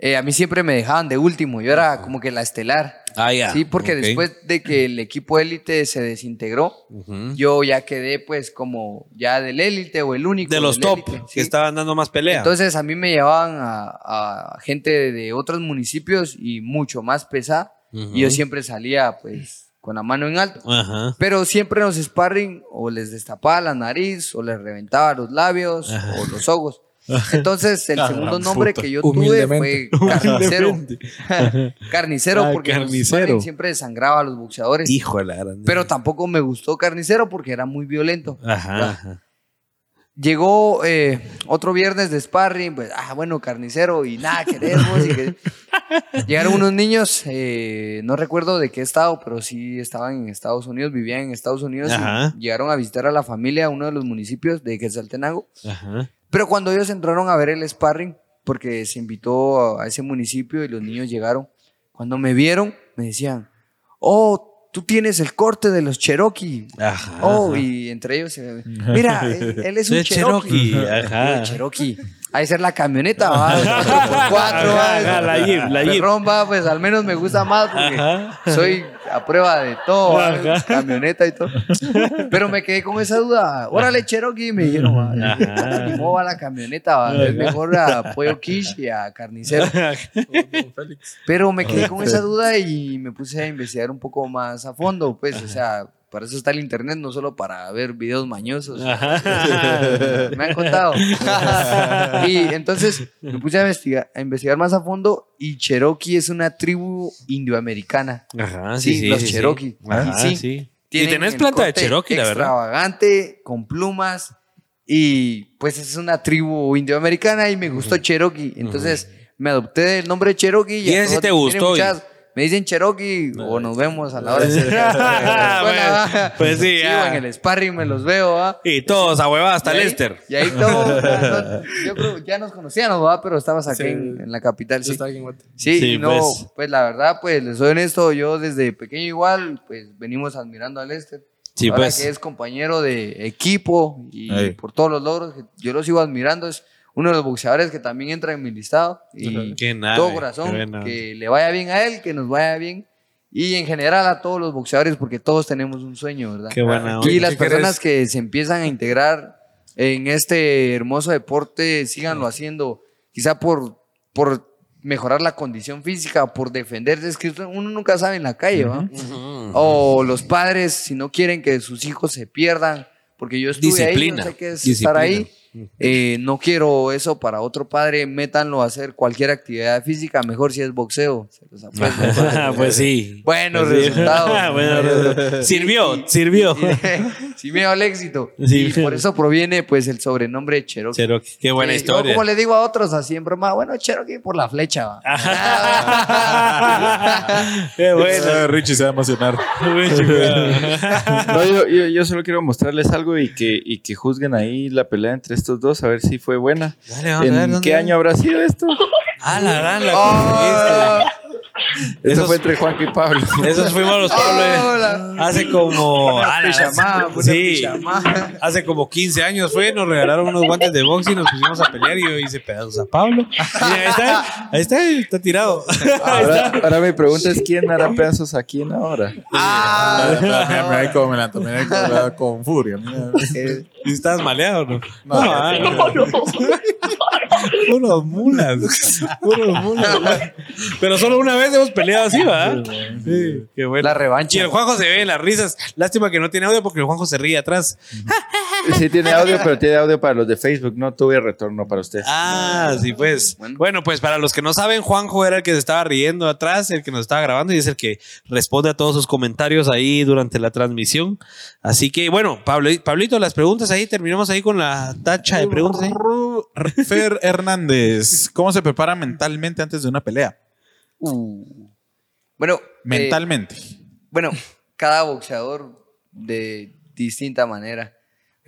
eh, a mí siempre me dejaban de último, yo era como que la estelar. Ah, ya. Sí, porque después de que el equipo élite se desintegró, yo ya quedé pues como ya del élite o el único. De los top, élite, que sí. estaban dando más pelea. Entonces a mí me llevaban a, a gente de otros municipios y mucho más pesada. Y yo siempre salía pues con la mano en alto. Pero siempre en los sparring o les destapaba la nariz o les reventaba los labios o los ojos. Entonces el segundo nombre que yo tuve fue carnicero. carnicero Ah, porque los siempre desangraba a los boxeadores. Hijo de la grande. Pero tampoco me gustó carnicero porque era muy violento. Ajá. ajá. Llegó eh, otro viernes de sparring, pues, ah, bueno, carnicero y nada, queremos. y que- Llegaron unos niños, eh, no recuerdo de qué estado, pero sí estaban en Estados Unidos, vivían en Estados Unidos. y llegaron a visitar a la familia a uno de los municipios de Quetzaltenango. Ajá. Pero cuando ellos entraron a ver el sparring, porque se invitó a ese municipio y los niños llegaron, cuando me vieron, me decían, oh, tú tienes el corte de los Cherokee. Ajá. Oh, y entre ellos, se- mira, él, él es un Cherokee. Cherokee, ajá. Cherokee. De ser la camioneta, va. 4x4, va. Ajá, la Jeep, la Jeep. Perrón, va, pues al menos me gusta más porque Ajá. soy a prueba de todo, Ajá. camioneta y todo. Pero me quedé con esa duda. Órale, Cherokee, me dijeron, va. Ajá. Ni modo va la camioneta, va. Es mejor a Pollo Quiche y a Carnicero. Pero me quedé con esa duda y me puse a investigar un poco más a fondo, pues, o sea, para eso está el internet, no solo para ver videos mañosos. me han contado. y entonces me puse a investigar, a investigar más a fondo y Cherokee es una tribu indioamericana. Ajá, Sí, sí, sí. los sí. Cherokee. Ajá, Sí. sí. Y tenés planta de Cherokee, la verdad. Extravagante, con plumas. Y pues es una tribu indioamericana y me gustó Cherokee. Entonces me adopté el nombre Cherokee. Y ese a sí te gustó, muchas- me dicen Cherokee o nos vemos a la hora de Bueno, pues sí, ya. en el sparring me los veo, ¿va? Y todos a huevada hasta Lester. Y ahí todo. no, yo creo que ya nos conocíamos, ¿va? Pero estabas aquí Sí. en, en la capital, Yo sí. estaba aquí en Guate. Sí, Sí, no, pues. pues. la verdad, pues les soy honesto, yo desde pequeño igual, pues venimos admirando a Lester. Sí, Ahora pues. que es compañero de equipo y por todos los logros que yo lo sigo admirando, es uno de los boxeadores que también entra en mi listado y Qué nave, todo corazón, que le vaya bien a él, que nos vaya bien y en general a todos los boxeadores porque todos tenemos un sueño, ¿verdad? Qué buena Y onda. las ¿Qué personas que se empiezan a integrar en este hermoso deporte, síganlo haciendo, quizá por, por mejorar la condición física, por defenderse, es que uno nunca sabe en la calle, ¿va? O los padres, si no quieren que sus hijos se pierdan, porque yo estuve Disciplina, ahí, no sé qué es disciplina. estar ahí. Eh, no quiero eso para otro padre, métanlo a hacer cualquier actividad física, mejor si es boxeo. se los apuesto. pues sí. Buenos Pues resultados. Resultados. Sirvió, Y- sirvió. sí me dio el éxito. Sí. Y por eso proviene pues el sobrenombre Cherokee. Cherokee. Qué buena yo historia. como le digo a otros así en broma, bueno, Cherokee por la flecha. Qué bueno. Ah, Richie se va a emocionar. No, yo, yo- yo solo quiero mostrarles algo y que, y que juzguen ahí la pelea entre estos dos, a ver si fue buena. Dale, vamos a ver, ¿En ¿dónde? qué año habrá sido esto? Ah, la gran, la Oh, Eso Esos- fue entre Juan y Pablo. Esos fuimos los Pablo. hola. Hace como. Ah, una sí, pijamá. hace como 15 años fue, nos regalaron unos guantes de box y nos pusimos a pelear y yo hice pedazos a Pablo. Mira, ahí está, ahí está, está tirado. Ahora, ahora mi pregunta es: ¿quién hará pedazos a quién ahora? Ah, me da como me la tomé con, furia. mira. ¿Y estás maleado o no? No, ah, no. Puros mulas. Puros mulas. Pero solo una vez hemos peleado así, ¿va? Sí, qué bueno. La Y revancha. el Juanjo se ve en las risas. Lástima que no tiene audio porque el Juanjo se ríe atrás. Sí tiene audio, pero tiene audio para los de Facebook. No tuve retorno para usted. Ah, sí, pues. Bueno. Bueno. pues para los que no saben, Juanjo era el que se estaba riendo atrás, el que nos estaba grabando y es el que responde a todos sus comentarios ahí durante la transmisión. Así que, bueno, Pablo, Pablito, las preguntas ahí, terminamos ahí con la tacha de preguntas. ahí. Fer Hernández, ¿cómo se prepara mentalmente antes de una pelea? Uh. Bueno, eh, Mentalmente. bueno, cada boxeador de distinta manera.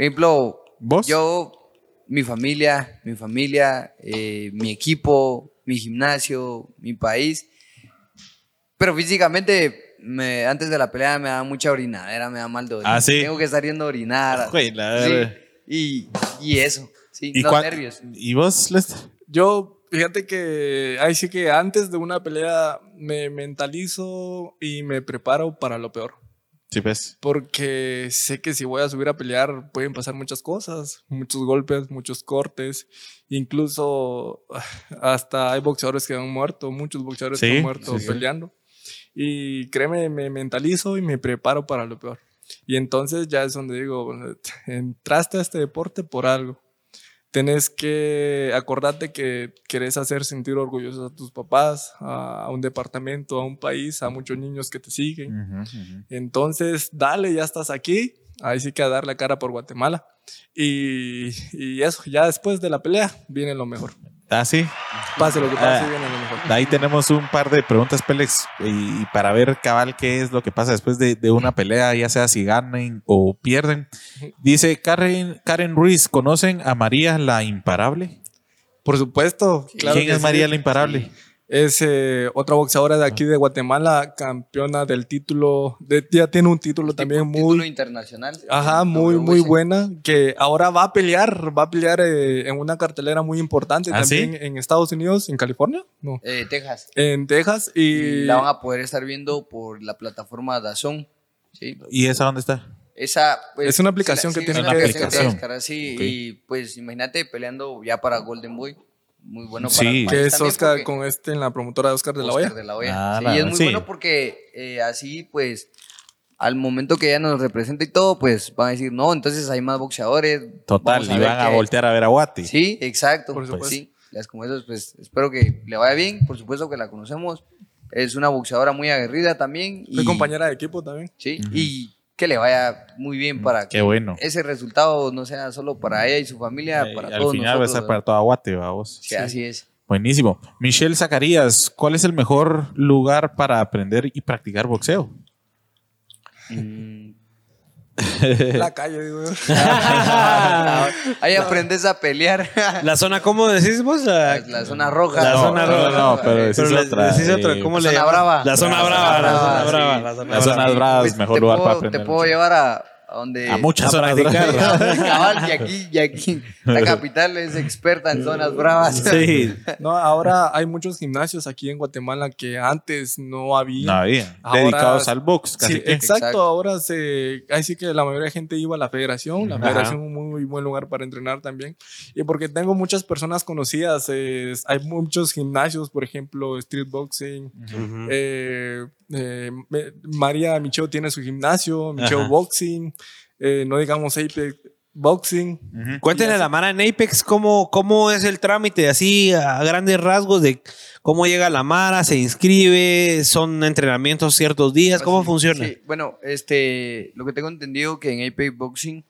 Por ejemplo, ¿Vos? yo, mi familia, mi familia, eh, mi equipo, mi gimnasio, mi país. Pero físicamente, me- antes de la pelea me da mucha orinadera, me da mal de orina. Ah, ¿sí? Tengo que estar yendo a orinar. Güey, la Sí, verdad. y, y eso, sí, ¿Y, los nervios. ¿Y vos, Lester? Yo, fíjate que ahí sí que antes de una pelea me mentalizo y me preparo para lo peor. Sí, pues. Porque sé que si voy a subir a pelear pueden pasar muchas cosas, muchos golpes, muchos cortes, incluso hasta hay boxeadores que han muerto, muchos boxeadores que Sí, han muerto sí, peleando. Y créeme, me mentalizo y me preparo para lo peor. Y entonces ya es donde digo, entraste a este deporte por algo. Tenés que acordarte que querés hacer sentir orgullosos a tus papás, a un departamento, a un país, a muchos niños que te siguen. Entonces, dale, ya estás aquí. Ahí sí que a dar la cara por Guatemala. Y, y eso, ya después de la pelea, viene lo mejor. Ah, sí. Pase lo que pase, Ah. viene lo mejor. Ahí tenemos un par de preguntas, Pélex, y, y para ver cabal qué es lo que pasa después de, de una pelea, ya sea si ganen o pierden. Dice Karen, Karen Ruiz, ¿conocen a María la Imparable? Por supuesto. Claro ¿Quién que es sí. María la Imparable? Es eh, otra boxeadora de aquí de Guatemala, campeona del título. De, ya tiene un título también Tipo título muy. internacional. Ajá, muy, muy buena. Que ahora va a pelear, va a pelear eh, en una cartelera muy importante ¿Ah, también sí? en Estados Unidos, en California, no, Eh, Texas. en Texas. Y la van a poder estar viendo por la plataforma Dazón. ¿sí? ¿Y esa dónde está? Esa, pues, Es una aplicación que sí, tiene que aplicación descargar. sí, y pues imagínate peleando ya para Golden Boy. Muy bueno para Sí. el que es Oscar porque- con este en la promotora de Oscar de la Hoya. de la Hoya. Ah, Sí, la- y es muy sí. bueno porque eh, así, pues, al momento que ella nos representa y todo, pues van a decir, no, entonces hay más boxeadores. Total, y van a voltear a ver a Guati. Sí, exacto. Por Pues supuesto. sí, las como esas, pues espero que le vaya bien. Por supuesto que la conocemos. Es una boxeadora muy aguerrida también. Fue y- compañera de equipo también. Sí, y que le vaya muy bien para Mm, Qué que bueno. ese resultado no sea solo para ella y su familia, Eh, para al todos final va a estar para toda Guate, vamos. Sí, así es. Buenísimo. Michelle Zacarías, ¿cuál es el mejor lugar para aprender y practicar boxeo? Mm. La calle, digo. Ahí aprendes a pelear. La zona, ¿cómo decís vos? La, zona roja. La No, zona no, roja. no, pero decís otra, decís otra, ¿cómo La le zona brava. La zona brava, la zona brava, la zona Las brava. zonas bravas, Pues, mejor lugar puedo- para aprender. Te puedo llevar a, a donde... A muchas practicar. bravas. Cabal, y aquí, y aquí. La capital es experta en zonas bravas. Sí. No, ahora hay muchos gimnasios aquí en Guatemala que antes no había. No había. Ahora- Dedicados al box, casi Sí, que. exacto, Exacto. ahora se, ahí sí que la mayoría de gente iba a la federación, la Ajá. federación es un muy buen lugar para entrenar también. Y porque tengo muchas personas conocidas, eh, hay muchos gimnasios, por ejemplo, street boxing, eh, eh, María Micheo tiene su gimnasio, Micheo Ajá. Boxing, eh, no digamos Apex Boxing. Ujú. Cuéntenle a la Mara en Apex cómo, cómo es el trámite, así a grandes rasgos de cómo llega la Mara, se inscribe, son entrenamientos ciertos días, ¿cómo Sí, funciona? sí. Bueno, este, lo que tengo entendido que en Apex Boxing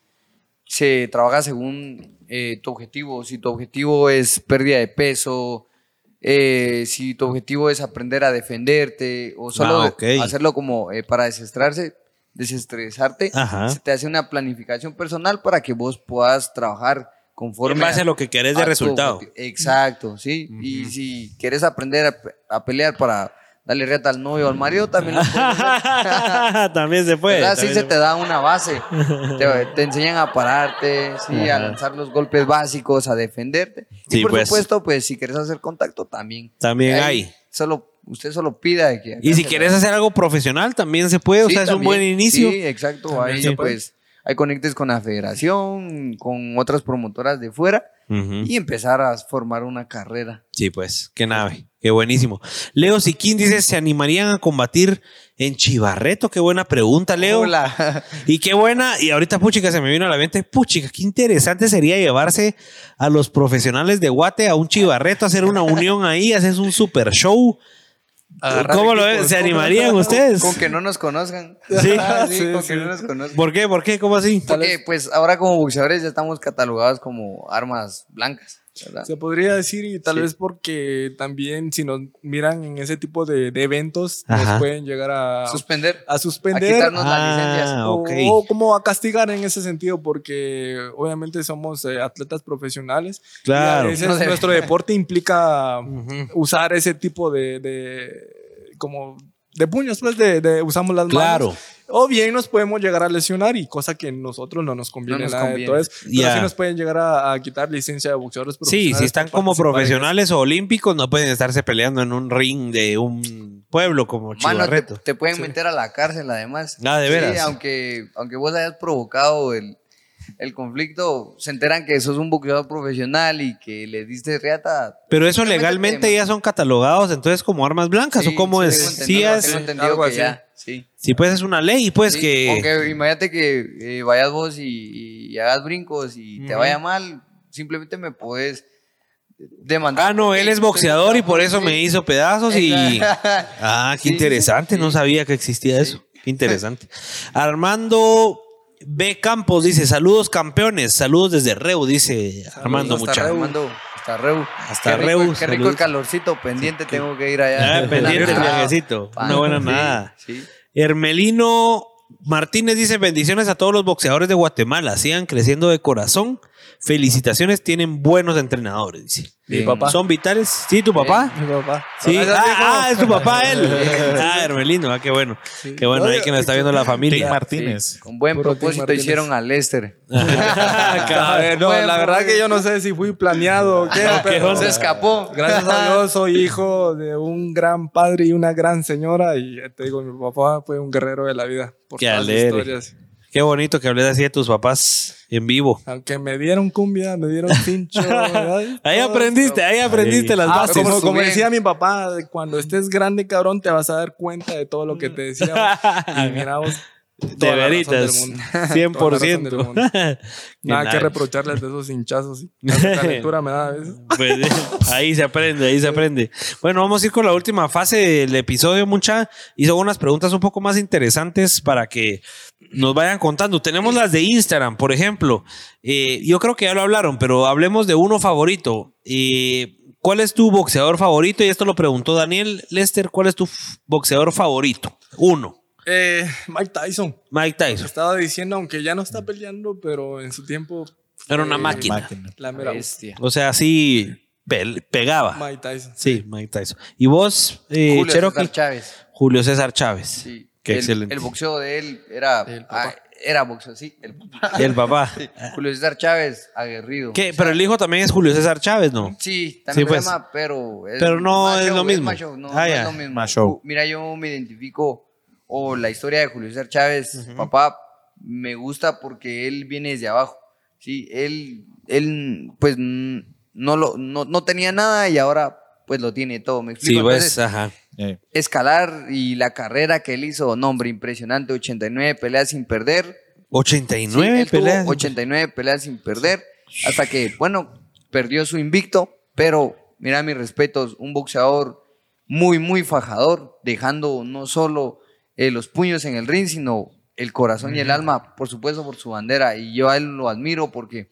se trabaja según eh, tu objetivo. Si tu objetivo es pérdida de peso, eh, si tu objetivo es aprender a defenderte o solo Ah, hacerlo como eh, para desestresarse, desestresarte, Ajá. se te hace una planificación personal para que vos puedas trabajar conforme En base a lo que querés de tu resultado. Exacto, sí. Y si quieres aprender a, pe- a pelear para darle reta al novio o al marido, también lo también se puede. ¿Verdad? Sí también se se te da una base. te, te enseñan a pararte, sí, a lanzar los golpes básicos, a defenderte. Y por pues. supuesto, pues si quieres hacer contacto, también. También Ahí hay. Solo, usted solo pida que Y si quieres hacer algo profesional, también se puede, o Sí, sea, es un buen inicio. Sí, exacto. Ahí puede. pues hay conectes con la federación, con otras promotoras de fuera y empezar a formar una carrera. Sí, pues, qué nave, qué buenísimo. Leo Siquín dice, ¿se animarían a combatir en Chivarreto? Qué buena pregunta, Leo. Hola. Y qué buena, y ahorita puchica se me vino a la mente, puchica, qué interesante sería llevarse a los profesionales de Guate a un Chivarreto, hacer una unión ahí, hacer un super show. ¿Cómo lo ven? ¿Se animarían ustedes? Con que no nos conozcan. Sí. Sí, Sí, con sí. que no nos conozcan. ¿Por qué? ¿Por qué? ¿Cómo así? Porque pues ahora como boxeadores ya estamos catalogados como armas blancas. ¿Verdad? Se podría decir, y tal Sí. vez porque también si nos miran en ese tipo de, de eventos, Ajá. nos pueden llegar a, Suspender. a A suspender las Ah, licencias. o, como a castigar en ese sentido, porque obviamente somos eh, atletas profesionales. y Claro. a veces No debe- nuestro deporte implica usar ese tipo de, de- como de puños, pues de, de- usamos las manos. Claro. O bien nos podemos llegar a lesionar y cosa que a nosotros no nos conviene No nos nada conviene. todo eso. Pero sí nos pueden llegar a, a quitar licencia de boxeadores Sí, si están como profesionales o olímpicos, no pueden estarse peleando en un ring de un pueblo como Mano, te, Chivarreto. te pueden meter a la cárcel además. Ah, ¿de Sí, veras? aunque, aunque vos hayas provocado el, el conflicto, se enteran que sos un boxeador profesional y que le diste reata. Pero eso legalmente te- ya son catalogados entonces como armas blancas o Sí, sí, es. tengo Sí, es, tengo entendido algo que así. ya, sí. sí, pues es una ley, pues Sí, que Aunque imagínate que eh, vayas vos y, y hagas brincos y te vaya mal, simplemente me puedes demandar. Ah, no, él es boxeador y por eso me hizo pedazos y... Ah, qué interesante, no sabía que existía eso. Qué interesante. Armando B. Campos dice, saludos campeones, saludos desde Reu, dice Armando hasta Mucha. Reu, Armando, hasta Reu. Hasta Qué rico- Reu, Qué rico saludos. el calorcito, pendiente, tengo que ir allá. Ah, pendiente el Ah, viajecito, una buena sí, nada. sí. Hermelino Martínez dice, bendiciones a todos los boxeadores de Guatemala, sigan creciendo de corazón. Felicitaciones, tienen buenos entrenadores, dice. Mi papá. ¿Son vitales? ¿Sí, tu papá? Mi papá. Sí. Ah, ah, es tu papá él. Ah, Hermelino, ah, qué bueno. Qué bueno, ahí que nos está viendo la Tim familia. Martínez. Sí, con buen Puro Tim propósito Martínez. hicieron a Lester. A ver, no, la verdad que yo no sé si fui planeado o qué, pero Se escapó. gracias a Dios soy hijo de un gran padre y una gran señora y ya te digo, mi papá fue un guerrero de la vida por Qué todas alegre. historias. Qué bonito que hables así de tus papás en vivo. Aunque me dieron cumbia, me dieron pincho. Ahí aprendiste, ahí aprendiste las Ah, bases. como, decía mi papá, cuando estés grande, cabrón, te vas a dar cuenta de todo lo que te decíamos. y miramos. De veritas, 100%. Nada que reprocharles de esos hinchazos. Esa calentura me da a veces. Pues, ahí se aprende, ahí se aprende. Bueno, vamos a ir con la última fase del episodio, mucha. Hizo unas preguntas un poco más interesantes para que nos vayan contando. Tenemos las de Instagram, por ejemplo. Eh, yo creo que ya lo hablaron, pero hablemos de uno favorito. Eh, ¿Cuál es tu boxeador favorito? Y esto lo preguntó Daniel Lester. ¿Cuál es tu boxeador favorito? Uno. Eh, Mike Tyson. Mike Tyson. Estaba diciendo, aunque ya no está peleando, pero en su tiempo. Era una eh, máquina. Máquina. La mera Bestia. O sea, así pe- pegaba. Mike Tyson. Sí, Mike Tyson. ¿Y vos, eh, Julio Cherokee? César Chávez. Julio César Chávez. Sí. Qué el, excelente. El boxeo de él era. El papá. ah, era boxeo, sí. El papá. El papá. Julio César Chávez, aguerrido. ¿Qué? O sea, Pero el hijo también es Julio César Chávez, ¿no? Sí, también Sí, se pues. llama, pero. es Pero no es lo mismo. show, no, Ah, no es lo mismo. Show. Mira, yo me identifico. O la historia de Julio César Chávez, papá, me gusta porque él viene desde abajo. Sí, él, él pues, no, lo, no, no tenía nada y ahora, pues, lo tiene todo. ¿Me explico? Sí, pues, Entonces, ajá. Eh, escalar y la carrera que él hizo, no, hombre, impresionante, 89 peleas sin perder. 89 Sí, peleas. 89 peleas sin perder, hasta que, bueno, perdió su invicto, pero mira mis respetos, un boxeador muy, muy fajador, dejando no solo eh, los puños en el ring, sino el corazón y el alma, por supuesto, por su bandera. Y yo a él lo admiro porque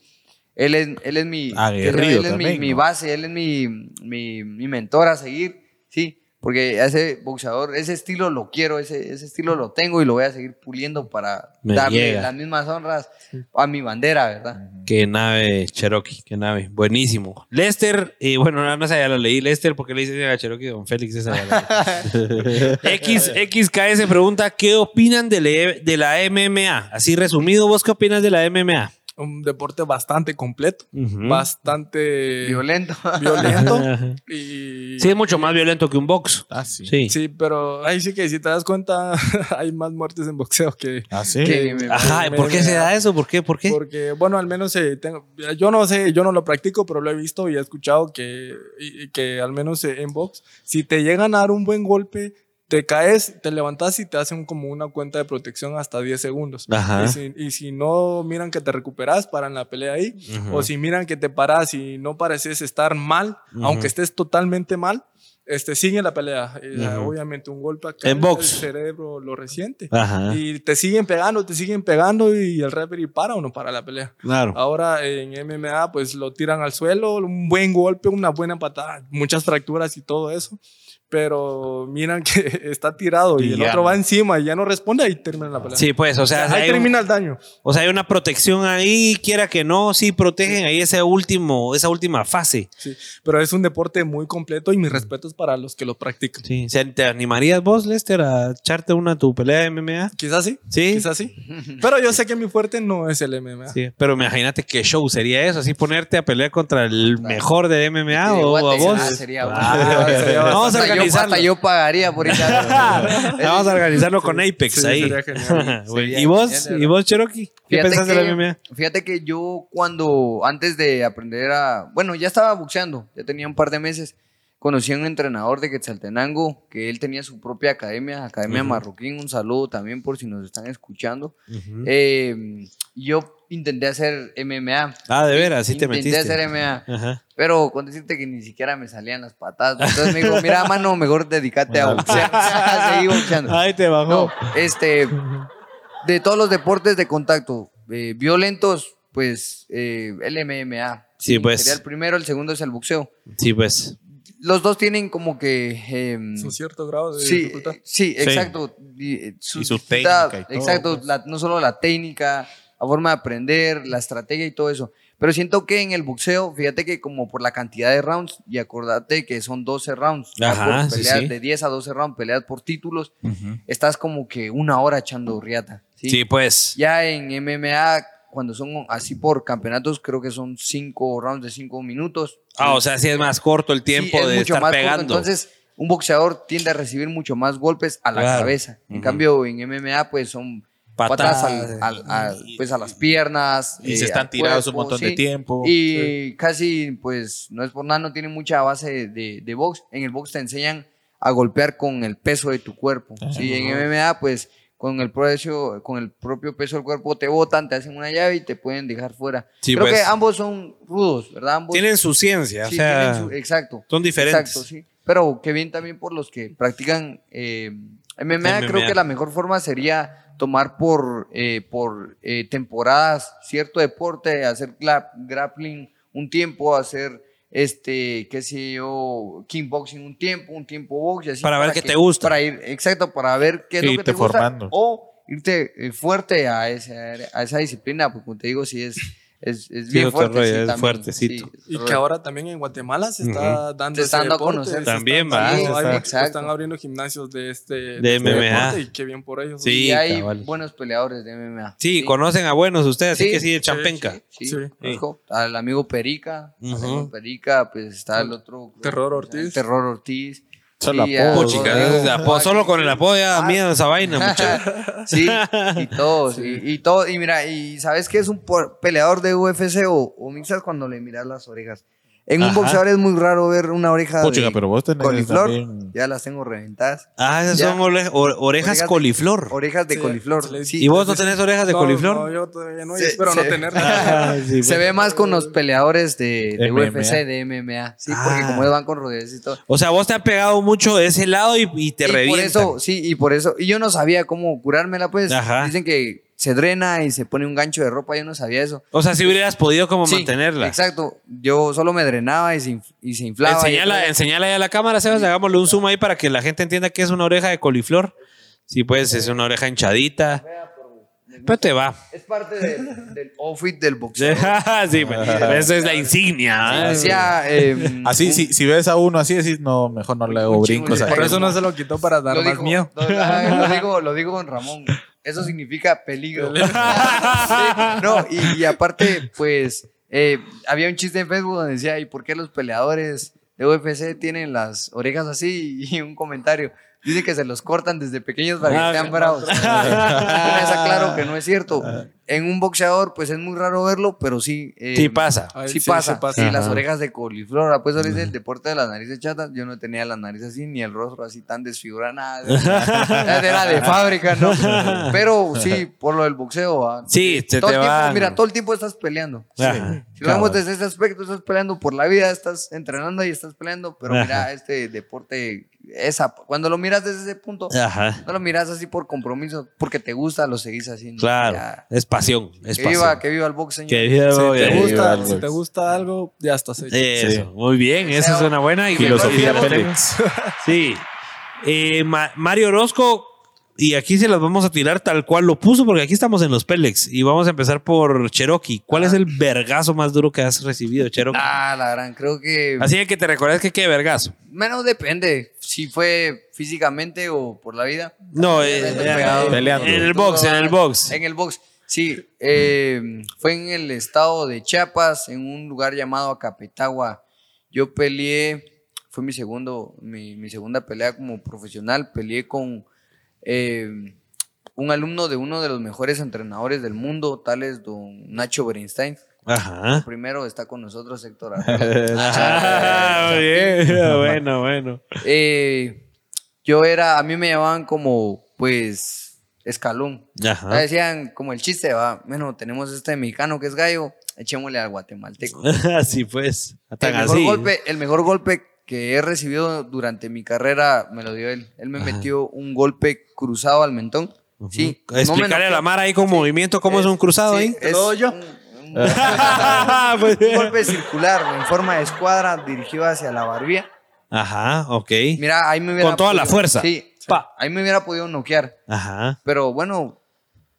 él es, él es mi, Aguerrido él es mi- también, mi, ¿no? base, él es mi, mi, mi mentor a seguir, sí. Porque a ese boxeador, ese estilo lo quiero, ese, ese estilo lo tengo y lo voy a seguir puliendo para Me darle llega. las mismas honras a mi bandera, ¿verdad? Qué nave, Cherokee, qué nave. Buenísimo. Lester, eh, bueno, no, no sé, ya lo leí. Lester, porque le dice a Cherokee? Don Félix, esa. X, XKS pregunta, ¿qué opinan de la, de la MMA? Así resumido, ¿vos qué opinas de la MMA? Un deporte bastante completo, bastante Violento. violento. Y, Sí, es mucho más violento que un box. Ah, sí. Sí. Sí, pero ahí sí que si te das cuenta, hay más muertes en boxeo que... Ah, sí. Que Ajá, ¿y ¿por qué se da eso? ¿Por qué? ¿Por qué? Porque, bueno, al menos eh, tengo- yo no sé, yo no lo practico, pero lo he visto y he escuchado que, y que al menos eh, en box, si te llegan a dar un buen golpe, te caes, te levantas y te hacen como una cuenta de protección hasta 10 segundos. Ajá. Y si, y si no miran que te recuperas, paran la pelea ahí. O si miran que te paras y no pareces estar mal, aunque estés totalmente mal, este, sigue la pelea. Y, Ujú. Obviamente un golpe acá En el- box. el cerebro lo resiente. Y te siguen pegando, te siguen pegando y el referee para o no para la pelea. Claro. Ahora en MMA pues lo tiran al suelo, un buen golpe, una buena patada, muchas fracturas y todo eso. Pero miran que está tirado y, Y el ya otro no. va encima y ya no responde y termina la pelea. Sí, pues, o sea, ahí hay un- termina el daño. O sea, hay una protección ahí, quiera que no, sí protegen ahí ese último, esa última fase. Sí, pero es un deporte muy completo y mis respetos para los que lo practican. Sí. O sea, ¿Te animarías vos, Lester, a echarte una tu pelea de MMA? Quizás sí, Sí. quizás sí. Pero yo sé que mi fuerte no es el MMA. Sí, pero imagínate qué show sería eso, así ponerte a pelear contra el mejor de MMA De o a Guate. vos. Ah, sería Ah, sería Vamos a Yo- organizarlo. hasta yo pagaría por ir a... Vamos a organizarlo con Apex sí, ahí. sería genial. Güey, Sería ¿Y vos? genial, ¿Y vos, Cherokee? ¿Qué Fíjate pensás de que- la MMA? Fíjate que yo cuando, antes de aprender a, bueno, ya estaba boxeando, ya tenía un par de meses, conocí a un entrenador de Quetzaltenango, que él tenía su propia academia, Academia. Marroquín, un saludo también por si nos están escuchando. Eh, yo intenté hacer MMA. Ah, de veras, sí te Intenté metiste. hacer MMA, Ajá. pero con decirte que ni siquiera me salían las patadas. Entonces me dijo, mira, mano, mejor dedícate a boxear. Seguí boxeando. Ahí te bajó. No, este, de todos los deportes de contacto eh, violentos, pues eh, el MMA. Sí, pues. Sería el primero, el segundo es el boxeo. Sí, pues. Los dos tienen como que... em, Su cierto grado de sí, dificultad. sí, exacto. Y, eh, Y su y todo, Exacto, pues. la- no solo la técnica, la forma de aprender, la estrategia y todo eso. Pero siento que en el boxeo, fíjate que como por la cantidad de rounds, y acordate que son 12 rounds, Ajá, por sí, peleas sí. de 10 a 12 rounds, peleas por títulos, estás como que una hora echando riata. ¿sí? Sí, pues. Ya en MMA, cuando son así por campeonatos, creo que son 5 rounds de 5 minutos. Ah, o sea, sí es más corto el tiempo Sí, es de mucho estar más corto. pegando. Entonces, un boxeador tiende a recibir mucho más golpes a la Claro. cabeza. En cambio, en MMA, pues son Patadas. patadas al- al- al- pues, a las piernas. Y eh, se están al tirados un cuerpo, montón de tiempo. Y casi, pues, no es por nada, no tiene mucha base de, de box. En el box te enseñan a golpear con el peso de tu cuerpo. Sí, en MMA, pues, con el, precio, con el propio peso del cuerpo te botan, te hacen una llave y te pueden dejar fuera. Sí, Creo pues. que ambos son rudos, ¿verdad? Ambos Tienen su ciencia, sí, o sea, su- exacto. son diferentes. Exacto, sí. Pero que bien también por los que practican eh, MMA, creo que la mejor forma sería tomar por, eh, por eh, temporadas cierto deporte, hacer grappling un tiempo, hacer este, qué sé yo, kickboxing un tiempo, un tiempo box y así. Para ver qué te gusta. Para ir, exacto, para ver qué es lo que Irte te gusta. formando. O irte eh, fuerte a esa, a esa disciplina, porque como te digo, sí es, es, es Sí, bien fuerte. rollo, sí, es también, fuertecito. sí, Y que ahora también en Guatemala se está dando Se está ese dando a conocer. se También, están va, dando- se hay- está-. Están abriendo gimnasios de este, De este MMA. deporte y qué bien por ellos. Sí. y hay cabal. buenos peleadores de MMA. Sí, conocen a buenos ustedes, así Sí, que sí, de sí, champenca. Sí, al amigo Perica. al amigo Perica, pues está el otro. Terror Ortiz. Terror Ortiz. Solo Sí, apodo, a- Puchica, a- ese apodo- solo con el apodo ya Ah. miedo esa vaina, muchachos. Sí, y todos, y, y todo, y mira, y sabes que es un peleador de UFC o, o mixas cuando le miras las orejas. En un boxeador es muy raro ver una oreja Puchica, de pero vos tenés coliflor, también- ya las tengo reventadas. Ah, esas Ya. son orejas coliflor. Orejas de Sí, coliflor. se sí. ¿Y vos no tenés orejas de No, coliflor? No, yo todavía no, y Sí, espero no tenerlas. Ah, sí, Se pues. ve más con los peleadores de. UFC, de MMA. Sí, porque Ah. como ellos van con rodillas y todo. O sea, vos te has pegado mucho de ese lado y, y te y por eso, sí, y por eso. Y yo no sabía cómo curármela, pues. Ajá. Dicen que se drena y se pone un gancho de ropa. Yo no sabía eso. O sea, si hubieras podido como Sí, mantenerla. Exacto. Yo solo me drenaba y se, inf- y se inflaba. Enseñala, Y- enseñala ahí a la cámara, Sebas, hagámosle un zoom ahí para que la gente entienda que es una oreja de coliflor. Sí, pues es una oreja hinchadita. Pero te va. Es parte del, del outfit del boxeo. sí, pues, eso es la insignia. ¿eh? Decía, em, Así, un- si, si ves a uno así, decís, no, mejor no le hago brincos Por eso no se lo quitó para dar lo más dijo, miedo. lo, ah, lo digo, lo digo con Ramón. eso significa peligro. Sí, no, y, y aparte, pues, eh, había un chiste en Facebook donde decía, ¿y por qué los peleadores de UFC tienen las orejas así? Y un comentario, dice que se los cortan desde pequeños para que sean bravos. Yo les aclaro que no es cierto. En un boxeador, pues es muy raro verlo, pero sí. eh, Sí pasa. Ay, Sí, sí, pasa, sí pasa. sí, las orejas de coliflor. Pues ahora dice el deporte de las narices chatas. Yo no tenía las narices así, ni el rostro así tan desfigurado, nada. Era de fábrica, ¿no? Pero sí, por lo del boxeo. ¿va? Sí, se todo te el tiempo, va. Mira, todo el tiempo estás peleando. Ajá, Si lo vemos desde ese aspecto, estás peleando por la vida, estás entrenando y estás peleando. Pero mira, este deporte, esa, cuando lo miras desde ese punto, Ajá. no lo miras así por compromiso, porque te gusta, lo seguís haciendo. Claro. Ya. Es pasión. Es Que pasión. viva, que viva el box, señor. Que viva, Si te, viva gusta, si te gusta algo, ya estás hecho. Eso, muy bien, esa es una buena y Filosofía Pélex. Sí. Eh, Ma- Mario Orozco, y aquí se las vamos a tirar tal cual lo puso, porque aquí estamos en los Pélex y vamos a empezar por Cherokee. ¿Cuál es el vergazo más duro que has recibido, Cherokee? Ah, la gran, creo que. Así que te recuerdas que qué vergazo. Menos depende si fue físicamente o por la vida. No, eh, eh, peleando. en el box, en el box. En el box. Sí, eh, fue en el estado de Chiapas, en un lugar llamado Acapetagua. Yo peleé, fue mi segundo, mi, mi segunda pelea como profesional. Peleé con eh, un alumno de uno de los mejores entrenadores del mundo, tal es don Nacho Bernstein. Ajá. Primero está con nosotros Héctor Ah, muy bien. Bueno, bueno. Eh, yo era, a mí me llamaban como, pues, escalón. Ajá. decían como el chiste, va, bueno, tenemos este mexicano que es gallo, echémosle al guatemalteco. Así pues. El mejor, así. golpe, el mejor golpe que he recibido durante mi carrera me lo dio él. Él me Ajá. metió un golpe cruzado al mentón. Sí. no me Explicarle a la. Mara ahí con movimiento cómo es, un cruzado Sí, ahí. es lo doy yo. un- un- Pues- un golpe circular en forma de escuadra dirigido hacia la barbilla. Ajá, ok. Mira, ahí me hubiera Con toda la fuerza. Sí, Pa. ahí me hubiera podido noquear. Ajá. Pero bueno,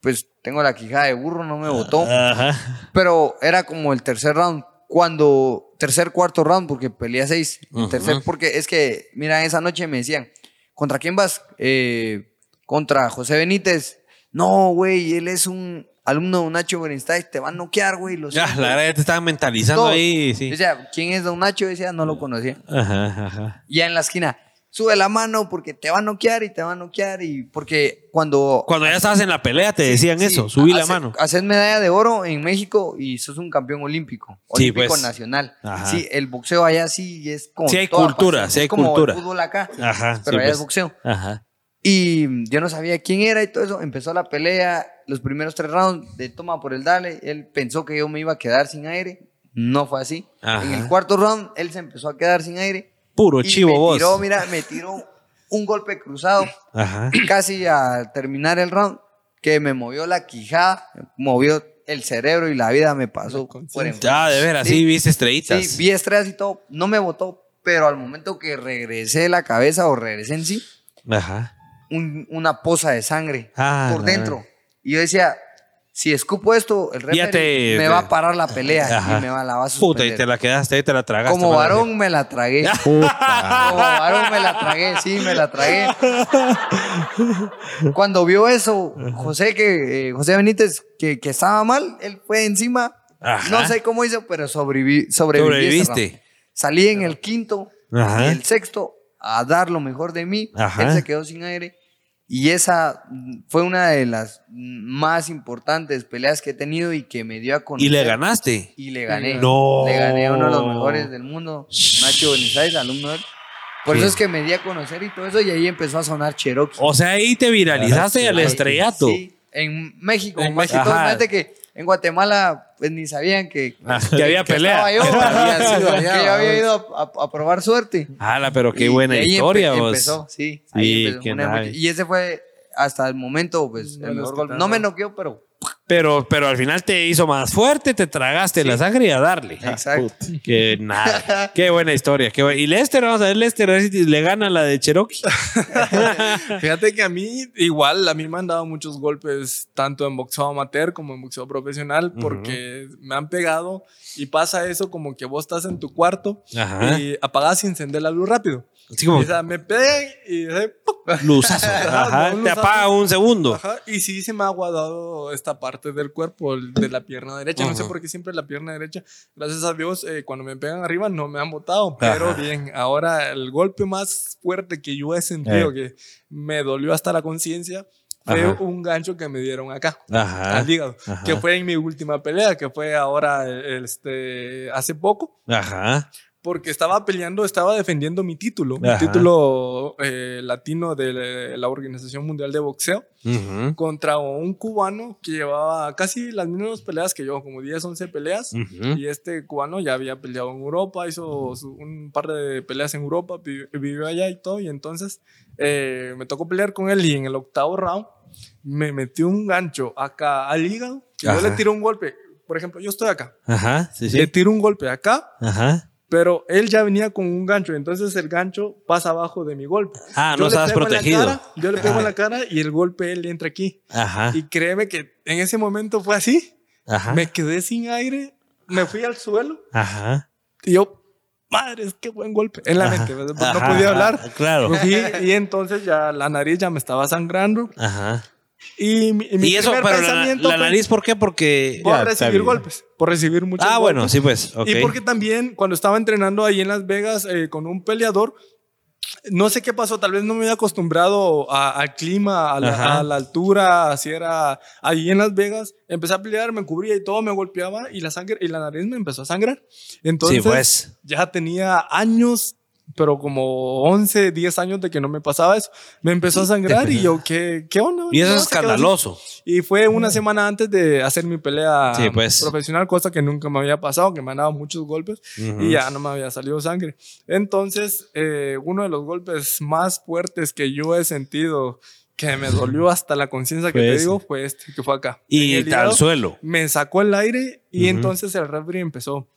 pues tengo la quijada de burro, no me botó. Ajá. Pero era como el tercer round. Cuando, tercer, cuarto round, porque peleé a seis. Tercer, porque es que, mira, esa noche me decían, ¿contra quién vas? Eh, contra José Benítez. No, güey, él es un alumno de Nacho Bernstein, te va a noquear, güey. lo Ya, siento". la verdad ya te estaban mentalizando Todos. ahí, sí. Yo decía, ¿quién es Don Nacho? Decía, no lo conocía. Ajá, ajá. Ya en la esquina, sube la mano porque te va a noquear y te va a noquear. Y porque cuando Cuando ya estabas en la pelea te decían Sí, eso, subí la mano. Haces medalla de oro en México y sos un campeón olímpico. Sí, Olímpico pues. nacional. Ajá. Sí, el boxeo allá sí es como. Sí hay toda cultura, pasión. sí hay Es como cultura. El fútbol acá. Ajá, Pero sí, allá pues. es boxeo. Ajá. Y yo no sabía quién era y todo eso. Empezó la pelea, los primeros tres rounds de toma por el dale. Él pensó que yo me iba a quedar sin aire. No fue así. Ajá. En el cuarto round, él se empezó a quedar sin aire. Puro y chivo me vos. tiró, mira, me tiró un golpe cruzado Ajá. casi a terminar el round, que me movió la quijada, movió el cerebro y la vida me pasó enfrente. Ah, de veras, sí, Sí. viste estrellitas. Sí, vi estrellas y todo, no me botó, pero al momento que regresé la cabeza o regresé en sí, Ajá. un- una poza de sangre Ah, por dentro. Y yo decía, si escupo esto, el referee te- me te- va a parar la pelea Ajá. y me va, la va a Puta, y suspender. te la quedaste, ahí te la tragaste. Como varón me la tragué. Como varón me la tragué, sí, me la tragué. Cuando vio eso, José, que, eh, José Benítez, que, que estaba mal, él fue encima. Ajá. No sé cómo hizo, pero sobreviví, sobreviví ese Sobreviviste. Salí en el quinto Ajá. y el sexto a dar lo mejor de mí. Él se quedó sin aire. Y esa fue una de las más importantes peleas que he tenido y que me dio a conocer. Y le ganaste. Y le gané. No. Le gané a uno de los mejores del mundo, Nacho Benítez, alumno de él. Por Sí. eso es que me di a conocer y todo eso, y ahí empezó a sonar Cherokee. O sea, ahí te viralizaste al Ahí, estrellato. Sí, en México. En más que México. que en Guatemala pues ni sabían que, Ah, que había pelea. estaba yo, Había sido que yo había ido a, a- a probar suerte. Ala, pero qué Y- buena y historia, empe- vos. Empezó, sí. Sí, ahí empezó qué una nave. emoción. y ese fue hasta el momento, pues, el Bueno, mejor golpe. No me noqueó, pero Pero, pero al final te hizo más fuerte, te tragaste la sangre y a darle. exacto. Que nada. Qué buena historia. Qué buena. Y Lester, vamos a ver Lester, a ver si le gana la de Cherokee. Fíjate que a mí, igual, a mí me han dado muchos golpes, tanto en boxeo amateur como en boxeo profesional, porque me han pegado y pasa eso como que vos estás en tu cuarto Ajá. y apagás y encendés la luz rápido. Así como. O sea, me pegan y. Luzazo. Ajá. Un Te luzazo. apaga un segundo. Ajá, y sí se me ha aguadado esta parte del cuerpo, el de la pierna derecha. No sé Ajá. por qué siempre la pierna derecha. Gracias a Dios, eh, cuando me pegan arriba no me han botado. Pero Ajá. bien, ahora el golpe más fuerte que yo he sentido, Eh. que me dolió hasta la conciencia, fue Ajá. un gancho que me dieron acá. Ajá. Al hígado, Ajá. que fue en mi última pelea, que fue ahora este, hace poco, Ajá. Porque estaba peleando, estaba defendiendo mi título, mi Ajá. título eh, latino de la Organización Mundial de Boxeo Ujú. contra un cubano que llevaba casi las mismas peleas que yo, como 10, 11 peleas. Ujú. Y este cubano ya había peleado en Europa, hizo su- un par de peleas en Europa, vi- vivió allá y todo. Y entonces eh, me tocó pelear con él y en el octavo round me metió un gancho acá al hígado. que yo le tiro un golpe. Por ejemplo, yo estoy acá. Ajá. Sí, Le sí. tiro un golpe acá, Ajá. Pero él ya venía con un gancho. Entonces el gancho pasa abajo de mi golpe. Ah, Yo no estabas protegido. cara, yo le pego Ajá. en la cara y el golpe él entra aquí. Ajá. Y créeme que en ese momento fue así. Ajá. Me quedé sin aire, me fui al suelo Ajá. y yo, madres, qué buen golpe. En la Ajá. mente. Pues Ajá, no podía hablar. Claro. Fui y entonces ya la nariz ya me estaba sangrando. Ajá. Y mi, y mi Y eso, primer pero la, pensamiento la fue nariz, ¿por qué? Porque. por Ya, recibir golpes, por recibir muchos Ah, bueno, golpes. sí, pues. Ok. Y porque también cuando estaba entrenando ahí en Las Vegas eh, con un peleador, no sé qué pasó, tal vez no me había acostumbrado a- al clima, a la, a la altura, así era ahí en Las Vegas. Empecé a pelear, me cubría y todo, me golpeaba y la sangre y la nariz me empezó a sangrar. Entonces, Sí, pues. ya tenía años, pero como 11, 10 años de que no me pasaba eso. Me empezó a sangrar y yo, ¿qué, qué onda? Y eso No, es escandaloso. Y fue una semana antes de hacer mi pelea Sí, pues. profesional, cosa que nunca me había pasado, que me han dado muchos golpes Ujú. y ya no me había salido sangre. Entonces, eh, uno de los golpes más fuertes que yo he sentido, que me dolió hasta la conciencia que Fue te digo, fue este, que fue acá. Y al suelo. Me sacó el aire y Ujú. entonces el referee empezó.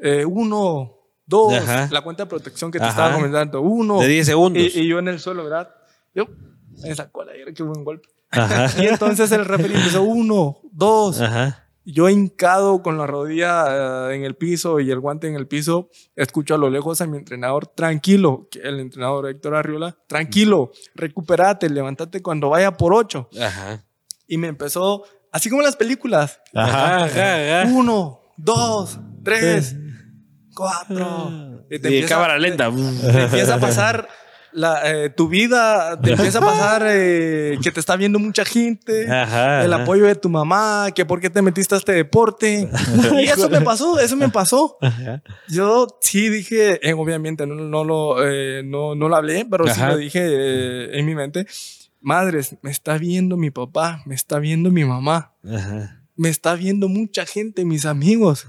eh, uno, dos, Ajá. la cuenta de protección que te Ajá. estaba comentando. Uno. De 10 segundos. Y, y yo en el suelo, ¿verdad? Yo me sacó el aire, qué buen golpe. Ajá. Y entonces el referee empezó uno, dos. Yo hincado con la rodilla eh, en el piso y el guante en el piso, escucho a lo lejos a mi entrenador, tranquilo, que el entrenador Héctor Arriola, tranquilo, recuperate, levántate cuando vaya por ocho. Ajá. Y me empezó, así como en las películas, Ajá. Ajá. ajá. uno, dos, tres, cuatro. Y te Y empieza- cámara lenta. te empieza a pasar la, eh, tu vida, te empieza a pasar eh, que te está viendo mucha gente, Ajá. el ajá. apoyo de tu mamá, que por qué te metiste a este deporte. y eso me pasó, eso me pasó. Ajá. Yo sí dije, eh, obviamente no, no, lo, eh, no, no lo hablé, pero sí lo dije eh, en mi mente. Madres, me está viendo mi papá, me está viendo mi mamá, Ajá. me está viendo mucha gente, mis amigos.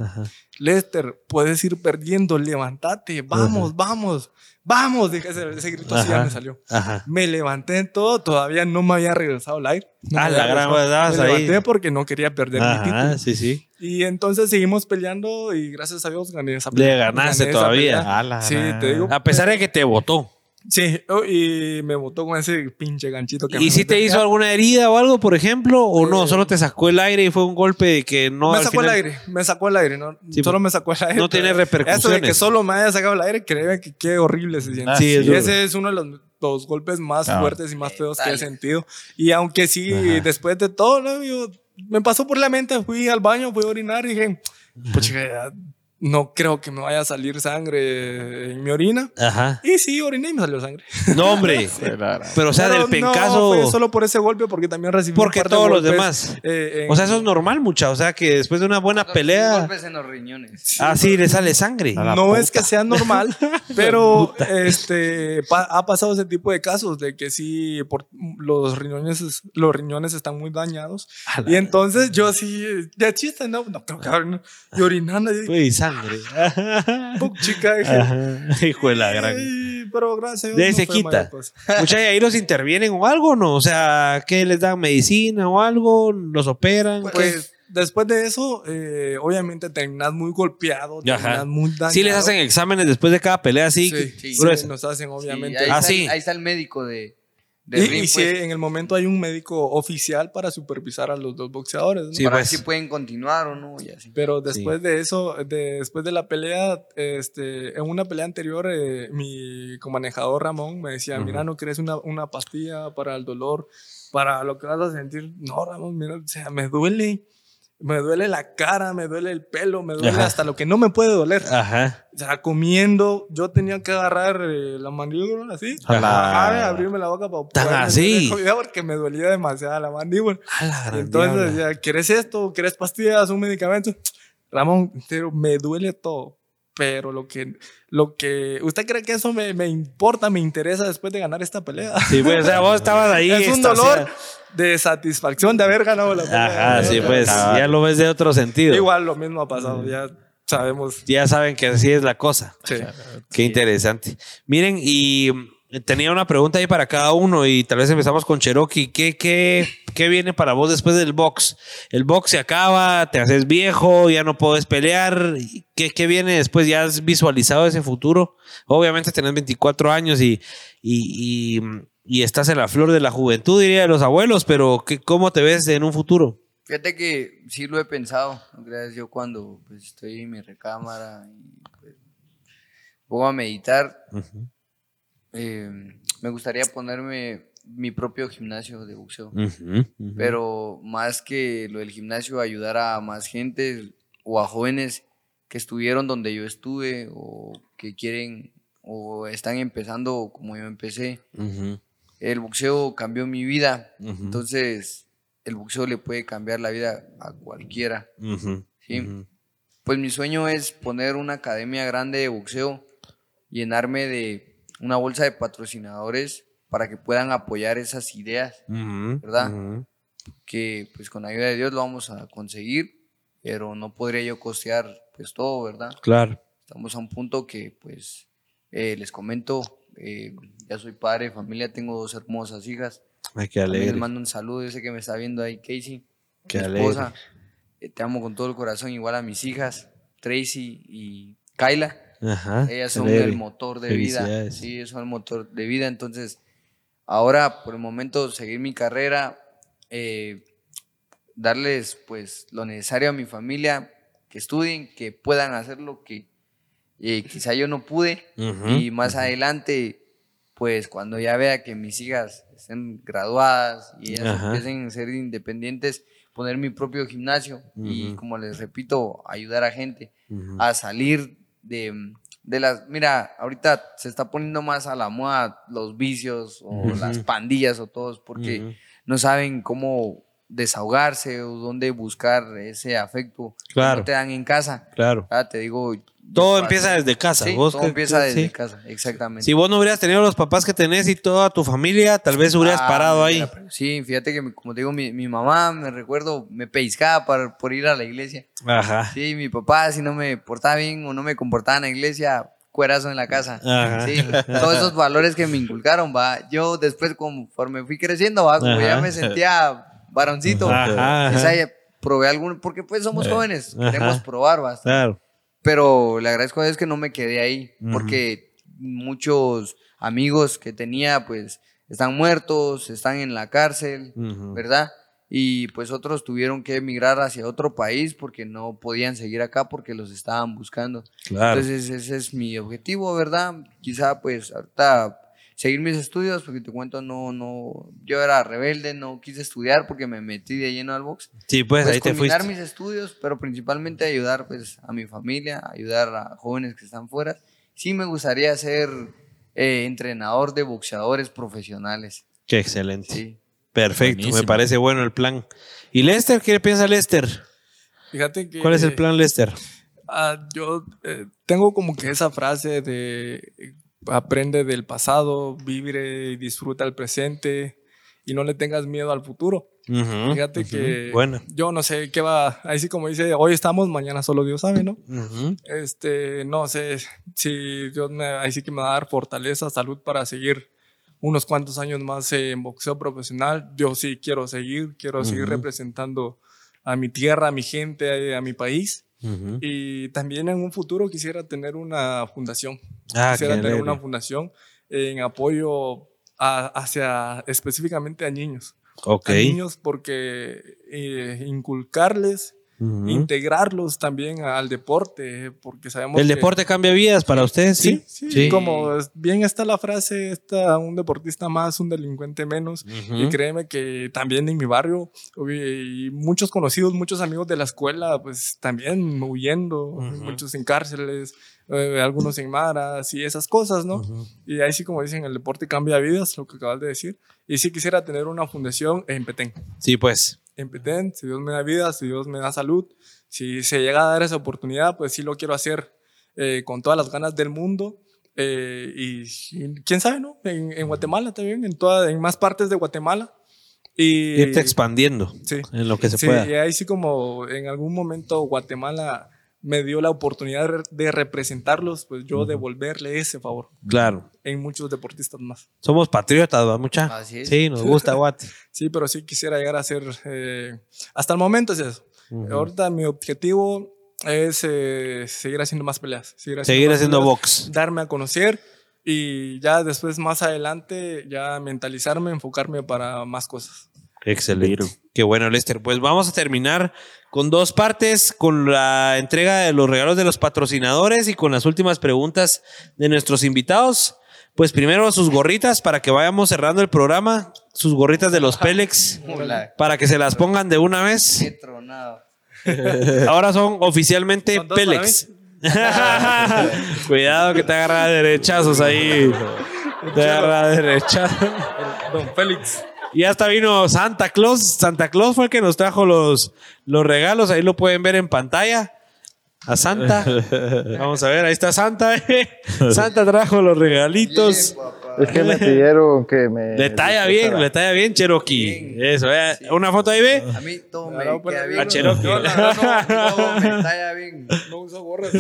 Ajá. Lester, puedes ir perdiendo, levántate, vamos, vamos, vamos. Dije, ese, ese grito así ya Ajá. me salió. Ajá. Me levanté en todo, todavía no me había regresado al aire. No Ah, la gran estabas Me ahí. levanté porque no quería perder mi título. Ajá. Sí, sí. Y entonces seguimos peleando y gracias a Dios gané esa Le pelea. ganaste Gané todavía. la Sí, te digo. A pesar de que te votó. Sí, oh, y me botó con ese pinche ganchito que ¿Y me si te hizo alguna herida o algo, por ejemplo? ¿O no? Eh, Solo te sacó el aire y fue un golpe que no. me al sacó el final- aire, me sacó el aire, ¿no? Sí, solo me sacó el aire. no tiene repercusiones. Eso de que solo me haya sacado el aire, créeme que qué horrible se siente. Ah, Sí, es ese es uno de los, los golpes más Ah. fuertes y más feos que he sentido. Y aunque sí, Ajá. después de todo, ¿no? Yo- me pasó por la mente, fui al baño, fui a orinar y dije, pues chica, no creo que me vaya a salir sangre en mi orina. Ajá. Y sí, oriné y me salió sangre. No, hombre. Pero, o sea, Pero del pencazo. No, fue solo por ese golpe, porque también recibí. un Porque de todos los demás. eh, en- O sea, eso es normal, mucha. O sea, que después de una buena pelea. Golpes en los riñones. Ah, sí, le sale sangre. No puta. es que sea normal, pero este pa- ha pasado ese tipo de casos de que sí por, los riñones los riñones están muy dañados y entonces yo sí de chiste no no creo que ahora y orinando y Uy, sangre. "Puc, chica dije, Ajá. Hijo de la gran. "Ay, pero gracias a Dios De ahí no se fue quita. mayor cosa". Mucha, ¿y ahí los intervienen o algo no? O sea, ¿qué les dan medicina o algo? ¿Los operan? ¿Qué? pues después de eso eh, obviamente terminas muy golpeado terminas muy dañado sí les hacen exámenes después de cada pelea, así. sí, que- sí, Sí, nos hacen obviamente Sí, ahí, Ah, está, sí. ahí está el médico de Y, ring, y si pues, en el momento hay un médico oficial para supervisar a los dos boxeadores. ¿no? Sí, para pues. ver si pueden continuar o no y así. Pero después de eso, de- después de la pelea, este, en una pelea anterior, eh, mi comanejador Ramón me decía, mira, ¿no quieres una, una pastilla para el dolor, para lo que vas a sentir? No, Ramón, mira, o sea, me duele, me duele la cara, me duele el pelo, me duele Ajá. hasta lo que no me puede doler. Ajá. O sea, comiendo, yo tenía que agarrar eh, la mandíbula así, ajá, abrirme la boca para poder así. porque me dolía demasiado la mandíbula. La Entonces, decía, ¿quieres esto? ¿Quieres pastillas? ¿Un medicamento? Ramón, pero me duele todo. Pero lo que, lo que, ¿usted cree que eso me, me importa, me interesa después de ganar esta pelea? Sí, pues, o sea, vos estabas ahí. es un dolor de satisfacción de haber ganado la pelea. Ajá, sí, pues, ya lo ves de otro sentido. Igual lo mismo ha pasado, ya sabemos. Ya saben que así es la cosa. Sí. Qué interesante. Miren, y tenía una pregunta ahí para cada uno y tal vez empezamos con Cherokee. ¿Qué, qué, qué viene para vos después del box? El box se acaba, te haces viejo, ya no puedes pelear. ¿Qué, qué viene después? ¿Ya has visualizado ese futuro? Obviamente tenés 24 años y, y, y, y estás en la flor de la juventud, diría de los abuelos, pero ¿qué, ¿cómo te ves en un futuro? Fíjate que sí lo he pensado. ¿no creas? Yo cuando pues, estoy en mi recámara y pues, pongo a meditar, eh, me gustaría ponerme mi propio gimnasio de boxeo. Pero más que lo del gimnasio, ayudar a más gente o a jóvenes que estuvieron donde yo estuve o que quieren o están empezando como yo empecé. El boxeo cambió mi vida, entonces el boxeo le puede cambiar la vida a cualquiera. ¿sí? Pues mi sueño es poner una academia grande de boxeo, llenarme de una bolsa de patrocinadores para que puedan apoyar esas ideas, ¿verdad? Que pues con la ayuda de Dios lo vamos a conseguir, pero no podría yo costear pues todo, ¿verdad? Claro. Estamos a un punto que pues eh, les comento, eh, ya soy padre de familia, tengo dos hermosas hijas. Ay, qué alegre. les mando un saludo, yo sé que me está viendo ahí Casey, Qué mi esposa. Eh, te amo con todo el corazón, igual a mis hijas, Tracy y Kyla. Ajá. Ellas son alegre. el motor de vida. Sí, son el motor de vida. Entonces, ahora por el momento seguir mi carrera, eh, darles pues lo necesario a mi familia, que estudien, que puedan hacer lo que eh, quizá yo no pude. Ujú, Y más adelante, pues cuando ya vea que mis hijas estén graduadas y ellas Ajá. empiecen a ser independientes, poner mi propio gimnasio y Ujú. como les repito, ayudar a gente a salir de, de las... Mira, ahorita se está poniendo más a la moda los vicios o las pandillas o todos porque no saben cómo desahogarse o dónde buscar ese afecto que Claro. no te dan en casa. Claro. Ah, te digo... Todo empieza desde casa. Sí, Vos todo que- empieza que- desde sí. casa, exactamente. Si vos no hubieras tenido los papás que tenés y toda tu familia, tal vez hubieras Ah, parado ahí. mira, Sí, fíjate que, como te digo, mi, mi mamá, me recuerdo, me pellizcaba para, por ir a la iglesia. Ajá. Sí, mi papá, si no me portaba bien o no me comportaba en la iglesia, cuerazo en la casa. Ajá. Sí, todos esos valores que me inculcaron, va. Yo después, conforme fui creciendo, va, como Ajá. ya me sentía varoncito, Ajá, probé algún, porque pues somos jóvenes, Ajá. queremos probar. Claro. Pero le agradezco a Dios que no me quedé ahí, porque muchos amigos que tenía, pues, están muertos, están en la cárcel. ¿verdad? Y pues otros tuvieron que emigrar hacia otro país porque no podían seguir acá porque los estaban buscando. Claro. Entonces ese es mi objetivo, ¿verdad? Quizá pues ahorita seguir mis estudios porque te cuento, no, no, yo era rebelde, no quise estudiar porque me metí de lleno al box. Sí, pues, ahí te combinar fuiste. mis estudios, pero principalmente ayudar pues a mi familia, ayudar a jóvenes que están fuera. Sí me gustaría ser eh, entrenador de boxeadores profesionales. Qué excelente. Sí. Perfecto, me parece bueno el plan. ¿Y Lester? ¿Qué piensa Lester? Fíjate que... ¿Cuál es el plan, Lester? Ah, yo eh, tengo como que esa frase de aprende del pasado, vive y disfruta el presente y no le tengas miedo al futuro. Ujú, Fíjate ujú. que Bueno. yo no sé qué va, ahí sí como dice, hoy estamos, mañana solo Dios sabe, ¿no? Ujú. Este, no sé si Dios me, ahí sí que me va a dar fortaleza, salud para seguir unos cuantos años más en boxeo profesional. Yo sí quiero seguir, quiero seguir representando a mi tierra, a mi gente, a mi país. Ujú. Y también en un futuro quisiera tener una fundación. Ah, quisiera tener una fundación en apoyo a- hacia específicamente a niños. Ok. A niños porque eh, inculcarles, Integrarlos también al deporte, porque sabemos ¿El que- deporte cambia vidas para ustedes? Sí. Sí, sí, como bien está la frase, está un deportista más, un delincuente menos. Y créeme que también en mi barrio, y muchos conocidos, muchos amigos de la escuela, pues también huyendo, muchos en cárceles, eh, algunos en maras y esas cosas, ¿no? Y ahí sí, como dicen, el deporte cambia vidas, lo que acabas de decir. Y sí quisiera tener una fundación en Petén. Sí, pues. En Petén, si Dios me da vida, si Dios me da salud, si se llega a dar esa oportunidad, pues sí lo quiero hacer eh, con todas las ganas del mundo. eh, y, y quién sabe, ¿no? En, en Guatemala también, en, toda, en más partes de Guatemala. Y, Irte expandiendo Sí. en lo que se sí, pueda. y ahí sí como en algún momento Guatemala me dio la oportunidad de- representarlos, pues yo devolverle ese favor Claro. en muchos deportistas más. Somos patriotas, ¿va, mucha? Así es. Sí, nos gusta Guate. Sí, pero sí quisiera llegar a ser, eh, hasta el momento es eso. Ujú. Ahorita mi objetivo es eh, seguir haciendo más peleas. Seguir haciendo, Seguir haciendo peleas, box. Darme a conocer y ya después más adelante ya mentalizarme, enfocarme para más cosas. Excelente. Qué bueno, Lester. Pues vamos a terminar con dos partes, con la entrega de los regalos de los patrocinadores y con las últimas preguntas de nuestros invitados. Pues primero sus gorritas para que vayamos cerrando el programa, sus gorritas de los Pélex, Hola. para que se las pongan de una Qué vez. tronado. Ahora son oficialmente ¿Son Pélex. Cuidado que te agarra derechazos ahí. Te agarra derechazos. Don Félix. Y hasta vino Santa Claus. Santa Claus fue el que nos trajo los, los regalos. Ahí lo pueden ver en pantalla. A Santa. Vamos a ver, ahí está Santa. eh. Santa trajo los regalitos. Es que me pidieron que me. Le talla bien, le talla bien Cherokee. Eso. Una foto ahí, ve. A mí todo me queda a bien. A Cherokee. No, no, todo me talla bien. No uso gorras.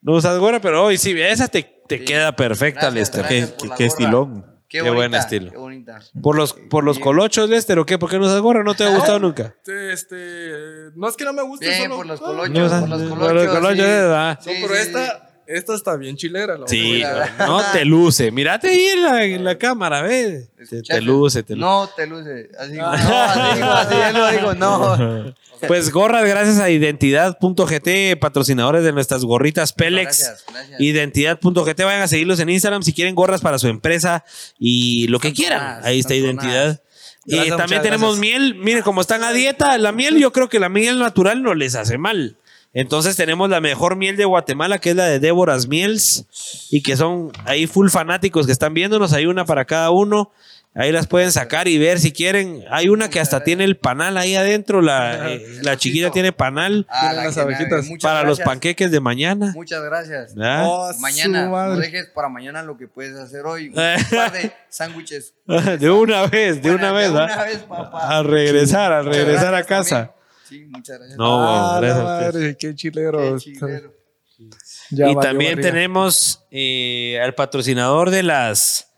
No usas gorra, pero hoy sí, esa te, te queda perfecta, Gracias, Lester. gracias Qué, qué gorra. estilón. Qué, Qué bonita, buen estilo. Qué bonita. ¿Por los, por los colochos, Lester, o qué? ¿Por qué no usas gorra? ¿No te ha gustado nunca? Este, este, no es que no me guste, Bien, solo- por los Ah, colochos, No, por los por colochos. los colochos, sí. Sí, pero sí, esta, esta está bien chilera. la Sí, no te luce. Mírate ahí en la, en la cámara, ve. Te, te luce, te luce. No te luce. Así, no, así digo, así yo lo digo, no. Pues gorras gracias a Identidad.gt, patrocinadores de nuestras gorritas Pélex. Gracias, gracias. Identidad.gt, vayan a seguirlos en Instagram si quieren gorras para su empresa y lo que quieran. Ahí está Identidad. Y Gracias, también tenemos gracias. miel. Miren, como están a dieta, la miel, yo creo que la miel natural no les hace mal. Entonces tenemos la mejor miel de Guatemala, que es la de Déboras Miels, y que son ahí full fanáticos que están viéndonos. Hay una para cada uno. Ahí las pueden sacar y ver si quieren. Hay una que hasta tiene el panal ahí adentro. La, eh, la chiquita tiene panal Ah, la las abejitas. muchas para los panqueques de mañana. Muchas gracias. ¿verdad? Oh, Mañana, no dejes para mañana lo que puedes hacer hoy. Un Eh. par de sándwiches. De una vez, de una vez, De una vez, papá. A regresar, a regresar a casa. también. Sí, muchas gracias. No, Ah, gracias madre, qué chilero. Qué chilero. Ya y también barriga. tenemos eh, al patrocinador de las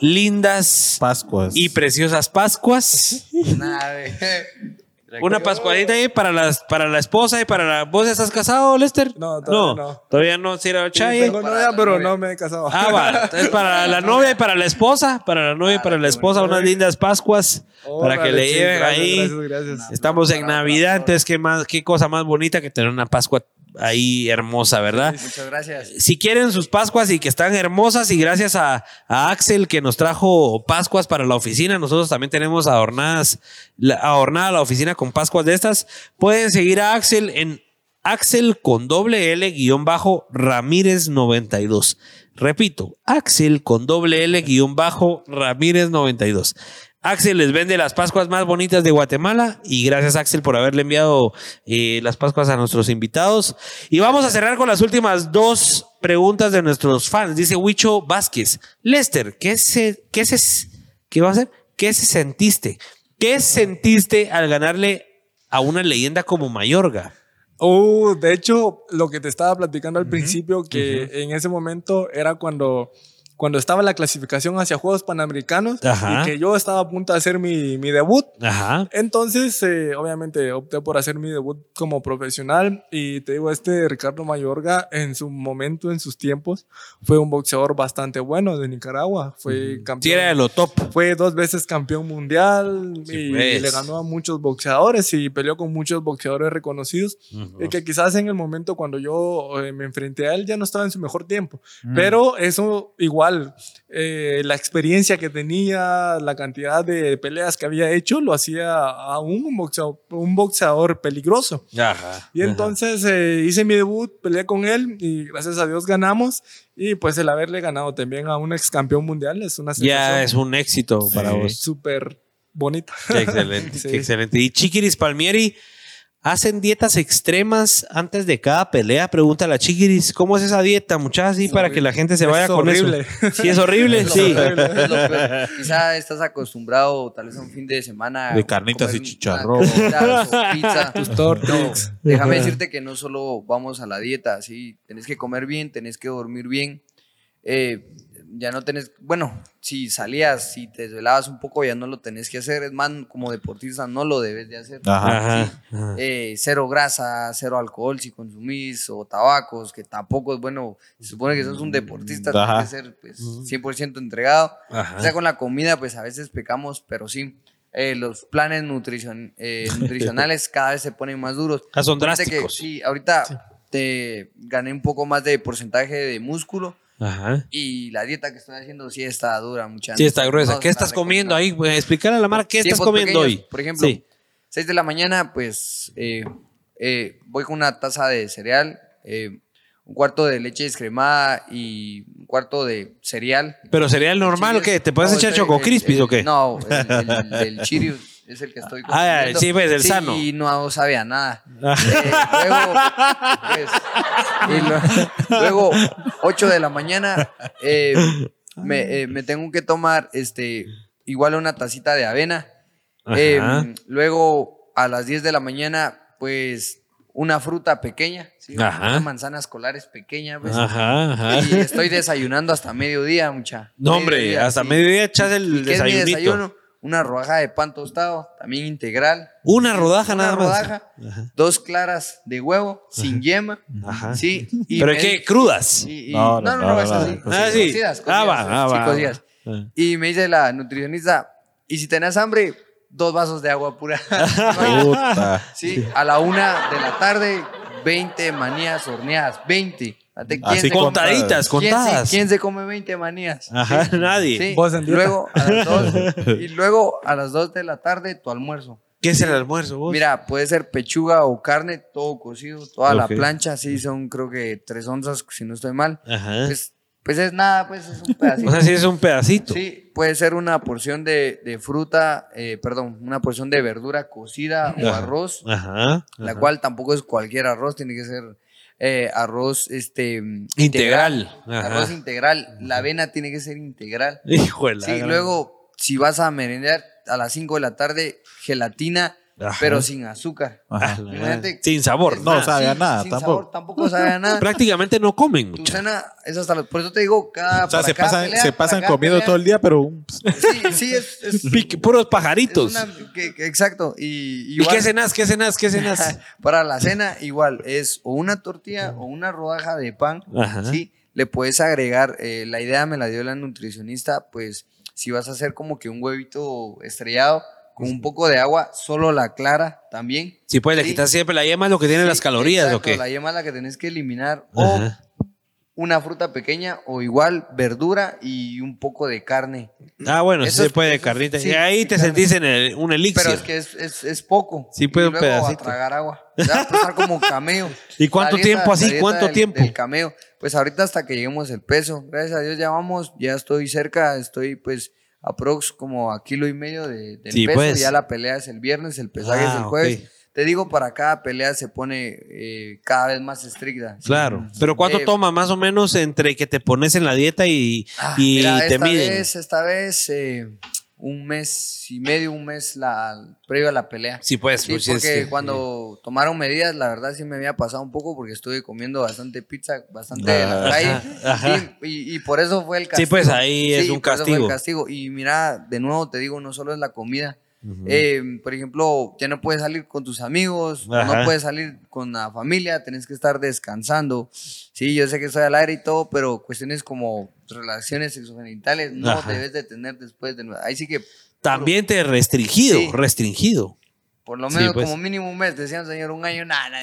lindas Pascuas. y preciosas Pascuas. Una pascuadita ahí para, las, para la esposa y para la... ¿Vos estás casado, Lester? No, todavía no. Todavía no, si era Sí, Chaye. tengo novia, pero no me he casado. Ah, va. Entonces, para la novia y para la esposa, para la novia y para la esposa, unas lindas Pascuas para que le lleven gracias, ahí. Gracias, gracias. Estamos en Navidad, entonces qué más, qué cosa más bonita que tener una Pascua ahí hermosa, ¿verdad? Muchas gracias. Si quieren sus Pascuas y que están hermosas y gracias a, a Axel que nos trajo Pascuas para la oficina, nosotros también tenemos adornadas, la, adornada la oficina con Pascuas de estas, pueden seguir a Axel en Axel con doble L guion bajo Ramírez 92. Repito, Axel con doble L guion bajo Ramírez 92. Axel les vende las Pascuas más bonitas de Guatemala y gracias Axel por haberle enviado eh, las Pascuas a nuestros invitados. Y vamos a cerrar con las últimas dos preguntas de nuestros fans. Dice Huicho Vázquez, Lester, ¿qué se, qué se, qué va a hacer? ¿Qué se sentiste? ¿Qué sentiste al ganarle a una leyenda como Mayorga? Uh, de hecho, lo que te estaba platicando al principio, que en ese momento era cuando cuando estaba la clasificación hacia Juegos Panamericanos Ajá. y que yo estaba a punto de hacer mi, mi debut. Ajá. Entonces, eh, obviamente, opté por hacer mi debut como profesional y te digo, este Ricardo Mayorga en su momento, en sus tiempos, fue un boxeador bastante bueno de Nicaragua. Fue campeón. Sí, era de lo top. Fue dos veces campeón mundial y pues. le ganó a muchos boxeadores y peleó con muchos boxeadores reconocidos. Y que quizás en el momento cuando yo eh, me enfrenté a él ya no estaba en su mejor tiempo. Pero eso igual, eh, la experiencia que tenía, la cantidad de peleas que había hecho, lo hacía aún un boxeador, un boxeador peligroso. Ajá. Y entonces eh, hice mi debut, peleé con él y gracias a Dios ganamos. Y pues el haberle ganado también a un ex campeón mundial es una Ya es sensación un éxito para vos. súper bonita. Qué excelente, Sí. qué excelente. Y Chiquiris Palmieri, ¿hacen dietas extremas antes de cada pelea? Pregunta la Chiquiris, ¿cómo es esa dieta, muchachos? Así para que la gente se vaya Es con horrible. eso. Sí, es horrible, Es sí. es. Quizá estás acostumbrado tal vez a un fin de semana. De carnitas y chicharrón. pizza. Tus tortas. No, déjame decirte que no solo vamos a la dieta, sí, tenés que comer bien, tenés que dormir bien. Eh, ya no tenés, bueno, si salías, si te desvelabas un poco, ya no lo tenés que hacer. Es más, como deportista no lo debes de hacer. Ajá. Ajá. ajá. Eh, cero grasa, cero alcohol si consumís, o tabacos, que tampoco es bueno. Se supone que sos un deportista, Ajá. tienes que ser pues, 100% entregado. Ajá. O sea, con la comida, pues a veces pecamos, pero sí. eh, los planes nutricion- eh, nutricionales cada vez se ponen más duros. Ah, son Fíjate que drásticos. sí, ahorita te gané un poco más de porcentaje de músculo Ajá. y la dieta que estoy haciendo sí está dura, mucha. Sí, está gruesa. No, ¿Qué está estás comiendo ahí? Pues, Explicar a la Mara qué estás comiendo pequeños, hoy. Por ejemplo, Sí. 6 de la mañana, pues eh, eh, voy con una taza de cereal, eh, un cuarto de leche descremada y un cuarto de cereal. ¿Pero cereal normal o qué? ¿Te puedes No, echar Choco Crispis o qué? No, el, el- el Cheerios es el que estoy Ah, sí, pues, el sano. Y no sabía nada. Eh, luego, pues, y lo- luego, 8 de la mañana, eh, me, eh, me tengo que tomar este, igual una tacita de avena. Ajá. luego, a las 10 de la mañana, pues, una fruta pequeña. ¿sí? Una manzana escolar es pequeña. Pues, Ajá, ajá. y estoy desayunando hasta mediodía, mucha. No, hombre, hasta sí. mediodía echas ¿Y el qué es mi desayunito. desayuno? Una rodaja de pan tostado, también integral. Una rodaja Una nada más. rodaja, dos claras de huevo, sin yema. Ajá. Sí. y ¿Pero me- qué? ¿Crudas? y- y- No, no, no, no, no, no, es no, así. Ah, sí. Cocidas, Ah, va, cocidas, ah, sí, va, cocidas. Y me dice la nutricionista, y si tenés hambre, dos vasos de agua pura. Puta. sí, a la una de la tarde, 20 manías horneadas, 20. Date, ¿quién Así se- Contaditas, ¿quién se- contadas. ¿Quién se come 20 manías? Ajá, Sí. nadie. Sí. Vos. Luego a las dos, y luego a las 2 de la tarde tu almuerzo. ¿Qué es el almuerzo vos? Mira, puede ser pechuga o carne, todo cocido, toda la plancha, sí, son creo que tres onzas, si no estoy mal. Ajá. Pues, pues es nada, pues es un pedacito. o sea, sí es un pedacito. Sí, puede ser una porción de, de fruta, eh, perdón, una porción de verdura cocida o arroz, Ajá. la cual tampoco es cualquier arroz, tiene que ser eh, arroz este Integral. Arroz integral, la avena tiene que ser integral. Sí, gran- luego, si vas a merendar a las 5 de la tarde, gelatina, Ajá. pero sin azúcar. Ajá. La Imagínate- gran- Sin sabor. No sabe a nada, sin tampoco. sabor, tampoco sabe a nada. Prácticamente no comen Tu cena es hasta los- Por eso te digo, cada. O sea, se cada pasan, pelea, se para pasan cada comiendo pelea, todo el día, pero Sí, sí, es. es- Pique- puros es pajaritos. una- que- que- exacto. Y, ¿Y igual, qué cenas? ¿Qué cenas? ¿Qué cenas? Para la cena, igual, es o una tortilla o una rodaja de pan. Ajá. Sí, le puedes agregar. eh, la idea me la dio la nutricionista, pues si vas a hacer como que un huevito estrellado con un poco de agua, solo la clara también. Si puedes, le Sí. quitas siempre la yema, lo que tiene Sí, las calorías o qué. La yema es la que tenés que eliminar. O una fruta pequeña o igual verdura y un poco de carne. Ah, bueno, sí Eso se puede carnita. sí, y ahí sí, te sentís en el- un elixir. Pero es que es, es, es poco. Sí, puede y un luego pedacito. a tragar agua. Va a pasar como cameo. ¿Y cuánto dieta- tiempo así? ¿Cuánto del- tiempo? del cameo. Pues ahorita hasta que lleguemos el peso. Gracias a Dios ya vamos, ya estoy cerca, estoy pues aprox como a kilo y medio de, del Sí, peso. pues. Ya la pelea es el viernes, el pesaje es Ah, el jueves. ok. Te digo, para cada pelea se pone eh, cada vez más estricta. ¿sí? Claro. Pero ¿cuánto Eh, toma más o menos entre que te pones en la dieta y, Ah, y mira, te esta miden? Vez, esta vez, eh, un mes y medio, un mes la, previo a la pelea. Sí, pues. Sí, pues, sí, porque sí. cuando tomaron medidas, la verdad sí me había pasado un poco porque estuve comiendo bastante pizza, bastante de la calle. ajá. Y, y por eso fue el Sí, castigo. pues, ahí es un eso fue el castigo. Y mira, de nuevo te digo, no solo es la comida. Eh, por ejemplo, ya no puedes salir con tus amigos, Ajá. no puedes salir con la familia, tenés que estar descansando. Sí, yo sé que estoy al aire y todo, pero cuestiones como relaciones sexogenitales no Ajá. debes de tener después de... Ahí sí que También te restringido, Sí. restringido. por lo Sí, menos pues. como mínimo un mes, decían señor, un año, nada.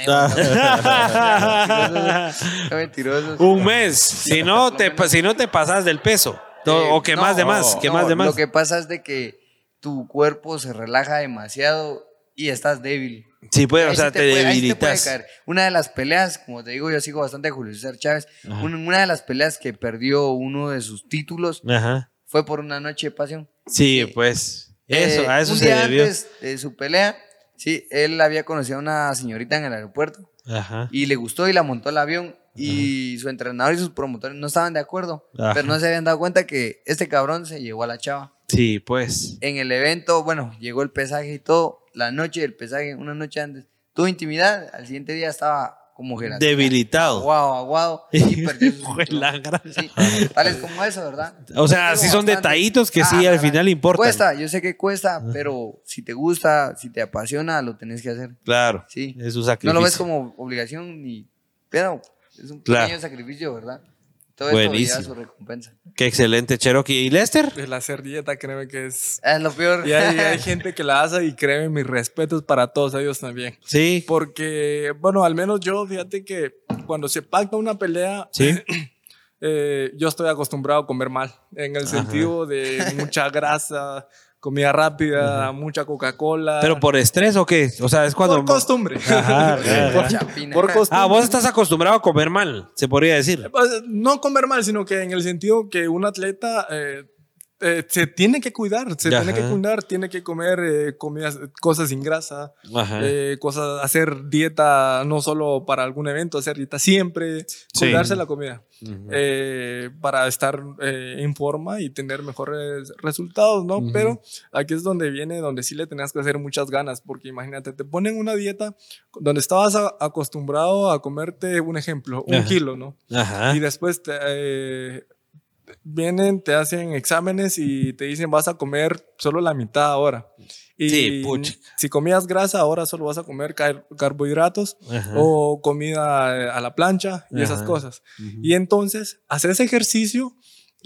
Qué mentirosos. Un mes. Si no te, si no te pasas del peso. Eh, o que no, más de más. Que no, más de más. Lo que pasa es de que tu cuerpo se relaja demasiado y estás débil. Sí, pues, Ahí o sea, te, puede- sí te puede debilitas. caer. Una de las peleas, como te digo, yo sigo bastante a Julio César Chávez. Ajá. Una, de las peleas que perdió uno de sus títulos Ajá. fue por una noche de pasión. Sí, pues. Eso, Eh, a eso un se día debió. antes de su pelea, sí, él había conocido a una señorita en el aeropuerto Ajá. y le gustó y la montó al avión y su entrenador y sus promotores no estaban de acuerdo, pero no se habían dado cuenta que este cabrón se llevó a la chava. Sí, pues. En el evento, bueno, llegó el pesaje y todo, la noche del pesaje, una noche antes, tuvo intimidad, al siguiente día estaba como gelatina. Debilitado. Aguado, aguado, y perdió Sí, tales como eso, ¿verdad? O sea, sí son bastante. detallitos que sí Ah, al final importan. Cuesta, yo sé que cuesta, pero si te gusta, si te apasiona, lo tenés que hacer. Claro. Sí. Es un No sacrificio. lo ves como obligación ni, pero es un Claro. pequeño sacrificio, ¿verdad? Todo Buenísimo. su recompensa. Qué excelente, Cherokee. ¿Y Lester? El hacer dieta, créeme que es... Es lo peor. Y hay, hay gente que la hace y créeme, mis respetos para todos ellos también. Sí. Porque, bueno, al menos yo, fíjate que cuando se pacta una pelea, Sí. eh, yo estoy acostumbrado a comer mal, en el sentido de mucha grasa, comida rápida, mucha Coca-Cola. ¿Pero por estrés o qué? O sea, es cuando. Por costumbre. Ajá, por, Chapina. por costumbre. Ah, vos estás acostumbrado a comer mal, se podría decir. Pues, No comer mal, sino que en el sentido que un atleta eh, eh, se tiene que cuidar, se tiene que Ajá. cuidar, tiene que comer eh, comidas, cosas sin grasa, Ajá. eh, cosas, hacer dieta no solo para algún evento, hacer dieta siempre, Sí. cuidarse la comida Ujú. eh, para estar eh, en forma y tener mejores resultados, ¿no? Ujú. Pero aquí es donde viene, donde sí le tenías que hacer muchas ganas, porque imagínate, te ponen una dieta donde estabas a- acostumbrado a comerte, un ejemplo, un Ajá. kilo, ¿no? Ajá. Y después te, eh, vienen, te hacen exámenes y te dicen vas a comer solo la mitad ahora. Y Sí, si comías grasa, ahora solo vas a comer car- carbohidratos Ajá. o comida eh, a la plancha y esas cosas. Y entonces haces ejercicio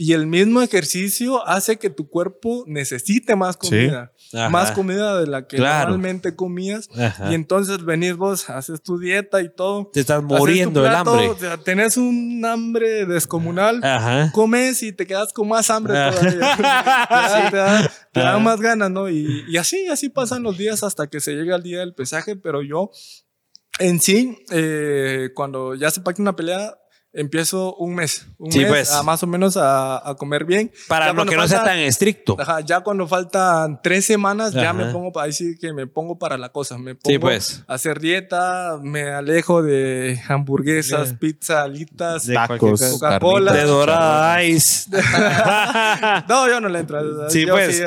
y el mismo ejercicio hace que tu cuerpo necesite más comida. Ajá. Más comida de la que Claro. normalmente comías. Ajá. Y entonces venís vos, haces tu dieta y todo. Te estás muriendo del plato, hambre. o sea, tenés un hambre descomunal. Ajá. Comes y te quedas con más hambre todavía. te da- te da- más ganas, ¿no? Y, y así, así pasan los días hasta que se llega el día del pesaje, pero yo en sí, eh, cuando ya se pacta una pelea, empiezo un mes, un Sí, mes pues. a más o menos a, a comer bien. Para Ya lo que no sea tan estricto. Ajá, ya cuando faltan tres semanas, ya me pongo para decir que me pongo para la cosa. Me pongo Sí, pues. a hacer dieta, me alejo de hamburguesas, Sí. pizza, alitas, De Tacos, Coca-Cola. De dorada ice. No, yo no le entro. Sí, Yo pues.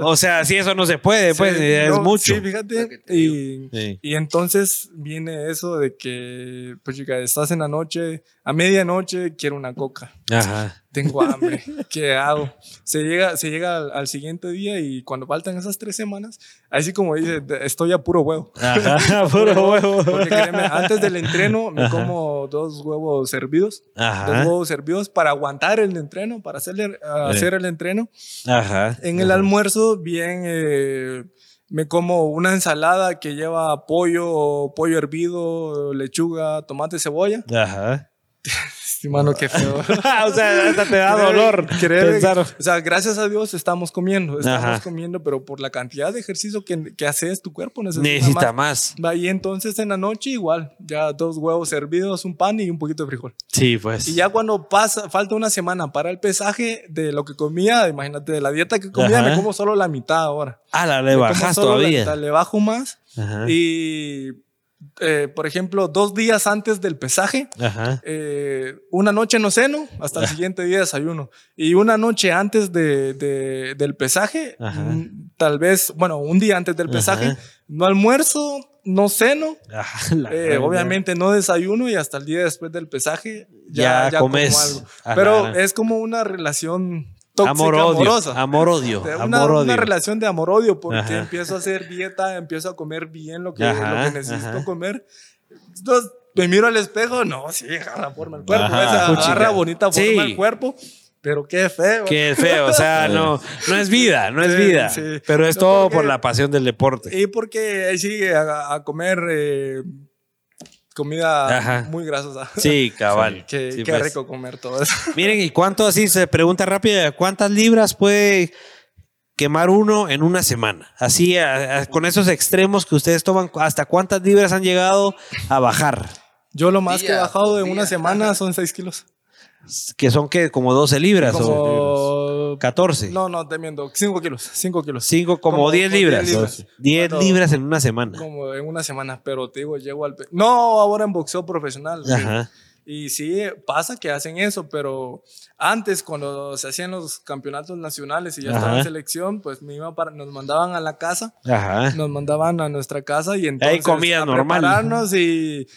o sea, si eso no se puede, pues Sí, es no, mucho. Sí, fíjate. Y, Sí. y entonces viene eso de que, pues chica, estás en la noche, a medianoche quiero una coca. Ajá. Tengo hambre. ¿Qué hago? Se llega, se llega al, al siguiente día y cuando faltan esas tres semanas, así como dice, estoy a puro huevo. Ajá. Puro huevo. Porque créeme, antes del entreno me Ajá. como dos huevos hervidos. Dos Ajá. huevos hervidos para aguantar el entreno, para hacerle, hacer el entreno. Ajá. En el almuerzo, bien, eh, me como una ensalada que lleva pollo, pollo hervido, lechuga, tomate, cebolla. Ajá. Sí, mano, qué feo. o sea, hasta te da dolor pensar. O sea, gracias a Dios estamos comiendo, estamos Ajá. comiendo, pero por la cantidad de ejercicio que, que haces, tu cuerpo necesita, Necesita más. más. Y entonces en la noche igual, ya dos huevos hervidos, un pan y un poquito de frijol. Sí, pues. Y ya cuando pasa, falta una semana para el pesaje de lo que comía, imagínate, de la dieta que comía, Ajá. me como solo la mitad ahora. Ah, la le bajas la todavía. mitad, le bajo más Ajá. y eh, por ejemplo, dos días antes del pesaje, Ajá. eh, una noche no ceno, hasta el siguiente día desayuno. Y una noche antes de, de- del pesaje, Ajá. mm, tal vez, bueno, un día antes del pesaje, Ajá. no almuerzo, no ceno, Ajá, la eh, obviamente no desayuno y hasta el día después del pesaje ya, Ya ya como comes. algo. Ajá. Pero es como una relación tóxica, Amor-odio. amorosa. Amor-odio. De Una, Amor-odio. una relación de amor-odio, porque Ajá. empiezo a hacer dieta, empiezo a comer bien lo que, Ajá, lo que necesito ajá. comer. Entonces, me miro al espejo, no, sí, agarra forma el cuerpo, esa, agarra bonita forma Sí. el cuerpo, pero qué feo. Qué feo, o sea, no, no es vida, no es Sí, vida. sí. Pero es No, todo porque- por la pasión del deporte. Y porque ahí sigue a, a comer eh, comida Ajá. muy grasosa. Sí, cabal. Qué, Sí, qué pues. rico comer todo eso. Miren, ¿y cuánto así se pregunta rápido? ¿Cuántas libras puede quemar uno en una semana? Así, a- a- con esos extremos que ustedes toman, ¿hasta cuántas libras han llegado a bajar? Yo lo más que he bajado en día. una semana son 6 kilos. Que son que como 12 libras o Como... 14. No, no, te miento. 5 kilos. 5 kilos. Cinco, como, Como- 10 como libras. 10 libras. 10 Cuando- libras en una semana. Como en una semana. Pero te digo, llego al... No, ahora en boxeo profesional. Ajá. Y sí, pasa que hacen eso, pero antes cuando se hacían los campeonatos nacionales y ya estaba en selección, pues me iba para, nos mandaban a la casa, Ajá. nos mandaban a nuestra casa y entonces comida a normal. prepararnos y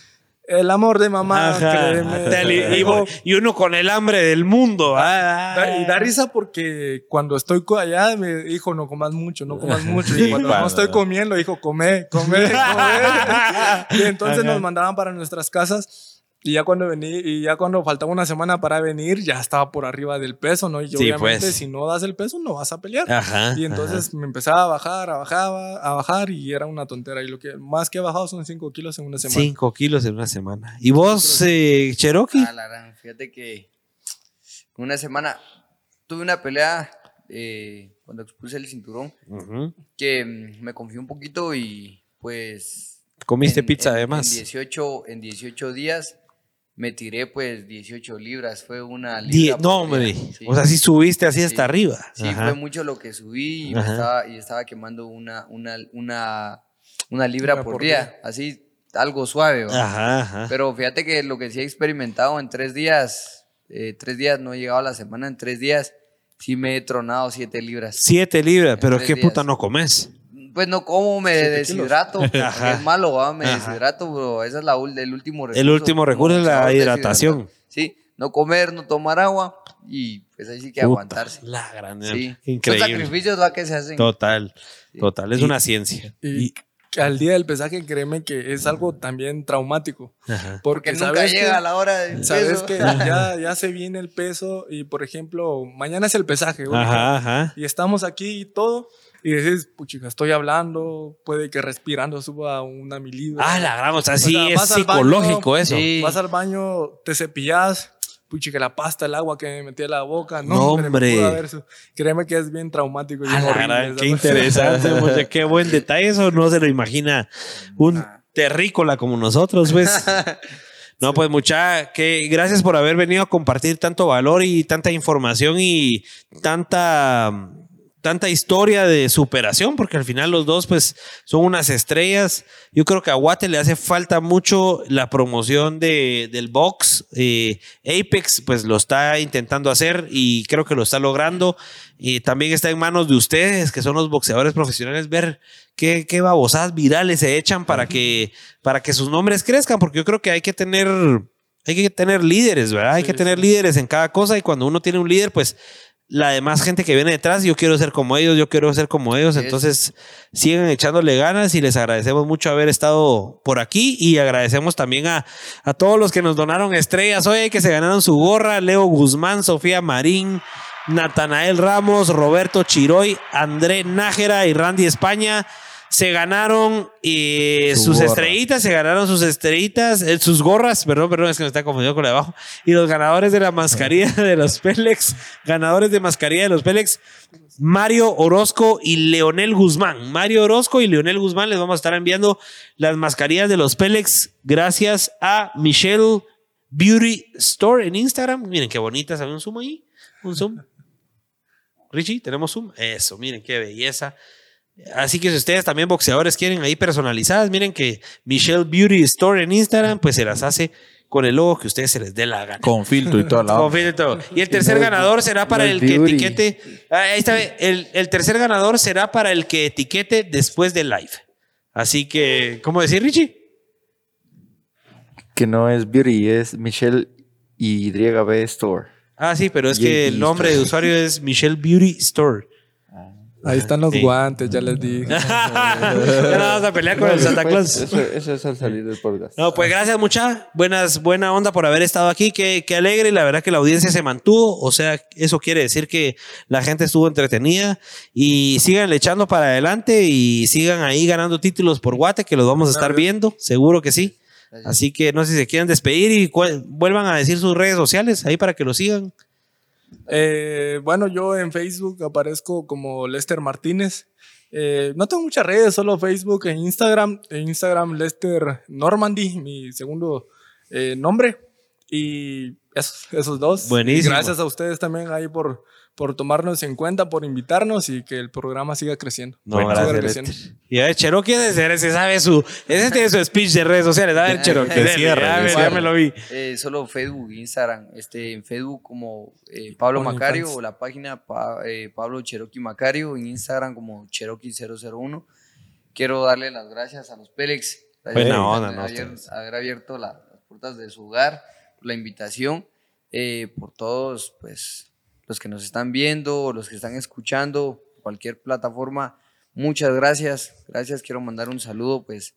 el amor de mamá, Ajá. créeme, Tal y, y- digo, y uno con el hambre del mundo. Ah, Da- Y da risa porque cuando estoy allá me dijo, no comas mucho, no comas mucho. Y cuando no estoy comiendo, dijo, come, come, come. y entonces Ajá. nos mandaban para nuestras casas. Y ya cuando vení, y ya cuando faltaba una semana para venir, ya estaba por arriba del peso, ¿no? Y Sí, obviamente pues. si no das el peso, no vas a pelear. Ajá. Y entonces me empezaba a bajar, a bajar, a bajar y era una tontera. Y lo que más que he bajado son 5 kilos en una semana. 5 kilos en una semana. ¿Y vos, eh, Cherokee? Ah, la gran, fíjate que una semana tuve una pelea eh, cuando expuse el cinturón que mm, me confié un poquito y pues... Comiste en- pizza en- además. En 18, en 18 días me tiré pues 18 libras, fue una Die- libra. no, por día, hombre. sí. O sea, sí subiste así Sí. hasta arriba. Sí, Ajá. fue mucho lo que subí y, me estaba, y estaba quemando una, una, una, una libra Una por, por día, día. así algo suave. ¿va? Ajá, ajá. Pero fíjate que lo que sí he experimentado en tres días, eh, tres días, no he llegado a la semana, en tres días sí me he tronado siete libras. Siete libras, pero qué puta no comes. Pues no como, me deshidrato. porque. Es malo, ¿va? me Ajá. deshidrato, bro. Esa es la, el último recurso. El último recurso es la hidratación. Sí, no comer, no tomar agua y pues ahí sí que Puta, aguantarse. La gran Sí. Son Increíble. sacrificios ¿va? que se hacen. Total, Sí. total. Es una ciencia. Y, al día del pesaje, créeme que es algo también traumático. Ajá. Porque nunca sabes llega que- a la hora del Sabes peso. que ya, ya se viene el peso y, por ejemplo, mañana es el pesaje. Ajá, ajá. Y estamos aquí y todo. Y dices, puchica, estoy hablando, puede que respirando suba una milibra. Ah, la gran, o sea, sí sea, es baño, psicológico eso. Sí. Vas al baño, te cepillas, puchica, la pasta, el agua que me metí a la boca. No, No, hombre. Créeme que es bien traumático y Ah, la gran, qué interesante, oye, qué buen detalle. Eso no se lo imagina un terrícola como nosotros, pues. No, pues mucha, que gracias por haber venido a compartir tanto valor y tanta información y tanta tanta historia de superación, porque al final los dos pues son unas estrellas. Yo creo que a Guate le hace falta mucho la promoción de, del box. Eh, Apex pues lo está intentando hacer y creo que lo está logrando. Y también está en manos de ustedes, que son los boxeadores profesionales, ver qué, qué babosadas virales se echan para que, para que sus nombres crezcan, porque yo creo que hay que tener... Hay que tener líderes, ¿verdad? Hay Sí, que tener líderes en cada cosa y cuando uno tiene un líder, pues la demás gente que viene detrás, yo quiero ser como ellos, yo quiero ser como ellos. Entonces, sigan echándole ganas y les agradecemos mucho haber estado por aquí y agradecemos también a, a todos los que nos donaron estrellas hoy, que se ganaron su gorra, Leo Guzmán, Sofía Marín, Natanael Ramos, Roberto Chiroy, André Nájera y Randy España. Se ganaron eh, Su sus gorra. estrellitas, se ganaron sus estrellitas, eh, sus gorras, perdón, perdón, es que me está confundiendo con la de abajo. Y los ganadores de la mascarilla de los Pélex, ganadores de mascarilla de los Pélex, Mario Orozco y Leonel Guzmán. Mario Orozco y Leonel Guzmán les vamos a estar enviando las mascarillas de los Pélex gracias a Michelle Beauty Store en Instagram. Miren qué bonitas, ¿saben un zoom ahí? Un zoom. Richie, ¿tenemos zoom? Eso, miren qué belleza. Así que si ustedes también boxeadores quieren ahí personalizadas, miren que Michelle Beauty Store en Instagram, pues se las hace con el logo que ustedes se les dé la gana. Con filtro y toda la Con filtro y todo. Y el tercer ganador será para el que etiquete. Ah, Ahí está. El, el tercer ganador será para el que etiquete después del live. Así que, ¿cómo decir, Richie? Que no es Beauty, es Michelle YB Store. Ah, sí, pero es que el nombre de usuario es Michelle Beauty Store. Ahí están los Sí. guantes, ya les dije. ya no vamos a pelear con el Santa Claus. Eso, eso es al salir del podcast. No, pues gracias mucha, buenas, buena onda por haber estado aquí, qué, qué alegre, la verdad que la audiencia se mantuvo, o sea, eso quiere decir que la gente estuvo entretenida y sigan echando para adelante y sigan ahí ganando títulos por Guate, que los vamos a estar viendo, seguro que sí. Así que no sé si se quieren despedir y vuelvan a decir sus redes sociales ahí para que lo sigan. Eh, bueno, yo en Facebook aparezco como Lester Martínez. Eh, no tengo muchas redes, solo Facebook e Instagram. En Instagram, Lester Normandy, mi segundo eh, nombre. Y esos, esos dos. Buenísimo. Y gracias a ustedes también ahí por, por tomarnos en cuenta, por invitarnos y que el programa siga creciendo. No, Siga gracias, creciendo. Y a ver, Cherokee ese se sabe su, ese tiene su speech de redes sociales. A ver, Cherokee, cierre, ya, me- ya cierre. me lo vi. Eh, solo Facebook, Instagram. Este, en Facebook como eh, Pablo. Macario o la página Pa- eh, Pablo Cherokee Macario. En Instagram como Cherokee001. Quiero darle las gracias a los Pélex. Buena por onda, haber ¿no? Ustedes. haber abierto la- las puertas de su hogar, por la invitación, eh, por todos pues, los que nos están viendo, los que están escuchando, cualquier plataforma. Muchas gracias. Gracias. Quiero mandar un saludo pues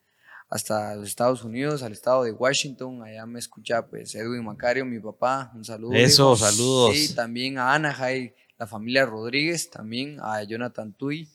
hasta los Estados Unidos, al estado de Washington. Allá me escucha pues Edwin Macario, mi papá. Un saludo. Eso, saludos. Sí, también a Ana Jai, la familia Rodríguez, también a Jonathan Tuy,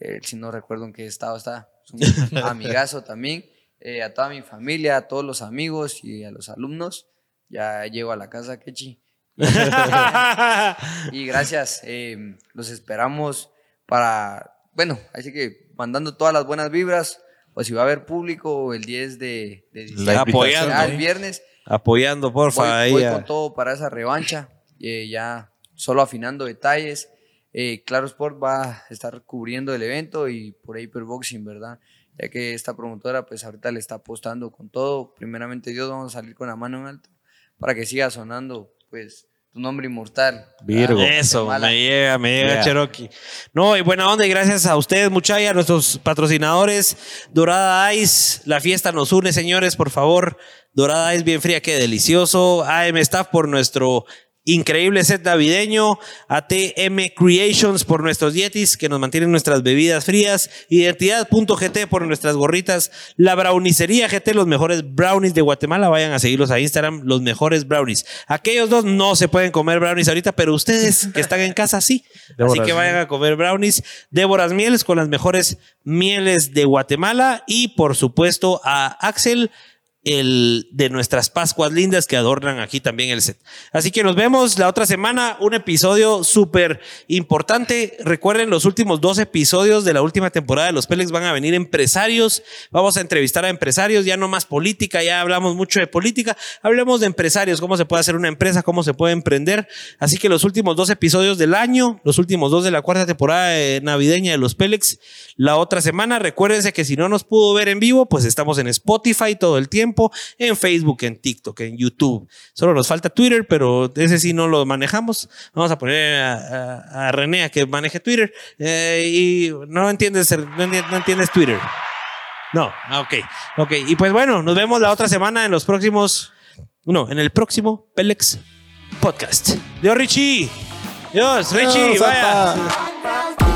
eh, si no recuerdo en qué estado está, es un amigazo también. eh, a toda mi familia, a todos los amigos y a los alumnos. Ya llego a la casa, Kechi. Y gracias, eh, los esperamos para, bueno, así que mandando todas las buenas vibras, o si va a haber público el 10 de, de diciembre, apoyando, ya el viernes, Apoyando, porfa. voy, con todo para esa revancha, eh, ya solo afinando detalles. Eh, claro Sport va a estar cubriendo el evento y por ahí Boxing, ¿verdad? Ya que esta promotora pues ahorita le está apostando con todo. Primeramente Dios, vamos a salir con la mano en alto para que siga sonando pues tu nombre inmortal. Virgo. Eso, Guatemala. me llega, me llega Yeah. Cherokee. No, y buena onda, y gracias a ustedes, muchachos, a nuestros patrocinadores. Dorada Ice, la fiesta nos une, señores, por favor. Dorada Ice, bien fría, qué delicioso. AM Staff por nuestro increíble set navideño. ATM Creations por nuestros dietis que nos mantienen nuestras bebidas frías. Identidad.gt por nuestras gorritas. La Brownicería GT, los mejores brownies de Guatemala. Vayan a seguirlos a Instagram, los mejores brownies. Aquellos dos no se pueden comer brownies ahorita, pero ustedes que están en casa sí. Así que vayan a comer brownies. Déboras Mieles con las mejores mieles de Guatemala. Y por supuesto a Axel el de nuestras Pascuas lindas que adornan aquí también el set. Así que nos vemos la otra semana, un episodio súper importante. Recuerden, los últimos dos episodios de la última temporada de Los Pélex van a venir empresarios. Vamos a entrevistar a empresarios, ya no más política, ya hablamos mucho de política. Hablemos de empresarios, cómo se puede hacer una empresa, cómo se puede emprender. Así que los últimos dos episodios del año, los últimos dos de la cuarta temporada navideña de Los Pélex, la otra semana. Recuérdense que si no nos pudo ver en vivo, pues estamos en Spotify todo el tiempo, en Facebook, en TikTok, en YouTube. Solo nos falta Twitter, pero ese sí no lo manejamos. Vamos a poner a, a- a René a que maneje Twitter. Eh, y no entiendes, no entiendes, no entiendes Twitter. No, ah, ok, ok. Y pues bueno, nos vemos la otra semana en los próximos, no, en el próximo Pelex Podcast. Dios, Richie. Dios, Richie, Dios, vaya.